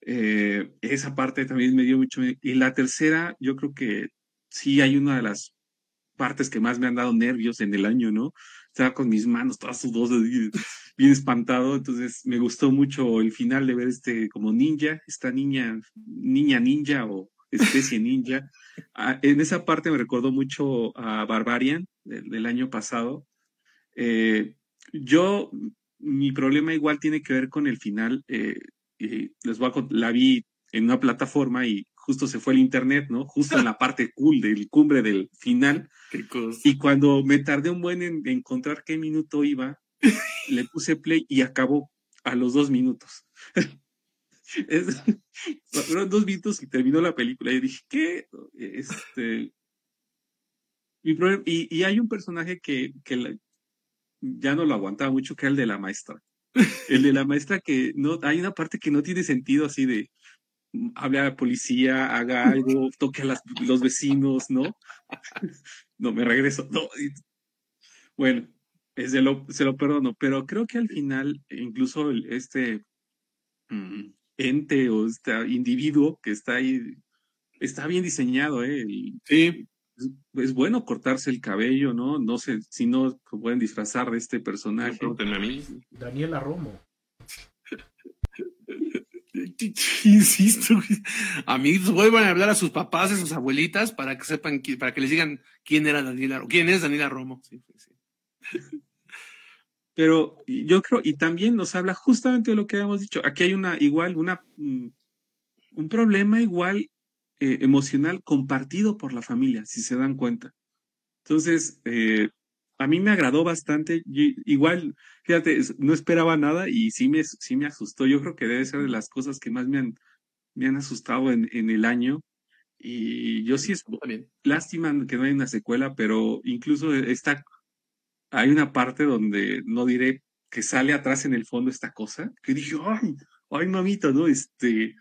Speaker 3: esa parte también me dio mucho miedo. Y la tercera, yo creo que sí hay una de las partes que más me han dado nervios en el año, ¿no? Estaba con mis manos todas sudosas, bien espantado, entonces me gustó mucho el final de ver este como ninja, esta niña, niña ninja o especie ninja. Ah, en esa parte me recordó mucho a Barbarian del, del año pasado. Eh, yo, mi problema igual tiene que ver con el final. Eh, les voy a, la vi en una plataforma y justo se fue el internet, ¿no? Justo en la parte cool del cumbre del final. Y cuando me tardé un buen en encontrar qué minuto iba, le puse play y acabó a los dos minutos. es, fueron dos minutos y terminó la película. Y dije, ¿qué? Este, mi problema, y, y, hay un personaje que, que la, ya no lo aguantaba mucho, que era el de la maestra. El de la maestra que no, hay una parte que no tiene sentido así de, hable a la policía, haga algo, toque a las, los vecinos, ¿no? no, me regreso. No. Bueno, se lo, se lo perdono, pero creo que al final, incluso el, este mm, ente o este individuo que está ahí, está bien diseñado, ¿eh?
Speaker 2: Y, sí.
Speaker 3: Es, es, bueno cortarse el cabello, ¿no? No sé si no pueden disfrazar de este personaje.
Speaker 1: Daniela Romo.
Speaker 2: Insisto, amigos, vuelvan a hablar a sus papás, a sus abuelitas, para que sepan, para que les digan quién era Daniela, quién es Daniela Romo.
Speaker 3: Pero yo creo, y también nos habla justamente de lo que habíamos dicho. Aquí hay una, igual, una, mm, un problema igual eh, emocional compartido por la familia, si se dan cuenta. Entonces, eh, a mí me agradó bastante. igual, fíjate, no esperaba nada y sí me, sí me asustó. Yo creo que debe ser de las cosas que más me han, me han asustado en, en el año. Y yo sí es lástima que no hay una secuela, pero incluso está, hay una parte donde no diré que sale atrás en el fondo esta cosa, que dije, ay, ay mamita, ¿no? Este,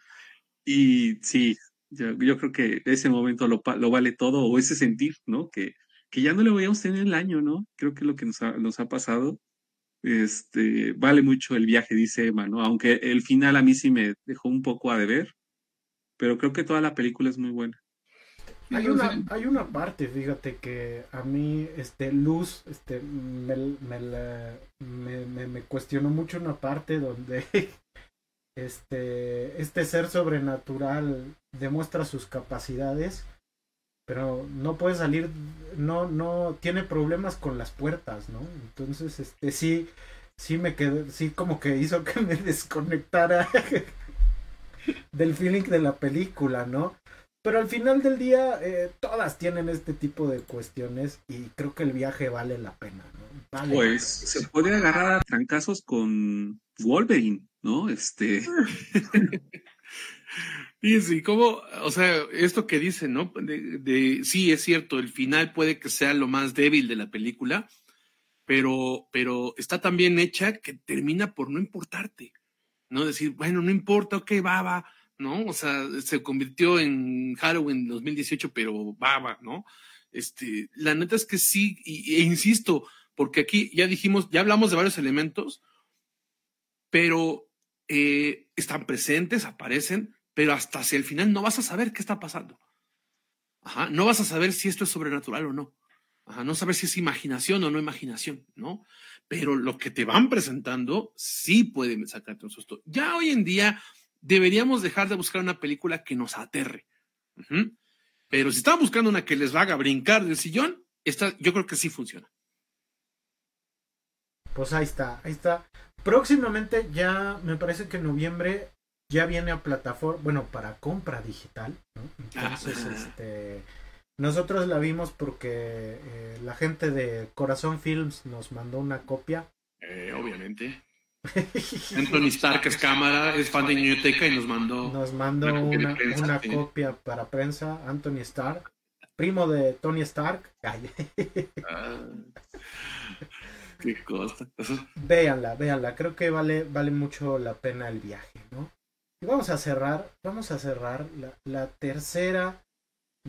Speaker 3: y sí, yo, creo que ese momento lo, lo, vale todo, o ese sentir, ¿no? Que, que ya no le voy a tener el año, ¿no? Creo que lo que nos ha, nos ha pasado, este, vale mucho el viaje, dice Emma, ¿no? Aunque el final a mí sí me dejó un poco a deber, pero creo que toda la película es muy buena.
Speaker 1: Hay una, hay una parte, fíjate, que a mí, este, Luz, este, me, me, me, cuestionó mucho una parte donde este, este ser sobrenatural demuestra sus capacidades, pero no puede salir, no, no, tiene problemas con las puertas, ¿no? Entonces, este, sí, sí me quedé, sí como que hizo que me desconectara del feeling de la película, ¿no? Pero al final del día, eh, todas tienen este tipo de cuestiones y creo que el viaje vale la pena, ¿no?
Speaker 3: pues se puede agarrar a trancazos con Wolverine, ¿no? Este.
Speaker 2: Y sí, como, o sea, esto que dice, ¿no? De, sí, es cierto, el final puede que sea lo más débil de la película, pero, pero está tan bien hecha que termina por no importarte, ¿no? Decir, bueno, no importa, ok, va, ¿no? O sea, se convirtió en Halloween 2018, pero baba, ¿no? Este, la neta es que sí, e insisto, porque aquí ya dijimos, ya hablamos de varios elementos, pero eh, están presentes, aparecen, pero hasta hacia el final no vas a saber qué está pasando. Ajá, no vas a saber si esto es sobrenatural o no. Ajá, no saber si es imaginación o no imaginación, ¿no? Pero lo que te van presentando sí puede sacarte un susto. Ya hoy en día deberíamos dejar de buscar una película que nos aterre. Pero si están buscando una que les haga brincar del sillón, esta yo creo que sí funciona.
Speaker 1: Pues ahí está, ahí está. Próximamente ya, me parece que en noviembre ya viene a plataforma, bueno, para compra digital, Entonces, ah. este, nosotros la vimos porque eh, la gente de Corazón Films nos mandó una copia.
Speaker 2: Eh, obviamente. Anthony Stark es cámara, es fan de Biblioteca y nos mandó.
Speaker 1: Nos mandó una, copia para prensa. Anthony Stark, primo de Tony Stark. Ah,
Speaker 2: qué cosa.
Speaker 1: Véanla, véanla. Creo que vale, vale mucho la pena el viaje, ¿no? Y vamos a cerrar, vamos a cerrar la, tercera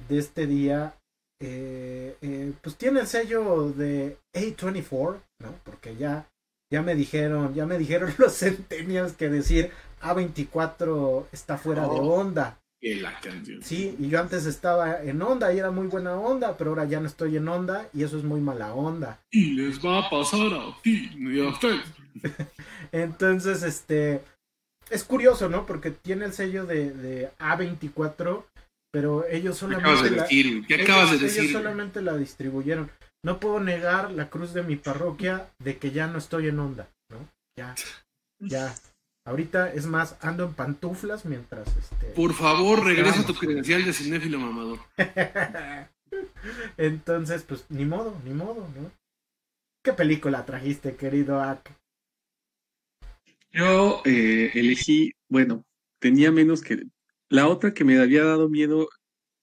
Speaker 1: de este día. Eh, eh, pues tiene el sello de A24, ¿no? Porque ya ya me dijeron, ya me dijeron los centenios que decir A24 está fuera de oh, onda. Sí, y yo antes estaba en onda y era muy buena onda, pero ahora ya no estoy en onda y eso es muy mala onda.
Speaker 2: Y les va a pasar a ti y a.
Speaker 1: Entonces, este, es curioso, ¿no? Porque tiene el sello de, A24, pero ellos solamente... ellos solamente la distribuyeron no puedo negar la cruz de mi parroquia de que ya no estoy en onda, ¿no? Ya, ya. Ahorita, es más, ando en pantuflas mientras este.
Speaker 2: Por favor, regresa tu credencial de cinéfilo mamador.
Speaker 1: Entonces, pues, ni modo, ni modo, ¿no? ¿Qué película trajiste, querido Ak?
Speaker 3: Yo eh, elegí, bueno, tenía menos que. La otra que me había dado miedo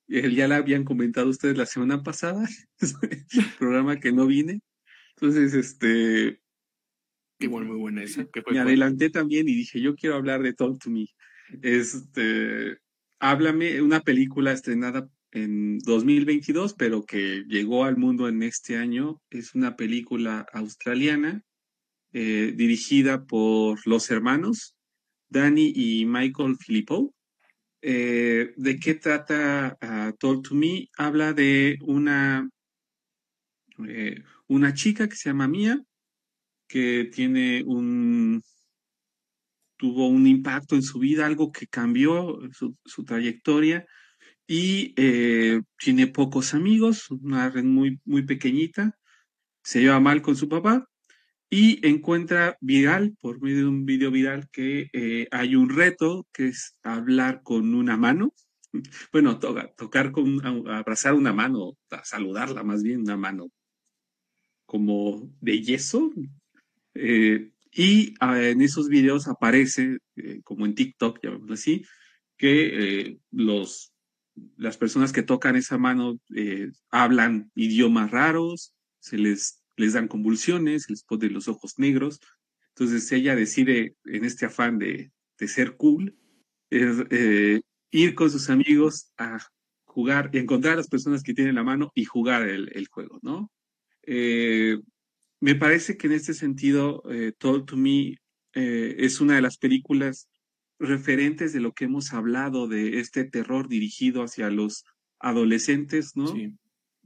Speaker 3: ya la habían comentado ustedes la semana pasada, programa que no vine. Entonces, este...
Speaker 2: Igual muy buena esa.
Speaker 3: me adelanté también y dije, yo quiero hablar de Talk to Me. Este, háblame, una película estrenada en 2022, pero que llegó al mundo en este año. Es una película australiana eh, dirigida por los hermanos Danny y Michael Filippo. Eh, ¿De qué trata uh, to Me? Habla de una, eh, una chica que se llama Mia, que tiene un tuvo un impacto en su vida, algo que cambió su, trayectoria y tiene pocos amigos, una red muy, muy pequeñita, se lleva mal con su papá y encuentra viral, por medio de un video viral, que eh, hay un reto que es hablar con una mano. Bueno, tocar con, abrazar una mano, saludarla más bien, una mano como de yeso. Eh, y ah, en esos videos aparece, eh, como en TikTok, llamémoslo así, que los, las personas que tocan esa mano hablan idiomas raros, se les les dan convulsiones, les pone los ojos negros. Entonces ella decide, en este afán de, ser cool, eh, ir con sus amigos a jugar, encontrar a las personas que tienen la mano y jugar el, juego, ¿no? Eh, me parece que en este sentido, eh, Told to Me es una de las películas referentes de lo que hemos hablado de este terror dirigido hacia los adolescentes, ¿no? Sí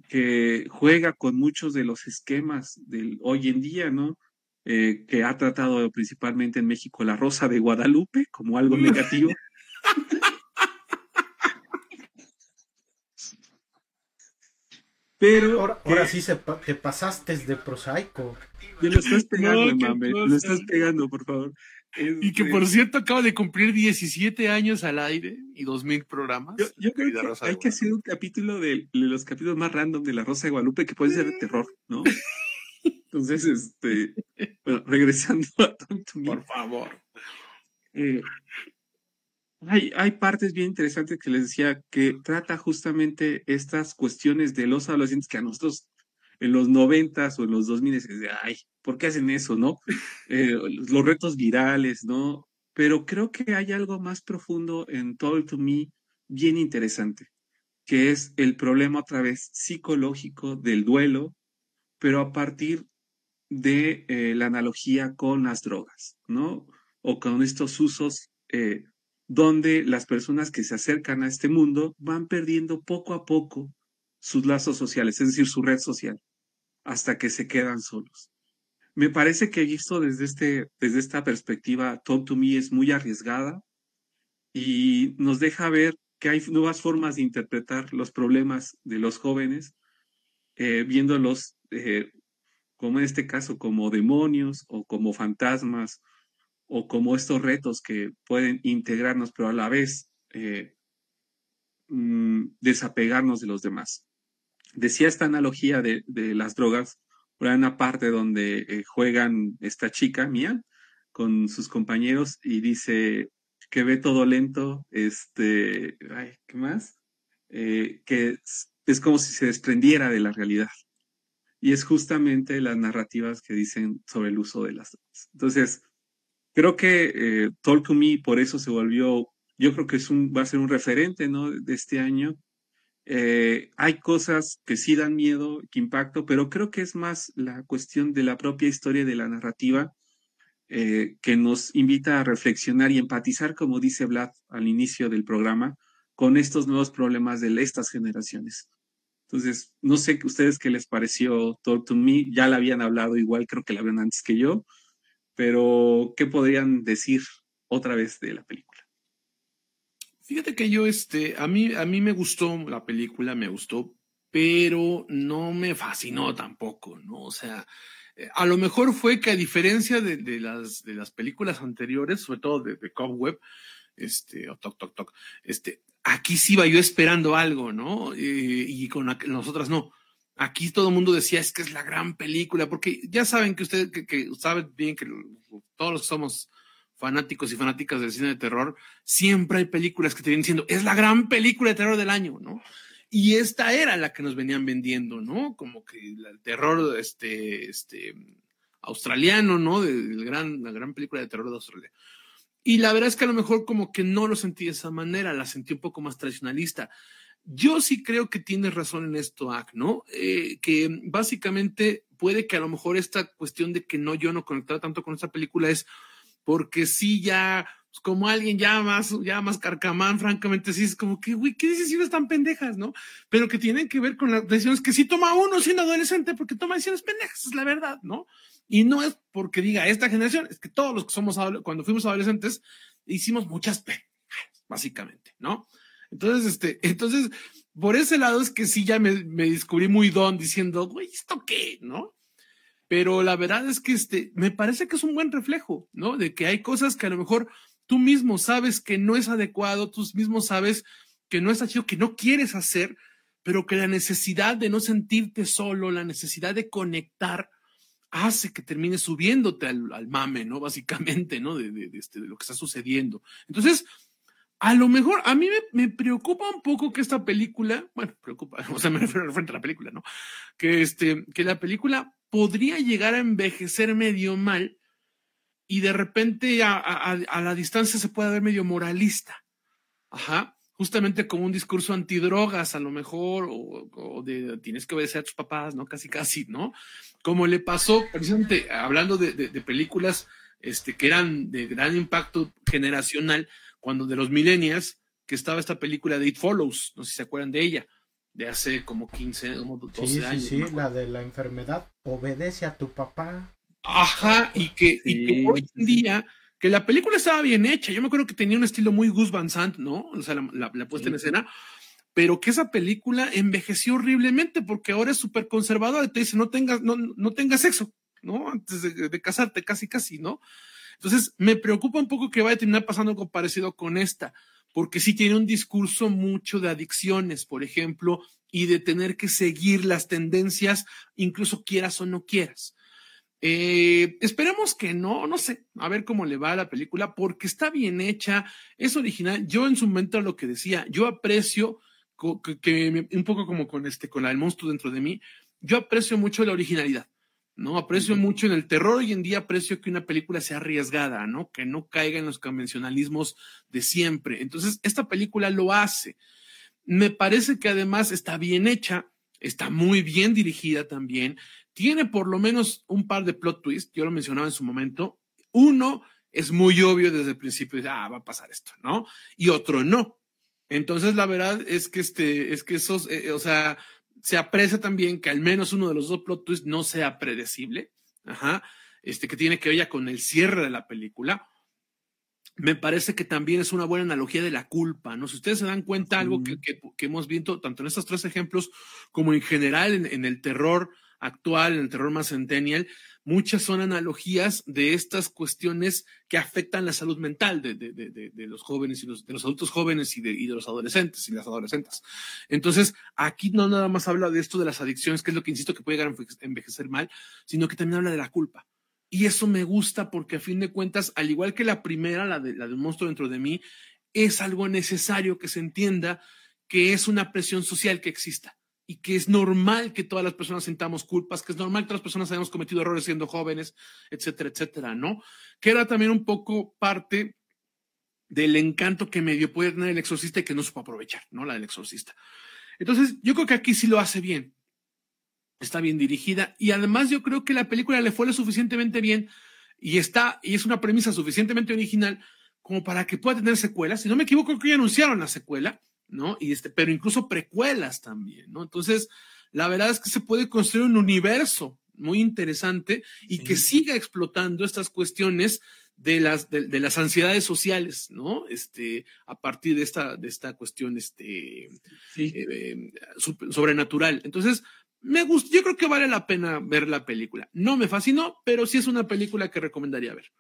Speaker 3: que juega con muchos de los esquemas del hoy en día, ¿no? Eh, que ha tratado principalmente en México la Rosa de Guadalupe como algo negativo.
Speaker 1: Pero ahora, sí se te pasaste de prosaico.
Speaker 3: Me lo estás pegando, mame. lo estás pegando, por favor.
Speaker 2: Y que por cierto acaba de cumplir 17 años al aire y 2000 programas.
Speaker 3: Yo, creo que hay que hacer un capítulo de, los capítulos más random de La Rosa de Guadalupe que puede ser de terror, ¿no? Entonces, este, bueno, regresando a
Speaker 2: Por favor.
Speaker 3: Eh, hay, hay partes bien interesantes que les decía que trata justamente estas cuestiones de los adolescentes que a nosotros en los noventas o en los dos miles, ay, ¿por qué hacen eso, no? Eh, los retos virales, ¿no? Pero creo que hay algo más profundo en Talk to Me bien interesante, que es el problema otra vez psicológico del duelo, pero a partir de eh, la analogía con las drogas, ¿no? O con estos usos eh, donde las personas que se acercan a este mundo van perdiendo poco a poco sus lazos sociales, es decir, su red social hasta que se quedan solos. Me parece que esto desde, este, desde esta perspectiva, Talk to Me es muy arriesgada y nos deja ver que hay nuevas formas de interpretar los problemas de los jóvenes, eh, viéndolos eh, como en este caso como demonios o como fantasmas o como estos retos que pueden integrarnos, pero a la vez eh, mm, desapegarnos de los demás. Decía esta analogía de, las drogas, una parte donde eh, juegan esta chica mía con sus compañeros y dice que ve todo lento, este, ay, ¿qué más? Eh, que es, como si se desprendiera de la realidad. Y es justamente las narrativas que dicen sobre el uso de las drogas. Entonces, creo que eh, Talk to Me por eso se volvió, yo creo que es un, va a ser un referente ¿no? de este año eh, hay cosas que sí dan miedo, que impacto, pero creo que es más la cuestión de la propia historia de la narrativa eh, que nos invita a reflexionar y empatizar, como dice Vlad al inicio del programa, con estos nuevos problemas de estas generaciones. Entonces, no sé ustedes qué les pareció Talk to Me, ya la habían hablado igual, creo que la habían antes que yo, pero ¿qué podrían decir otra vez de la película?
Speaker 2: Fíjate que yo, este, a mí, a mí me gustó la película, me gustó, pero no me fascinó tampoco, ¿no? O sea, eh, a lo mejor fue que a diferencia de, las, de las películas anteriores, sobre todo de, de Cobweb, este, o Toc Toc Toc, este, aquí sí iba yo esperando algo, ¿no? Eh, y con nosotras no. Aquí todo el mundo decía, es que es la gran película, porque ya saben que ustedes, que, que saben bien que todos los que somos fanáticos y fanáticas del cine de terror, siempre hay películas que te vienen diciendo, es la gran película de terror del año, ¿no? Y esta era la que nos venían vendiendo, ¿no? Como que el terror este, este, australiano, ¿no? De, gran, la gran película de terror de Australia. Y la verdad es que a lo mejor como que no lo sentí de esa manera, la sentí un poco más tradicionalista. Yo sí creo que tienes razón en esto, Ak, ¿no? Eh, que básicamente puede que a lo mejor esta cuestión de que no yo no conectaba tanto con esta película es porque sí ya, pues, como alguien ya más, ya más carcamán, francamente, sí es como que, güey, ¿qué decisiones tan pendejas, no? Pero que tienen que ver con las decisiones que sí toma uno siendo adolescente, porque toma decisiones pendejas, es la verdad, ¿no? Y no es porque diga esta generación, es que todos los que somos, cuando fuimos adolescentes, hicimos muchas pendejas, básicamente, ¿no? Entonces, este, entonces, por ese lado es que sí ya me, me descubrí muy don diciendo, güey, ¿esto qué? ¿No? Pero la verdad es que este, me parece que es un buen reflejo, ¿no? De que hay cosas que a lo mejor tú mismo sabes que no es adecuado, tú mismo sabes que no es chido, que no quieres hacer, pero que la necesidad de no sentirte solo, la necesidad de conectar, hace que termine subiéndote al, mame, ¿no? Básicamente, ¿no? De, este, de, lo que está sucediendo. Entonces, a lo mejor a mí me, preocupa un poco que esta película, bueno, preocupa, o sea, me refiero frente a la película, ¿no? Que, este, que la película podría llegar a envejecer medio mal y de repente a, a la distancia se puede ver medio moralista. Ajá justamente como un discurso antidrogas, a lo mejor, o, de tienes que obedecer a tus papás, ¿no? Casi, casi, ¿no? Como le pasó, precisamente, hablando de, películas este, que eran de gran impacto generacional, cuando de los millennials, que estaba esta película de It Follows, no sé si se acuerdan de ella, de hace como 15, como 12 años.
Speaker 1: Sí, sí, la de la enfermedad, obedece a tu papá.
Speaker 2: Ajá, y que, y que hoy en día que la película estaba bien hecha. Yo me acuerdo que tenía un estilo muy Gus Van Sant, ¿no? O sea, la, puesta en escena, pero que esa película envejeció horriblemente porque ahora es súper conservadora. Te dice, no tengas, no, no tengas sexo, ¿no? Antes de, casarte, casi, casi, ¿no? Entonces, me preocupa un poco que vaya a terminar pasando algo parecido con esta, porque sí tiene un discurso mucho de adicciones, por ejemplo, y de tener que seguir las tendencias, incluso quieras o no quieras. Eh, esperemos que no, no sé, a ver cómo le va a la película, porque está bien hecha, es original. Yo en su momento lo que decía, yo aprecio que, un poco como con este, con el monstruo dentro de mí, yo aprecio mucho la originalidad, ¿no? Aprecio mucho en el terror hoy en día, aprecio que una película sea arriesgada, ¿no? Que no caiga en los convencionalismos de siempre. Entonces, esta película lo hace. Me parece que además está bien hecha, está muy bien dirigida también tiene por lo menos un par de plot twists, yo lo mencionaba en su momento. Uno es muy obvio desde el principio, ah, va a pasar esto, ¿no? Y otro no. Entonces, la verdad es que este, es que esos, eh, o sea, se aprecia también que al menos uno de los dos plot twists no sea predecible, ajá, este, que tiene que ver ya con el cierre de la película. Me parece que también es una buena analogía de la culpa, ¿no? Si ustedes se dan cuenta, algo que, hemos visto tanto en estos tres ejemplos como en general en el terror, actual, en el terror más centennial, muchas son analogías de estas cuestiones que afectan la salud mental de, los jóvenes y de los adultos jóvenes y de, los adolescentes y las adolescentes. Entonces, aquí no nada más habla de esto de las adicciones, que es lo que insisto que puede llegar a envejecer mal, sino que también habla de la culpa. Y eso me gusta porque a fin de cuentas, al igual que la primera, la, de, la del monstruo dentro de mí, es algo necesario que se entienda que es una presión social que exista y que es normal que todas las personas sintamos culpas, que es normal que todas las personas hayamos cometido errores siendo jóvenes, etcétera, etcétera, ¿no? Que era también un poco parte del encanto que medio puede tener el exorcista y que no supo aprovechar, ¿no? La del exorcista. Entonces, yo creo que aquí sí lo hace bien. Está bien dirigida y además yo creo que la película le fue lo suficientemente bien y está, y es una premisa suficientemente original como para que pueda tener secuelas. Si no me equivoco, creo que ya anunciaron la secuela ¿no? Y este, pero incluso precuelas también, ¿no? Entonces, la verdad es que se puede construir un universo muy interesante y que siga explotando estas cuestiones de las, de, las ansiedades sociales, ¿no? Este, a partir de esta, de esta cuestión, este, eh, sobrenatural. Entonces, me gusta, yo creo que vale la pena ver la película. No me fascinó, pero sí es una película que recomendaría ver.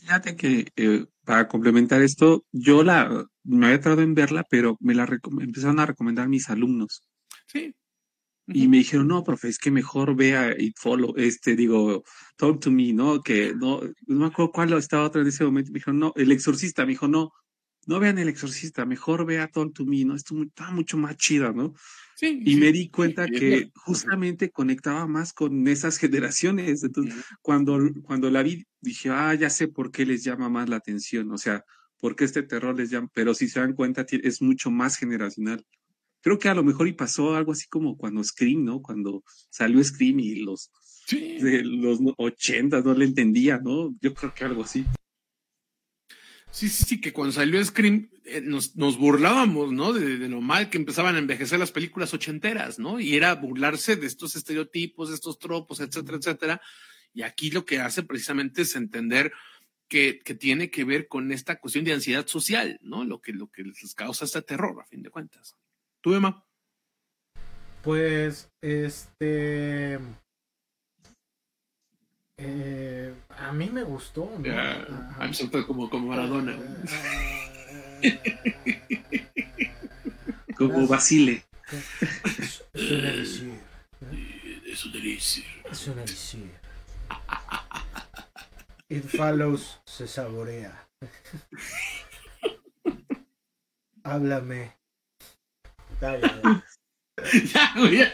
Speaker 3: Fíjate que eh, para complementar esto, yo la me había tratado en verla, pero me la empezaron a recomendar mis alumnos.
Speaker 2: Sí.
Speaker 3: Y me dijeron, no, profe, es que mejor vea It Follow, este, digo, Talk to Me, ¿no? Que no, no me acuerdo cuál estaba otra en ese momento. Me dijeron, no, El Exorcista, me dijo, no, no vean El Exorcista, mejor vea Talk to Me, ¿no? Esto está mucho más chida, ¿no? y me di cuenta que justamente conectaba más con esas generaciones. Entonces, cuando, cuando la vi, dije, ah, ya sé por qué les llama más la atención. O sea, por qué este terror les llama. Pero si se dan cuenta, es mucho más generacional. Creo que a lo mejor y pasó algo así como cuando Scream, ¿no? Cuando salió Scream y los, de los 80 no le entendía, ¿no? Yo creo que algo así.
Speaker 2: Sí, sí, sí, que cuando salió Scream eh, nos, burlábamos, ¿no? De, lo mal que empezaban a envejecer las películas ochenteras, ¿no? Y era burlarse de estos estereotipos, de estos tropos, etcétera, etcétera. Y aquí lo que hace precisamente es entender que, tiene que ver con esta cuestión de ansiedad social, ¿no? Lo que, lo que les causa este terror, a fin de cuentas. ¿Tú, Emma?
Speaker 1: Pues, este. Eh, a mí me gustó, ¿no?
Speaker 2: Ya, a mí se fue como, como Maradona.
Speaker 3: Como Basile.
Speaker 1: Es, es un elixir.
Speaker 2: Es un delicia.
Speaker 1: Es un elixir. It follows se saborea. Háblame. Ya, ya, ya.
Speaker 2: Ya, güey.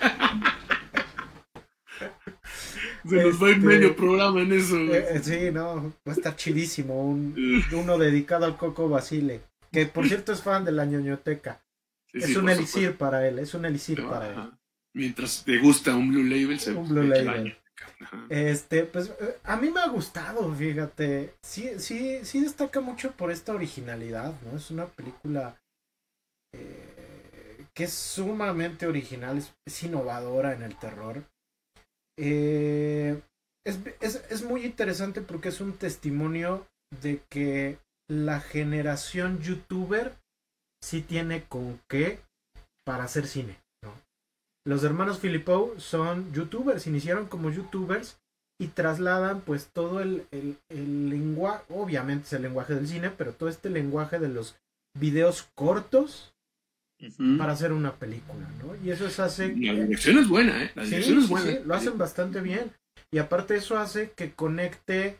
Speaker 2: Se nos va en
Speaker 1: Este-
Speaker 2: medio programa en eso.
Speaker 1: Eh, eh, sí, no, va a estar chidísimo. Un, uno dedicado al Coco Basile. Que por cierto es fan de la ñoñoteca.
Speaker 2: Sí,
Speaker 1: es
Speaker 2: sí,
Speaker 1: un elixir para él, es un elixir para él.
Speaker 2: Mientras te gusta un Blue Label, se
Speaker 1: Un Blue
Speaker 2: se echa
Speaker 1: Label. Este, pues eh, a mí me ha gustado, fíjate. Sí, sí, sí destaca mucho por esta originalidad, ¿no? Es una película eh, que es sumamente original, es, es innovadora en el terror. Eh, es, es, es muy interesante porque es un testimonio de que la generación youtuber sí tiene con qué para hacer cine. Los hermanos Filippo son youtubers, iniciaron como youtubers y trasladan pues todo el, el, el lenguaje, obviamente es el lenguaje del cine, pero todo este lenguaje de los videos cortos Para hacer una película, ¿no? Y eso es hace...
Speaker 2: La dirección es buena, ¿eh? La
Speaker 1: Sí,
Speaker 2: dirección es
Speaker 1: sí,
Speaker 2: buena.
Speaker 1: sí, lo hacen bastante bien. Y aparte eso hace que conecte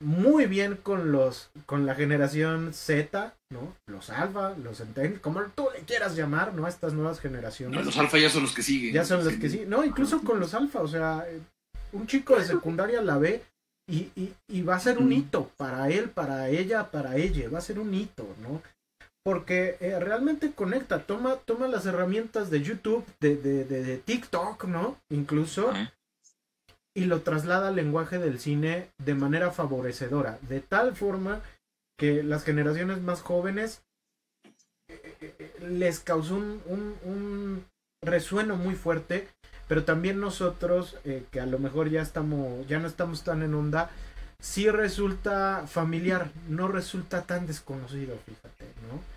Speaker 1: muy bien con los con la generación Z, ¿no? Los alfa, los centennials, como tú le quieras llamar, ¿no? Estas nuevas
Speaker 2: No,
Speaker 1: generaciones.
Speaker 2: los alfa ya son los que siguen.
Speaker 1: ya son los que sí. No, incluso con los alfa, o sea, un chico de secundaria la ve y, y, y va a ser un hito para él, para ella, para ella, va a ser un hito, ¿no? Porque eh, realmente conecta, toma, toma las herramientas de YouTube, de, de, de, de TikTok, ¿no? Incluso, y lo traslada al lenguaje del cine de manera favorecedora, de tal forma que las generaciones más jóvenes eh, les causó un, un, un resueno muy fuerte, pero también nosotros, eh, que a lo mejor ya estamos, ya no estamos tan en onda, sí resulta familiar, no resulta tan desconocido, fíjate, ¿no?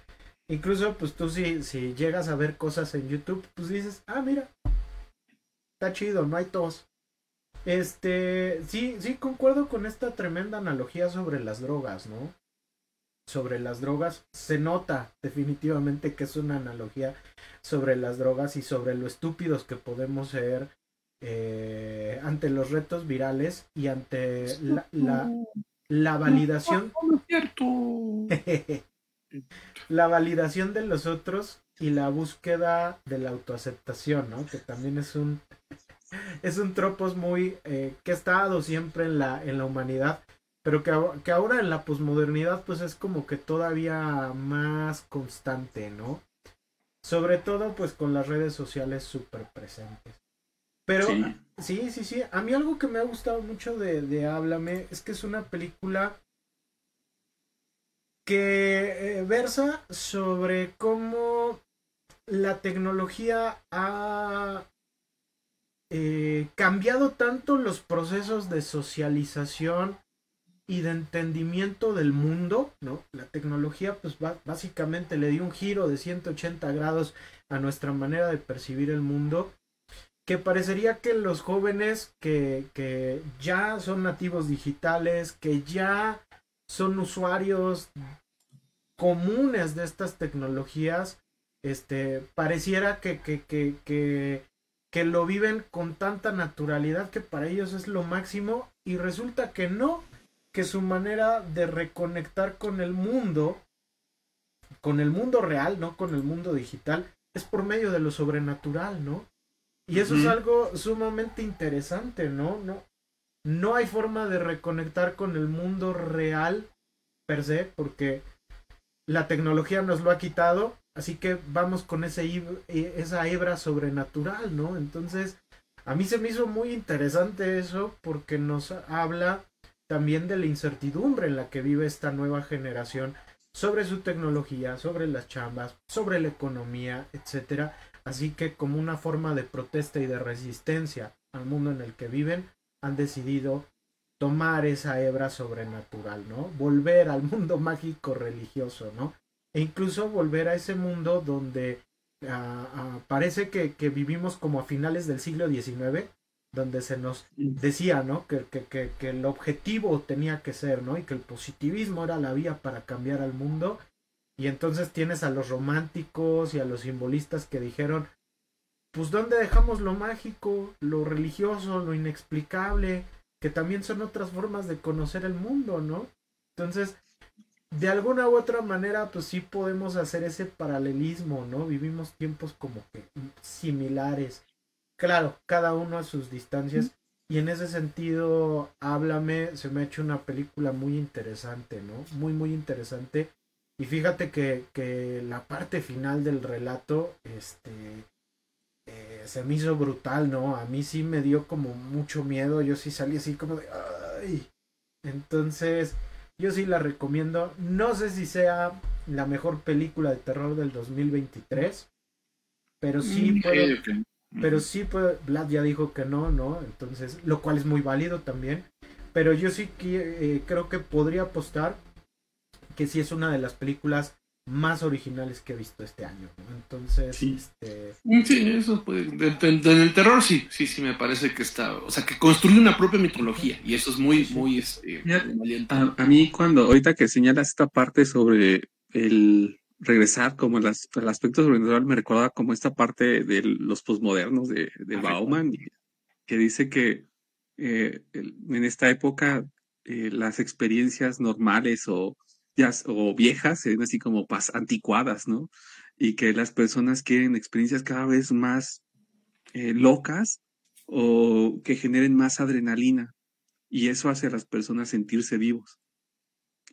Speaker 1: Incluso, pues tú si, si llegas a ver cosas en YouTube, pues dices, ah, mira, está chido, no hay tos. Este, sí, sí, concuerdo con esta tremenda analogía sobre las drogas, ¿no? Sobre las drogas, se nota definitivamente que es una analogía sobre las drogas y sobre lo estúpidos que podemos ser eh, ante los retos virales y ante la, la, la validación
Speaker 2: No, no es cierto.
Speaker 1: la validación de los otros y la búsqueda de la autoaceptación, ¿no? Que también es un es un tropos muy eh, que ha estado siempre en la en la humanidad, pero que, que ahora en la posmodernidad pues es como que todavía más constante, ¿no? Sobre todo pues con las redes sociales súper presentes. Pero
Speaker 3: Sí.
Speaker 1: Sí, sí, sí. A mí algo que me ha gustado mucho de, de Háblame es que es una película que eh, versa sobre cómo la tecnología ha eh, cambiado tanto los procesos de socialización y de entendimiento del mundo, ¿no? La tecnología pues básicamente le dio un giro de 180 grados a nuestra manera de percibir el mundo que parecería que los jóvenes que, que ya son nativos digitales, que ya son usuarios comunes de estas tecnologías, este, pareciera que, que, que, que, que lo viven con tanta naturalidad que para ellos es lo máximo y resulta que no, que su manera de reconectar con el mundo, con el mundo real, no con el mundo digital, es por medio de lo sobrenatural, ¿no? Y eso es algo sumamente interesante, ¿no? No, no hay forma de reconectar con el mundo real per se, porque la tecnología nos lo ha quitado, así que vamos con ese, eh, esa hebra sobrenatural, ¿no? Entonces, a mí se me hizo muy interesante eso porque nos habla también de la incertidumbre en la que vive esta nueva generación sobre su tecnología, sobre las chambas, sobre la economía, etcétera. Así que como una forma de protesta y de resistencia al mundo en el que viven, han decidido tomar esa hebra sobrenatural, ¿no? Volver al mundo mágico religioso, ¿no? E incluso volver a ese mundo donde ah, ah, parece que, que vivimos como a finales del siglo XIX, donde se nos decía, ¿no? Que, que, que, el objetivo tenía que ser, ¿no? Y que el positivismo era la vía para cambiar al mundo. Y entonces tienes a los románticos y a los simbolistas que dijeron, pues ¿dónde dejamos lo mágico, lo religioso, lo inexplicable, que también son otras formas de conocer el mundo, ¿no? Entonces, de alguna u otra manera, pues sí podemos hacer ese paralelismo, ¿no? Vivimos tiempos como que similares. Claro, cada uno a sus distancias. Y en ese sentido, Háblame, se me ha hecho una película muy interesante, ¿no? Muy, muy interesante. Y fíjate que, que la parte final del relato, este, eh, se me hizo brutal, ¿no? A mí sí me dio como mucho miedo, yo sí salí así como de, ay. Entonces, yo sí la recomiendo. No sé si sea la mejor película de terror del 2023, pero sí mm, puedo, pero sí puedo, Vlad ya dijo que no, ¿no? Entonces, lo cual es muy válido también. Pero yo sí que, eh, creo que podría apostar que sí es una de las películas más originales que he visto este año. Entonces,
Speaker 2: sí.
Speaker 1: este...
Speaker 2: Mm, sí, eso puede... En el terror sí, sí, sí, me parece que está... O sea, que construye una propia mitología y eso es muy, muy... Este,
Speaker 3: a, mí cuando, ahorita que señalas esta parte sobre el regresar como el, aspecto sobrenatural, me recuerda como esta parte de los posmodernos de, de Bauman, que dice que eh, en esta época eh, las experiencias normales o o viejas, se ven así como anticuadas, ¿no? Y que las personas quieren experiencias cada vez más eh, locas o que generen más adrenalina. Y eso hace a las personas sentirse vivos.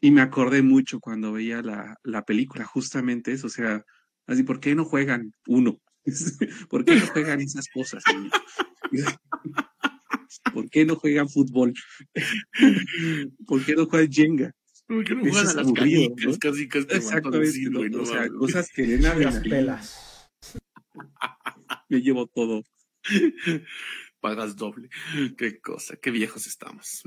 Speaker 3: Y me acordé mucho cuando veía la, la película, justamente eso, o sea, así, ¿por qué no juegan uno? ¿Por qué no juegan esas cosas? ¿Por qué no juegan fútbol? ¿Por qué no juegan Jenga?
Speaker 2: Porque no juegan a las canicas, casi casi
Speaker 3: Exactamente, no, o sea, cosas que den
Speaker 1: las pelas.
Speaker 3: Me llevo todo.
Speaker 2: Pagas doble. Qué cosa, qué viejos estamos.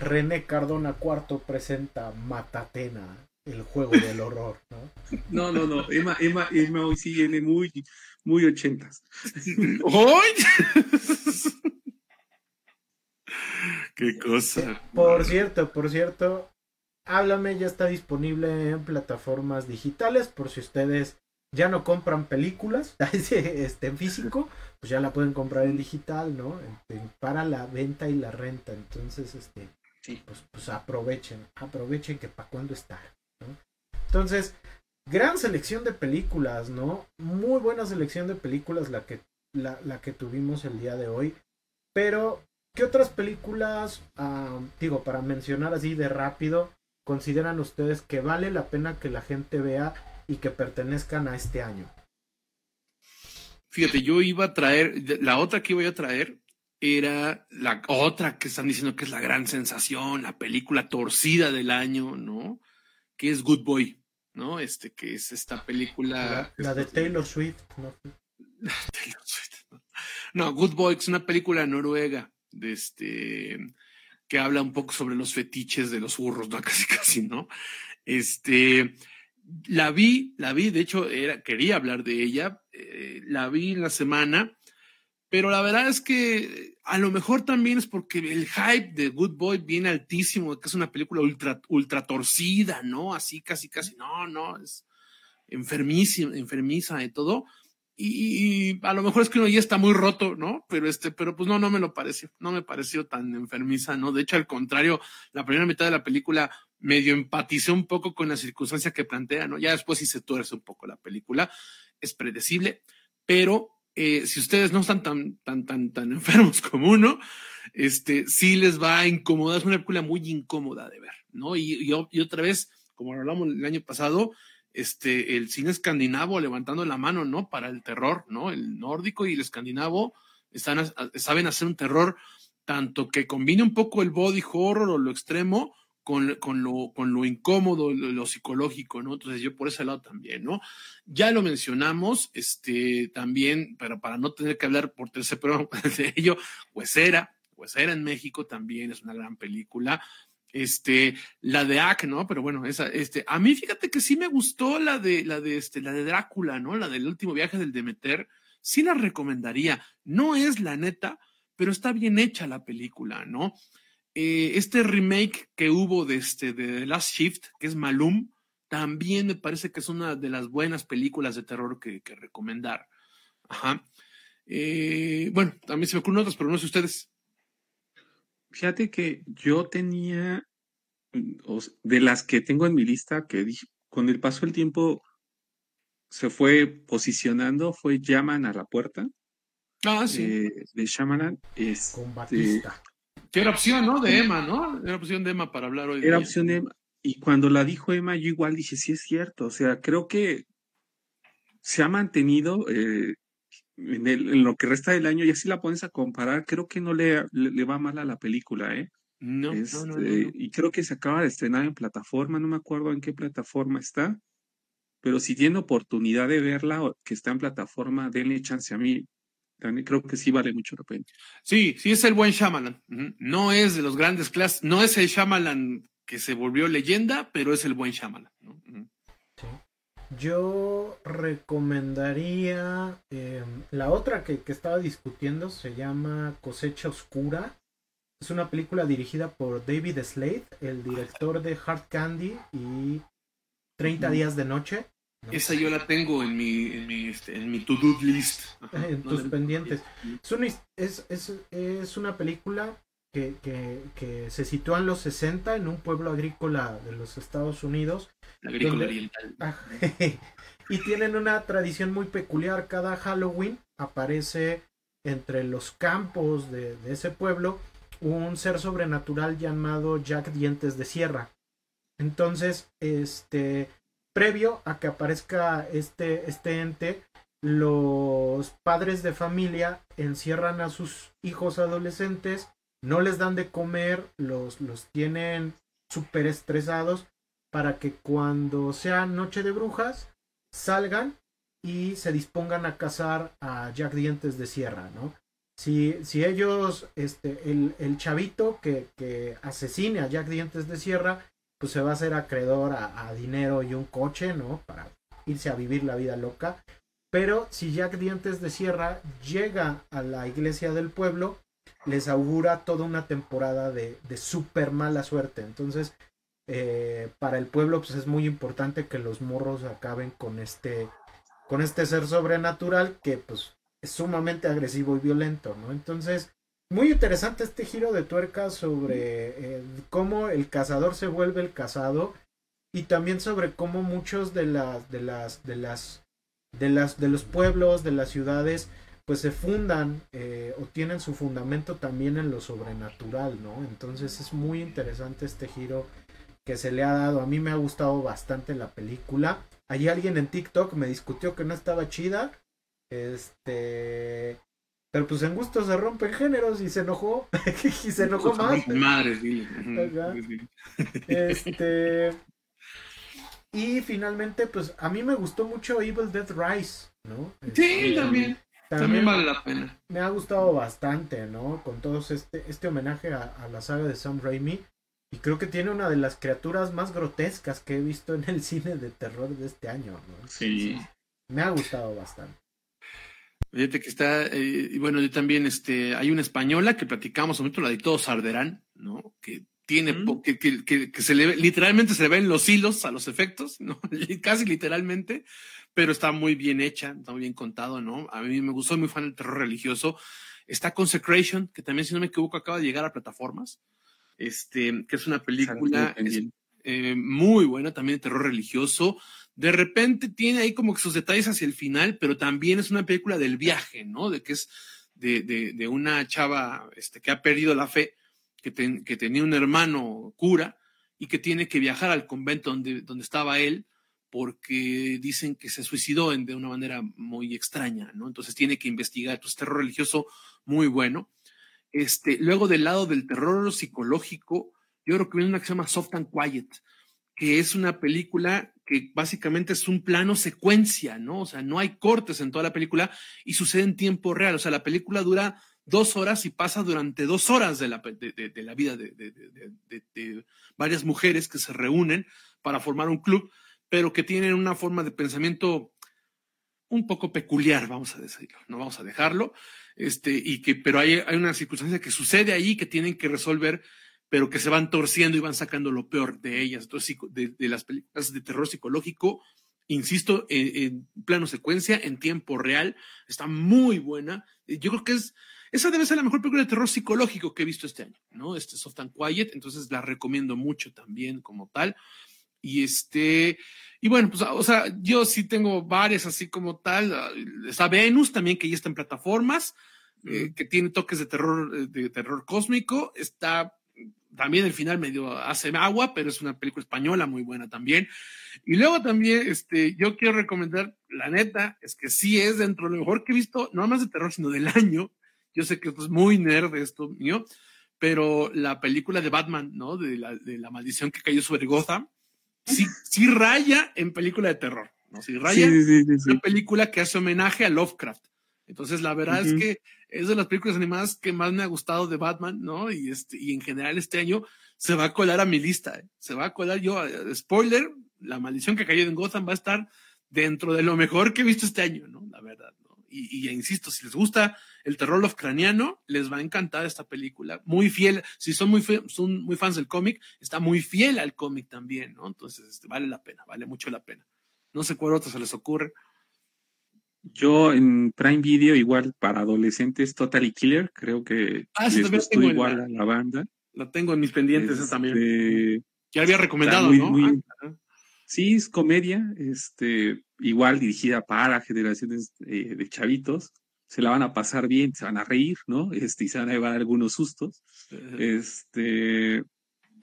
Speaker 1: René Cardona Cuarto presenta Matatena, el juego del horror, ¿no?
Speaker 3: No, no, no. Emma, Emma, Emma hoy sí viene muy, muy ochentas.
Speaker 2: ¡Hoy! Qué cosa.
Speaker 1: Por cierto, por cierto, Háblame ya está disponible en plataformas digitales por si ustedes ya no compran películas este, en físico, pues ya la pueden comprar en digital, ¿no? Para la venta y la renta. Entonces, este, pues, pues aprovechen, aprovechen que para cuando está, ¿no? Entonces, gran selección de películas, ¿no? Muy buena selección de películas la que, la, la que tuvimos el día de hoy. Pero, ¿qué otras películas, ah, digo, para mencionar así de rápido, consideran ustedes que vale la pena que la gente vea y que pertenezcan a este año?
Speaker 2: Fíjate, yo iba a traer, la otra que iba a traer era la otra que están diciendo que es la gran sensación, la película torcida del año, ¿no? Que es Good Boy, ¿no? Este, que es esta película.
Speaker 1: La, de Taylor Swift, ¿no?
Speaker 2: Taylor Swift. No, Good Boy es una película noruega de este que habla un poco sobre los fetiches de los burros, ¿no? Casi, casi, ¿no? Este, la vi, la vi, de hecho, era, quería hablar de ella, eh, la vi en la semana, pero la verdad es que a lo mejor también es porque el hype de Good Boy viene altísimo, que es una película ultra, ultra torcida, ¿no? Así, casi, casi, no, no, es enfermísima, enfermiza de todo y, a lo mejor es que uno ya está muy roto, ¿no? Pero este, pero pues no, no me lo pareció, no me pareció tan enfermiza, ¿no? De hecho, al contrario, la primera mitad de la película medio empaticé un poco con la circunstancia que plantea, ¿no? Ya después sí se tuerce un poco la película, es predecible, pero eh, si ustedes no están tan, tan, tan, tan enfermos como uno, este, sí les va a incomodar, es una película muy incómoda de ver, ¿no? Y, y, y otra vez, como hablamos el año pasado, este, el cine escandinavo levantando la mano, ¿no? Para el terror, ¿no? El nórdico y el escandinavo están, saben hacer un terror tanto que combine un poco el body horror o lo extremo con, con, lo, con lo incómodo, lo, psicológico, ¿no? Entonces yo por ese lado también, ¿no? Ya lo mencionamos, este, también, pero para no tener que hablar por tercer programa de ello, Huesera, Huesera en México también es una gran película, este, la de Ack, ¿no? Pero bueno, esa, este, a mí fíjate que sí me gustó la de, la de, este, la de Drácula, ¿no? La del último viaje del Demeter, sí la recomendaría. No es la neta, pero está bien hecha la película, ¿no? Eh, este remake que hubo de, este, de The Last Shift, que es Malum, también me parece que es una de las buenas películas de terror que, que recomendar. Ajá. Eh, bueno, también se me ocurren otras, pero no sé ustedes.
Speaker 3: Fíjate que yo tenía, mm, de las que tengo en mi lista, que con el paso del tiempo se fue posicionando, fue Llaman a la puerta.
Speaker 2: Ah, sí.
Speaker 3: Eh, de Shyamalan. Este,
Speaker 1: Con Batista.
Speaker 2: Que era opción, ¿no? De Emma, ¿no? Era opción de Emma para hablar hoy.
Speaker 3: Era opción de Emma. Y cuando la dijo Emma, yo igual dije, sí es cierto. O sea, creo que se ha mantenido eh, en, lo que resta del año, y así la pones a comparar, creo que no le, le, va mal a la película, ¿eh?
Speaker 2: No, no, no,
Speaker 3: este, Y creo que se acaba de estrenar en plataforma, no me acuerdo en qué plataforma está, pero si tiene oportunidad de verla, que está en plataforma, denle chance a mí. También creo que sí vale mucho la pena.
Speaker 2: Sí, sí es el buen Shyamalan. No es de los grandes clases, no es el Shyamalan que se volvió leyenda, pero es el buen Shyamalan. ¿no?
Speaker 1: Yo recomendaría em, la otra que, que, estaba discutiendo, se llama Cosecha Oscura. Es una película dirigida por David Slade, el director de Hard Candy y 30 días de noche.
Speaker 2: Esa yo la tengo en mi, en mi, este, en mi to-do list.
Speaker 1: en tus pendientes. Es una, es, es, es una película que, que, que, se sitúa en los 60 en un pueblo agrícola de los Estados Unidos.
Speaker 2: Agrícola oriental.
Speaker 1: y tienen una tradición muy peculiar. Cada Halloween aparece entre los campos de, de ese pueblo un ser sobrenatural llamado Jack Dientes de Sierra. Entonces, este, previo a que aparezca este, este ente, los padres de familia encierran a sus hijos adolescentes, no les dan de comer, los, los tienen súper estresados para que cuando sea noche de brujas salgan y se dispongan a cazar a Jack Dientes de Sierra, ¿no? Si, si ellos, este, el, el chavito que, que asesine a Jack Dientes de Sierra pues se va a hacer acreedor a, a, dinero y un coche, ¿no? Para irse a vivir la vida loca. Pero si Jack Dientes de Sierra llega a la iglesia del pueblo, les augura toda una temporada de, de súper mala suerte. Entonces, eh, para el pueblo, pues es muy importante que los morros acaben con este, con este ser sobrenatural que, pues, es sumamente agresivo y violento, ¿no? Entonces, muy interesante este giro de tuerca sobre eh, cómo el cazador se vuelve el cazado y también sobre cómo muchos de las de las de las de las de los pueblos de las ciudades pues se fundan eh, o tienen su fundamento también en lo sobrenatural no entonces es muy interesante este giro que se le ha dado a mí me ha gustado bastante la película allí alguien en TikTok me discutió que no estaba chida este pero pues en gusto se rompen géneros y se enojó. y se enojó más.
Speaker 2: Madre, sí.
Speaker 1: Este. Y finalmente, pues a mí me gustó mucho Evil Dead Rise, ¿no?
Speaker 2: Sí, este, también. También. vale la pena.
Speaker 1: Me ha gustado bastante, ¿no? Con todos este, este homenaje a, a, la saga de Sam Raimi. Y creo que tiene una de las criaturas más grotescas que he visto en el cine de terror de este año, ¿no?
Speaker 2: Sí.
Speaker 1: Me ha gustado bastante.
Speaker 2: Fíjate que está, eh, y bueno, yo también, este, hay una española que platicamos, momento la de Todos Arderán, ¿no? Que tiene, mm. que, que, que, se le literalmente se le ven los hilos a los efectos, ¿no? Casi literalmente, pero está muy bien hecha, está muy bien contado, ¿no? A mí me gustó, soy muy fan del terror religioso. Está Consecration, que también, si no me equivoco, acaba de llegar a plataformas, este, que es una película es, eh, muy buena, también de terror religioso. De repente tiene ahí como que sus detalles hacia el final, pero también es una película del viaje, ¿no? De que es de, de, de una chava este, que ha perdido la fe, que, ten, que, tenía un hermano cura y que tiene que viajar al convento donde, donde estaba él porque dicen que se suicidó de una manera muy extraña, ¿no? Entonces tiene que investigar. Entonces, terror religioso muy bueno. Este, luego del lado del terror psicológico, yo creo que viene una que se llama Soft and Quiet, que es una película que básicamente es un plano secuencia, ¿no? O sea, no hay cortes en toda la película y sucede en tiempo real. O sea, la película dura dos horas y pasa durante dos horas de la, de, la vida de, varias mujeres que se reúnen para formar un club, pero que tienen una forma de pensamiento un poco peculiar, vamos a decirlo, no vamos a dejarlo. este, y que, pero hay, hay una circunstancia que sucede ahí que tienen que resolver, pero que se van torciendo y van sacando lo peor de ellas. Entonces, de, de las películas de terror psicológico, insisto, en, plano secuencia, en tiempo real, está muy buena. Yo creo que es, esa debe ser la mejor película de terror psicológico que he visto este año, ¿no? Este Soft and Quiet, entonces la recomiendo mucho también como tal. Y este, y bueno, pues, o sea, yo sí tengo varias así como tal. Está Venus también, que ya está en plataformas, eh, que tiene toques de terror, de terror cósmico. Está también el final medio hace agua, pero es una película española muy buena también. Y luego también, este, yo quiero recomendar, la neta, es que sí es dentro de lo mejor que he visto, no más de terror, sino del año. Yo sé que esto es muy nerd esto mío, pero la película de Batman, ¿no? De la, de la maldición que cayó sobre Gotham, sí, sí raya en película de terror, ¿no? Sí raya en una película que hace homenaje a Lovecraft. Entonces, la verdad es que es de las películas animadas que más me ha gustado de Batman, ¿no? Y, este, y en general este año se va a colar a mi lista. ¿eh? Se va a colar yo, eh, spoiler, la maldición que cayó en Gotham va a estar dentro de lo mejor que he visto este año, ¿no? La verdad, ¿no? Y, y insisto, si les gusta el terror Lovecraftiano, les va a encantar esta película. Muy fiel, si son muy, son muy fans del cómic, está muy fiel al cómic también, ¿no? Entonces, este, vale la pena, vale mucho la pena. No sé cuál otro se les ocurre.
Speaker 3: Yo en Prime Video, igual para adolescentes, Totally Killer, creo que
Speaker 2: ah, sí, les
Speaker 3: igual a la banda.
Speaker 2: La tengo en mis pendientes este, también. Ya había recomendado, ¿no?
Speaker 3: Ah, sí, es comedia, este, igual dirigida para generaciones eh, de chavitos. Se la van a pasar bien, se van a reír, ¿no? Este, y se van a llevar algunos sustos. Este,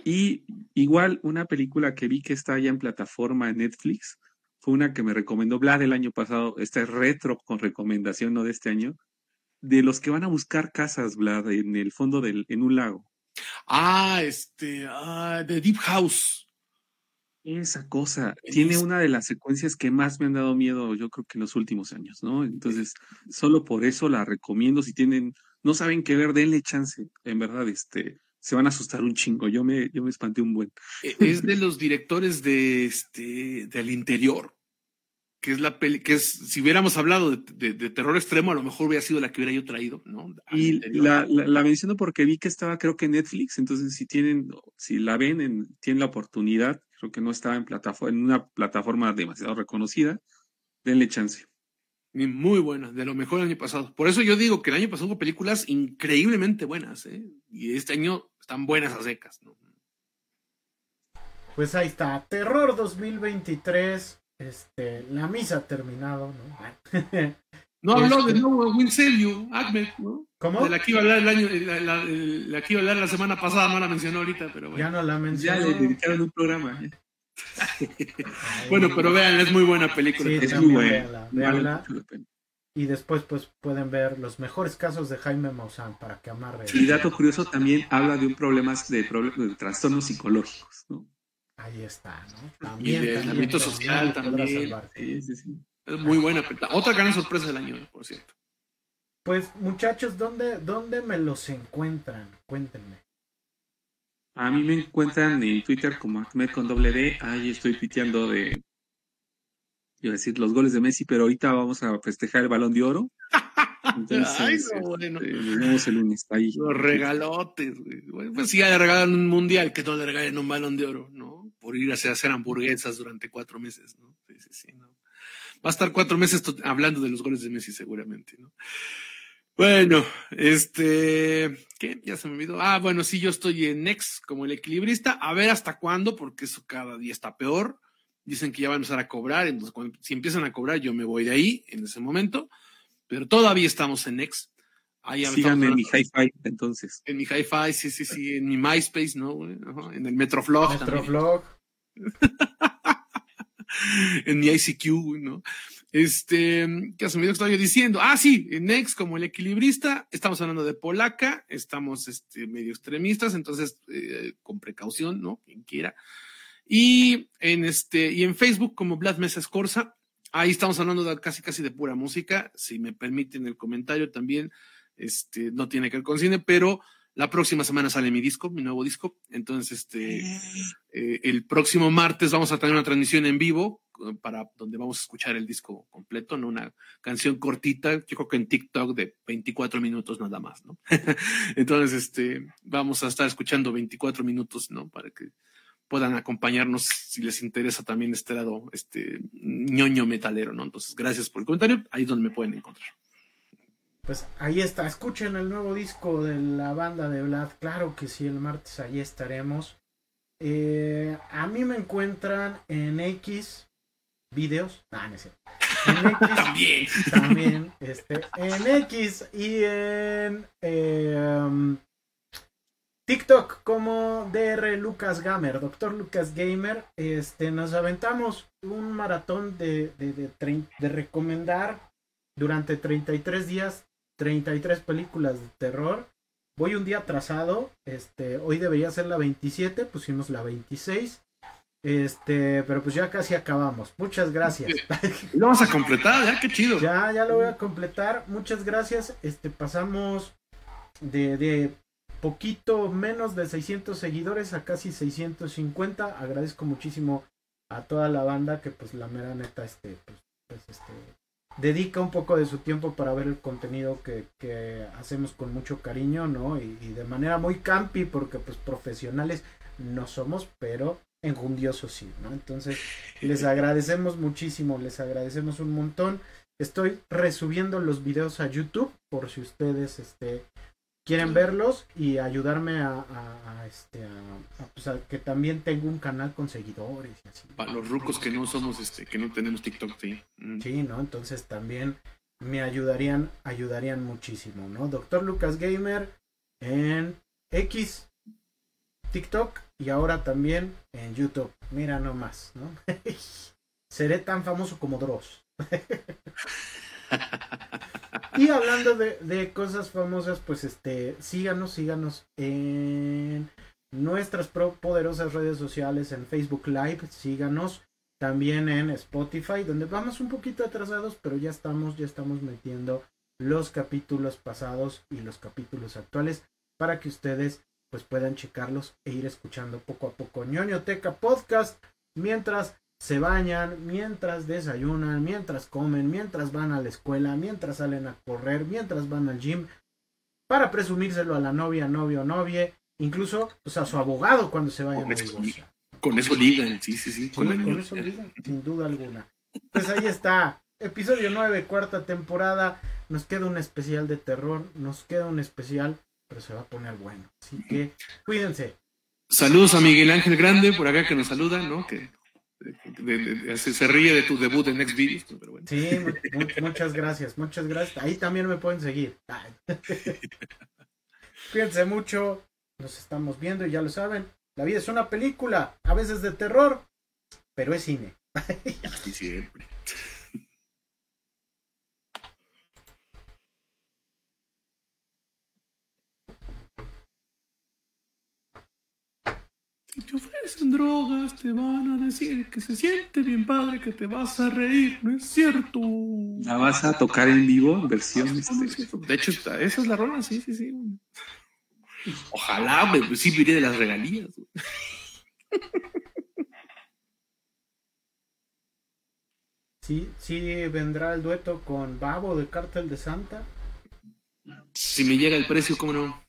Speaker 3: y igual una película que vi que está ya en plataforma en Netflix, fue una que me recomendó Vlad el año pasado, este retro con recomendación, no de este año, de los que van a buscar casas, Vlad, en el fondo del, en un lago.
Speaker 2: Ah, este, ah, de Deep House.
Speaker 3: Esa cosa, tiene una de las secuencias que más me han dado miedo, yo creo que en los últimos años, ¿no? Entonces, solo por eso la recomiendo. Si tienen, no saben qué ver, denle chance. En verdad, este, se van a asustar un chingo. Yo me, yo me espanté un buen.
Speaker 2: E, es de los directores de este, del interior que es la peli, que es, si hubiéramos hablado de, terror extremo, a lo mejor hubiera sido la que hubiera yo traído, ¿no?
Speaker 3: y la, la, menciono porque vi que estaba, creo que en Netflix, entonces si tienen, si la ven, en, tienen la oportunidad, creo que no estaba en plataforma, en una plataforma demasiado reconocida, denle chance.
Speaker 2: Muy buena, de lo mejor el año pasado. Por eso yo digo que el año pasado hubo películas increíblemente buenas, ¿eh? Y este año están buenas a secas, ¿no?
Speaker 1: Pues ahí está, Terror 2023 este, la misa ha terminado, ¿no?
Speaker 2: No habló de este nuevo Wincelio, Ahmed, ¿no?
Speaker 1: ¿Cómo?
Speaker 2: De la que iba a hablar el año, la, la, la, que iba a hablar la semana pasada, no la mencionó ahorita, pero bueno.
Speaker 1: Ya no la mencionó.
Speaker 3: Ya le dedicaron un programa.
Speaker 2: bueno, pero vean, es muy buena película.
Speaker 1: Sí, es muy buena. Veanla, y después pues pueden ver los mejores casos de Jaime Maussan para que amarre.
Speaker 3: Y dato curioso también habla de un problema de, de trastornos psicológicos, ¿no?
Speaker 1: Ahí está, ¿no? También.
Speaker 2: Y el ámbito social también. Sí, sí, sí. Es muy buena. Otra gran sorpresa del año, por cierto.
Speaker 1: Pues muchachos, ¿dónde, ¿dónde me los encuentran? Cuéntenme.
Speaker 3: A mí me encuentran en Twitter como Ahmed con doble D. Ahí estoy piteando de, iba a decir, los goles de Messi, pero ahorita vamos a festejar el balón de oro.
Speaker 2: Entonces, Ay, no, bueno.
Speaker 3: Este, nos vemos el lunes ahí.
Speaker 2: Los regalotes, güey. Pues si ya le regalan un mundial, que no le regalen un balón de oro, ¿no? Por ir a hacer hamburguesas durante cuatro meses, ¿no? Sí, sí, sí, ¿no? Va a estar cuatro meses hablando de los goles de Messi, seguramente, ¿no? Bueno, este, ¿qué? Ya se me olvidó. Ah, bueno, sí, yo estoy en Next como el equilibrista. A ver hasta cuándo, porque eso cada día está peor. Dicen que ya van a empezar a cobrar, entonces cuando, si empiezan a cobrar, yo me voy de ahí en ese momento pero todavía estamos en Next.
Speaker 3: Ahí Síganme en mi hi-fi, entonces.
Speaker 2: En mi hi-fi, sí, sí, sí, en mi MySpace, ¿no? En el Metroflog.
Speaker 1: Metroflog.
Speaker 2: en mi ICQ, ¿no? Este, ¿qué se me que estaba yo diciendo? Ah, sí, en Next, como el equilibrista, estamos hablando de polaca, estamos este, medio extremistas, entonces, eh, con precaución, ¿no? Quien quiera. Y en este, y en Facebook como Vlad Mesa Escorza, Ahí estamos hablando de, casi casi de pura música. Si me permiten el comentario también, este, no tiene que ver con cine, pero La próxima semana sale mi disco, mi nuevo disco. Entonces, este, eh, el próximo martes vamos a tener una transmisión en vivo eh, para donde vamos a escuchar el disco completo, ¿no? Una canción cortita, yo creo que en TikTok de 24 minutos nada más, ¿no? Entonces, este, vamos a estar escuchando 24 minutos, ¿no? Para que puedan acompañarnos si les interesa también este lado, este ñoño metalero, ¿no? Entonces, gracias por el comentario, ahí es donde me pueden encontrar.
Speaker 1: Pues ahí está, escuchen el nuevo disco de la banda de Vlad, claro que sí, el martes ahí estaremos. Eh, a mí me encuentran en X videos, ah, no sé. En X,
Speaker 2: también.
Speaker 1: También, este, en X y en eh, TikTok como DR Lucas Gamer, Doctor Lucas Gamer, este, nos aventamos un maratón de, de, de, de recomendar durante 33 días 33 películas de terror. Voy un día atrasado. Este, hoy debería ser la 27, pusimos la 26. Este, pero pues ya casi acabamos. Muchas gracias.
Speaker 2: Lo vamos a completar, ya qué chido.
Speaker 1: Ya, ya lo voy a completar. Muchas gracias. Este, pasamos de, de poquito menos de 600 seguidores a casi 650. Agradezco muchísimo a toda la banda que pues la mera neta este pues, pues este dedica un poco de su tiempo para ver el contenido que, que hacemos con mucho cariño, ¿no? Y, y, de manera muy campi, porque pues profesionales no somos, pero enjundiosos sí, ¿no? Entonces, les agradecemos muchísimo, les agradecemos un montón. Estoy resubiendo los videos a YouTube, por si ustedes este, quieren verlos y ayudarme a, a, a este a, a, pues que también tengo un canal con seguidores y así.
Speaker 2: Para los rucos que no somos este que no tenemos TikTok, sí.
Speaker 1: Mm. Sí, ¿no? Entonces también me ayudarían ayudarían muchísimo, ¿no? Doctor Lucas Gamer en X TikTok y ahora también en YouTube. Mira nomás, ¿no? Seré tan famoso como Dross. Y hablando de, cosas famosas, pues este, síganos, síganos en nuestras poderosas redes sociales, en Facebook Live, síganos también en Spotify, donde vamos un poquito atrasados, pero ya estamos, ya estamos metiendo los capítulos pasados y los capítulos actuales para que ustedes pues puedan checarlos e ir escuchando poco a poco ñoñoteca podcast mientras se bañan, mientras desayunan, mientras comen, mientras van a la escuela, mientras salen a correr, mientras van al gym, para presumírselo a la novia, novio o novia, incluso pues, a su abogado cuando se vayan
Speaker 2: con
Speaker 1: a
Speaker 2: eso, con eso ligan, sí, sí, sí.
Speaker 1: Con, con eso ligan, sin duda alguna. Pues ahí está, episodio 9, cuarta temporada, nos queda un especial de terror, nos queda un especial, pero se va a poner bueno, así que cuídense.
Speaker 2: Saludos a Miguel Ángel Grande, por acá que nos saluda, ¿no? Que de, de, de, se ríe de tu debut en Next Videos, pero bueno.
Speaker 1: Sí, muchas gracias, muchas gracias. Ahí también me pueden seguir. Cuídense mucho, nos estamos viendo y ya lo saben. La vida es una película, a veces de terror, pero es cine.
Speaker 2: Sí, siempre. Si te ofrecen drogas, te van a decir que se siente bien padre, que te vas a reír, ¿no es cierto?
Speaker 3: ¿La vas a tocar en vivo, en versión?
Speaker 2: Este? De hecho, esa es la rola, sí, sí, sí. Ojalá, me, sí miré de las regalías.
Speaker 1: Sí, sí vendrá el dueto con Babo de Cártel de Santa.
Speaker 2: Si me llega el precio, ¿cómo no?